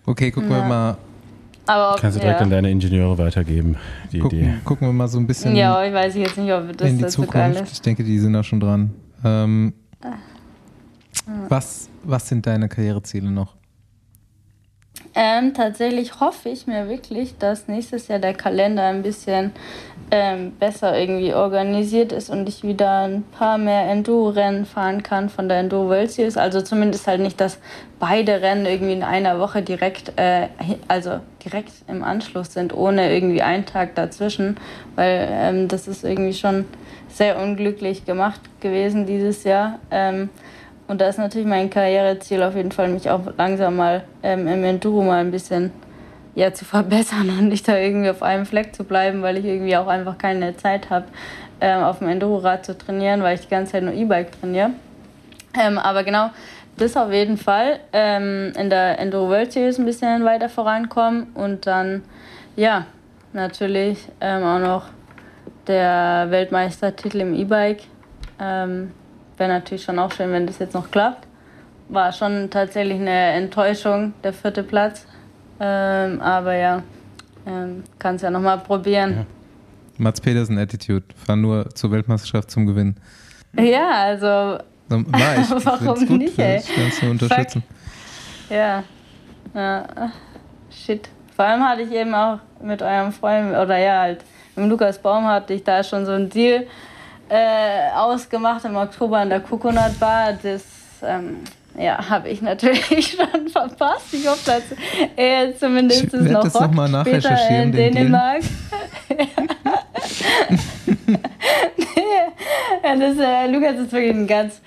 Okay, gucken wir Ja. mal. Aber Kannst du direkt ja. an deine Ingenieure weitergeben, die Idee. Gucken, gucken wir mal so ein bisschen Ja, ich weiß jetzt nicht, ob das, in die das so geil Zukunft. ist. Ich denke, die sind da schon dran. Ähm, Ah. Was, was sind deine Karriereziele noch? Ähm, tatsächlich hoffe ich mir wirklich, dass nächstes Jahr der Kalender ein bisschen ähm, besser irgendwie organisiert ist und ich wieder ein paar mehr Enduro-Rennen fahren kann von der Enduro World Series. Also zumindest halt nicht, dass beide Rennen irgendwie in einer Woche direkt, äh, also direkt im Anschluss sind, ohne irgendwie einen Tag dazwischen, weil ähm, das ist irgendwie schon sehr unglücklich gemacht gewesen dieses Jahr. Ähm, und da ist natürlich mein Karriereziel auf jeden Fall, mich auch langsam mal ähm, im Enduro mal ein bisschen ja, zu verbessern und nicht da irgendwie auf einem Fleck zu bleiben, weil ich irgendwie auch einfach keine Zeit habe, ähm, auf dem Enduro-Rad zu trainieren, weil ich die ganze Zeit nur E-Bike trainiere. Ähm, aber genau, das auf jeden Fall ähm, in der Enduro World Series ein bisschen weiter vorankommen und dann, ja, natürlich ähm, auch noch der Weltmeistertitel im E-Bike. Wäre natürlich schon auch schön, wenn das jetzt noch klappt. War schon tatsächlich eine Enttäuschung, der vierte Platz. Ähm, aber ja, ähm, kann es ja nochmal probieren. Mats Pedersen Attitude. Fahr nur zur Weltmeisterschaft zum Gewinnen. Ja, also So, War ich. Warum Find's gut, nicht, ey? Ich kann es nur unterstützen. Ja. ja. Shit. Vor allem hatte ich eben auch mit eurem Freund, oder ja, halt, mit Lukas Baum hatte ich da schon so ein Deal äh, ausgemacht im Oktober in der Coconut Bar. Das, ähm, ja, habe ich natürlich schon verpasst. Ich hoffe, dass er zumindest Ich noch das noch mal später in. Dänemark. Ja, das, äh, Lukas ist wirklich ein ganz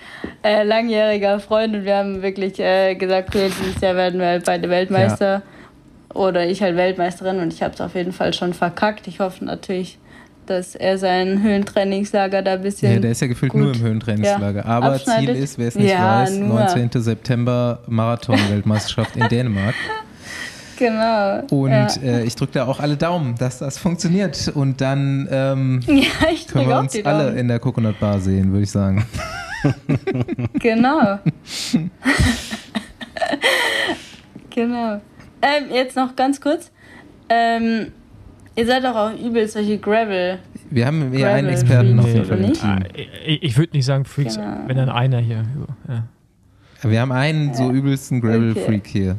äh, langjähriger Freund und wir haben wirklich äh, gesagt, okay, dieses Jahr werden wir halt beide Weltmeister oder ich halt Weltmeisterin und ich habe es auf jeden Fall schon verkackt. Ich hoffe natürlich, dass er sein Höhentrainingslager da ein bisschen. Ja, der ist ja gefühlt nur im Höhentrainingslager. ja, Aber abschneidet. Ziel ist, wer es nicht Ja, weiß, nur. 19. September Marathon-Weltmeisterschaft in Dänemark. Genau. Und ja. äh, ich drücke da auch alle Daumen, dass das funktioniert. Und dann ähm, ja, können wir uns alle in der Coconut Bar sehen, würde ich sagen. Genau. genau. Ähm, jetzt noch ganz kurz. Ähm, ihr seid doch auch übel solche Gravel. Wir haben hier Gravel einen Experten noch dem nicht? Ah, ich ich würde nicht sagen Freaks, Genau. wenn dann einer hier. Ja. Wir haben einen so übelsten Gravel-Freak hier.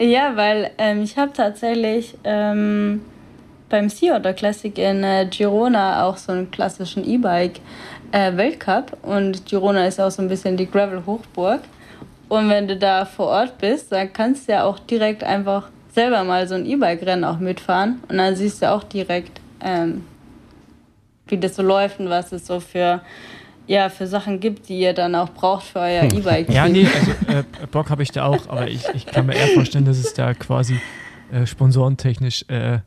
Ja, weil ähm, ich habe tatsächlich ähm, beim Sea Otter Classic in äh, Girona auch so einen klassischen E-Bike äh, Weltcup und Girona ist auch so ein bisschen die Gravel Hochburg. Und wenn du da vor Ort bist, dann kannst du ja auch direkt einfach selber mal so ein E-Bike-Rennen auch mitfahren und dann siehst du auch direkt, ähm, wie das so läuft und was es so für ja, für Sachen gibt, die ihr dann auch braucht für euer E-Bike. Ja, nee, also äh, Bock habe ich da auch, aber ich, ich kann mir eher vorstellen, dass es da quasi äh, sponsorentechnisch äh,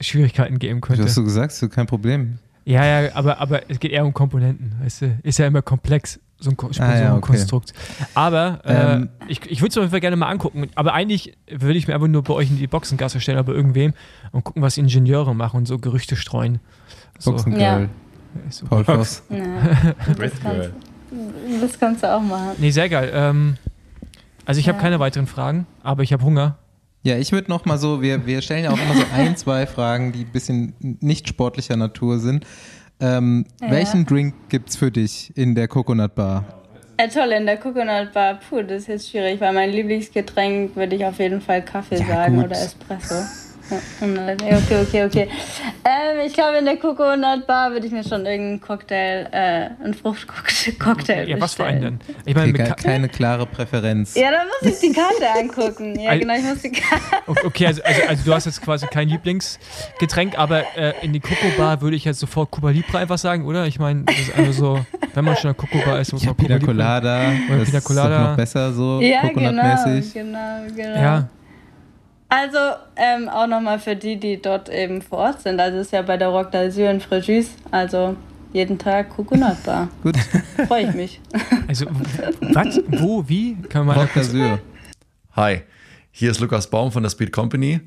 Schwierigkeiten geben Du könnte. hast so gesagt, so kein Problem. Ja, ja, aber, aber es geht eher um Komponenten, weißt du? Ist ja immer komplex, so ein Ko- Ah, ja, okay. Sponsorenkonstrukt. Aber äh, Ähm. ich, ich würde es auf jeden Fall gerne mal angucken. Aber eigentlich würde ich mir einfach nur bei euch in die Boxengasse stellen, aber irgendwem und gucken, was Ingenieure machen und so Gerüchte streuen. So. Boxengirl, So. Paul Voss. Ja, das, kannst, das kannst du auch machen. Nee, sehr geil. Ähm, also ich habe Ja. keine weiteren Fragen, aber ich habe Hunger. Ja, ich würde noch mal so, wir, wir stellen ja auch immer so ein, zwei Fragen, die ein bisschen nicht sportlicher Natur sind. Ähm, Ja. Welchen Drink gibt's für dich in der Coconut Bar? Ja, toll, in der Coconut Bar, puh, das ist jetzt schwierig, weil mein Lieblingsgetränk würde ich auf jeden Fall Kaffee Ja, sagen gut. oder Espresso. Okay, okay, okay. Ähm, ich glaube, in der Coconut Bar würde ich mir schon irgendeinen Cocktail, äh, einen Fruchtcocktail Ja, was für einen denn? Ich meine, okay, keine klare Präferenz. Ja, dann muss ich die Karte angucken. Ja, genau, ich muss die Karte. Okay, also, also, also, du hast jetzt quasi kein Lieblingsgetränk, aber äh, in die Coco Bar würde ich jetzt sofort Cuba Libre einfach sagen, oder? Ich meine, das ist einfach so, wenn man schon in der Coco Bar ist, muss ja, man Pina Colada. Oder Pina Colada. Ist noch besser so, ja, genau, genau, genau. Ja. Also ähm, auch nochmal für die, die dort eben vor Ort sind. Also es ist ja bei der Rock d'Azur in Fréjus, also jeden Tag Coconut Bar. Gut. Freue ich mich. Also was, wo, wie? Kann man Rock d'Azur. Hi, hier ist Lukas Baum von der Speed Company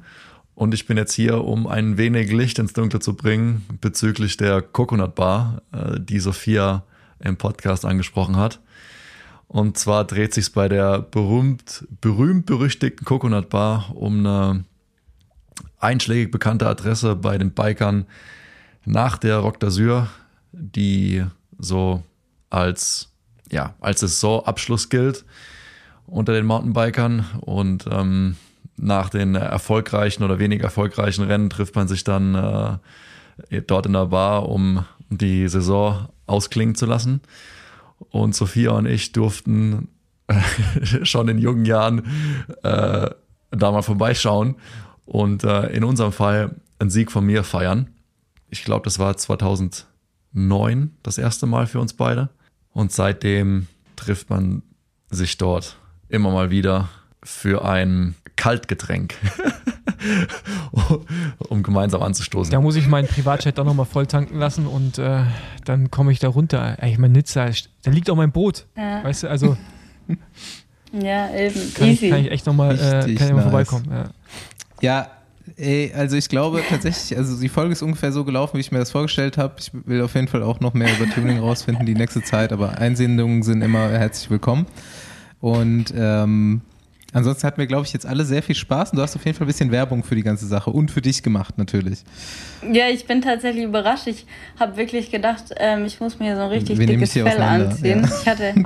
und ich bin jetzt hier, um ein wenig Licht ins Dunkle zu bringen bezüglich der Coconut Bar, äh, die Sophia im Podcast angesprochen hat. Und zwar dreht sich bei der berühmt, berühmt berüchtigten Coconut Bar um eine einschlägig bekannte Adresse bei den Bikern nach der Rock d'Azur, die so als, ja, als Saisonabschluss gilt unter den Mountainbikern. Und ähm, nach den erfolgreichen oder weniger erfolgreichen Rennen trifft man sich dann äh, dort in der Bar, um die Saison ausklingen zu lassen. Und Sophia und ich durften äh, schon in jungen Jahren äh, da mal vorbeischauen und äh, in unserem Fall einen Sieg von mir feiern. Ich glaube, das war 2009 das erste Mal für uns beide. Und seitdem trifft man sich dort immer mal wieder für ein Kaltgetränk, um gemeinsam anzustoßen. Da muss ich meinen Privatchat doch nochmal voll tanken lassen und äh, dann komme ich da runter. Ich meine, Nizza, da liegt auch mein Boot. Ja. Weißt du, also. ja, eben. Kann Easy. Ich, kann ich echt nochmal äh, nice. vorbeikommen. Ja. ja. Ey, also ich glaube tatsächlich, also die Folge ist ungefähr so gelaufen, wie ich mir das vorgestellt habe. Ich will auf jeden Fall auch noch mehr über Tuning rausfinden die nächste Zeit, aber Einsendungen sind immer herzlich willkommen. Und ähm, Ansonsten hatten wir, glaube ich, jetzt alle sehr viel Spaß und du hast auf jeden Fall ein bisschen Werbung für die ganze Sache und für dich gemacht natürlich. Ja, ich bin tatsächlich überrascht. Ich habe wirklich gedacht, ähm, ich muss mir so ein richtig wir dickes Fell anziehen. Ja. Ich hatte.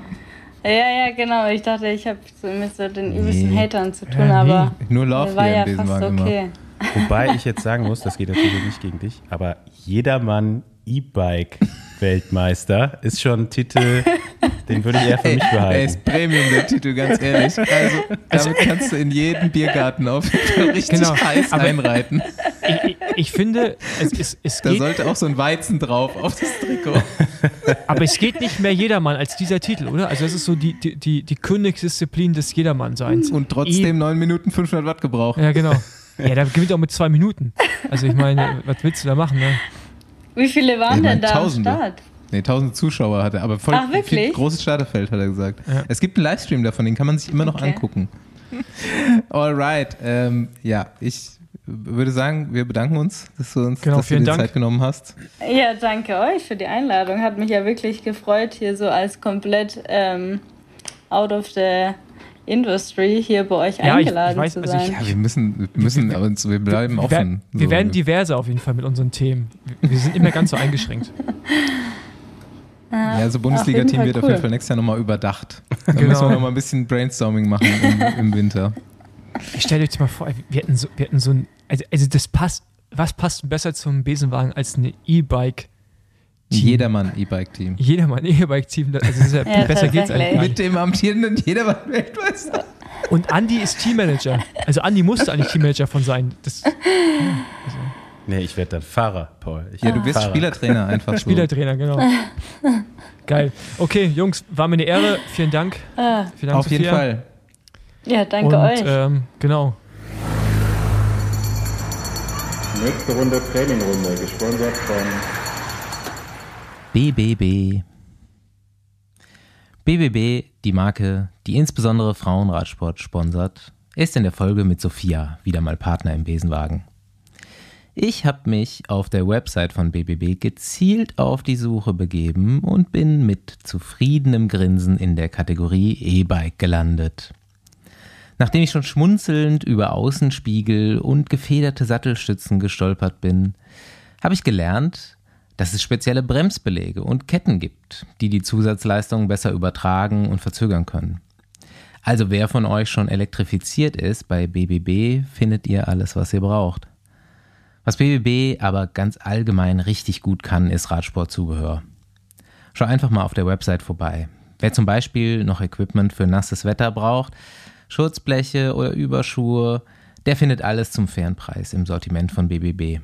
Ja, ja, genau. Ich dachte, ich habe so mit so den übelsten nee. Hatern zu tun, ja, aber nur Lauf war ja fast okay. Wobei ich jetzt sagen muss, das geht natürlich nicht gegen dich, aber jedermann E-Bike Weltmeister ist schon ein Titel, den würde ich eher für mich behalten. Er ist Premium, der Titel, ganz ehrlich. Also, damit kannst du in jeden Biergarten auf richtig genau. heiß Aber einreiten. Ich, ich, finde, es, es, es Da sollte auch so ein Weizen drauf auf das Trikot. Aber es geht nicht mehr Jedermann als dieser Titel, oder? Also das ist so die, die, die, die Königsdisziplin des Jedermannseins. Und trotzdem 9 Minuten 500 Watt gebraucht. Ja, genau. Ja, da gewinnt auch mit zwei Minuten. Also ich meine, was willst du da machen, ne? Wie viele waren ich mein, denn da Tausende. am Start? Nee, tausende Zuschauer hatte, aber voll Ach, viel großes Starterfeld, hat er gesagt. Ja. Es gibt einen Livestream davon, den kann man sich immer noch okay. angucken. Alright, ähm, ja, ich würde sagen, wir bedanken uns, dass du uns genau, dass du dir Dank. Zeit genommen hast. Ja, danke euch für die Einladung. Hat mich ja wirklich gefreut, hier so als komplett ähm, out of the Industry hier bei euch ja, eingeladen ich, ich weiß, zu sein. Also ich, ja, wir müssen, wir müssen uns, wir bleiben offen. Wir, wir so. werden diverser auf jeden Fall mit unseren Themen. Wir sind immer ganz so eingeschregt. Ja, also Bundesliga-Team wird cool. auf jeden Fall nächstes Jahr nochmal überdacht. Dann genau. müssen wir nochmal ein bisschen Brainstorming machen im, im Winter. Ich stelle euch mal vor, wir hätten so, wir hätten so ein, also, also das passt, was passt besser zum Besenwagen als eine E-Bike? Jedermann E-Bike-Team. Jedermann E-Bike-Team. Also ja ja, besser geht's eigentlich. Mit dem amtierenden Jedermann-Weltmeister. Und Andy ist Teammanager. Also Andy musste eigentlich Teammanager von sein. Das, also. Nee, ich werde dann Fahrer, Paul. Ich ja, du bist Fahrer. Spielertrainer einfach. Spielertrainer, genau. Geil. Okay, Jungs, war mir eine Ehre. Vielen Dank. Ah. Vielen Dank Auf jeden Fall. Ja, danke Und, euch. Ähm, genau. Nächste Runde Trainingrunde, gesponsert von BBB. BBB, die Marke, die insbesondere Frauenradsport sponsert, ist in der Folge mit Sophia wieder mal Partner im Besenwagen. Ich habe mich auf der Website von BBB gezielt auf die Suche begeben und bin mit zufriedenem Grinsen in der Kategorie E-Bike gelandet. Nachdem ich schon schmunzelnd über Außenspiegel und gefederte Sattelstützen gestolpert bin, habe ich gelernt, dass es spezielle Bremsbeläge und Ketten gibt, die die Zusatzleistungen besser übertragen und verzögern können. Also wer von euch schon elektrifiziert ist, bei BBB findet ihr alles, was ihr braucht. Was BBB aber ganz allgemein richtig gut kann, ist Radsportzubehör. Schau einfach mal auf der Website vorbei. Wer zum Beispiel noch Equipment für nasses Wetter braucht, Schutzbleche oder Überschuhe, der findet alles zum fairen Preis im Sortiment von BBB.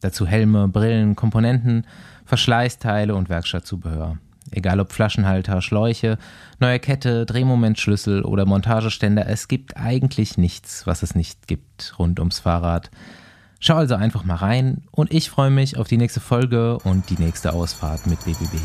Dazu Helme, Brillen, Komponenten, Verschleißteile und Werkstattzubehör. Egal ob Flaschenhalter, Schläuche, neue Kette, Drehmomentschlüssel oder Montageständer, es gibt eigentlich nichts, was es nicht gibt rund ums Fahrrad. Schau also einfach mal rein und ich freue mich auf die nächste Folge und die nächste Ausfahrt mit BBB.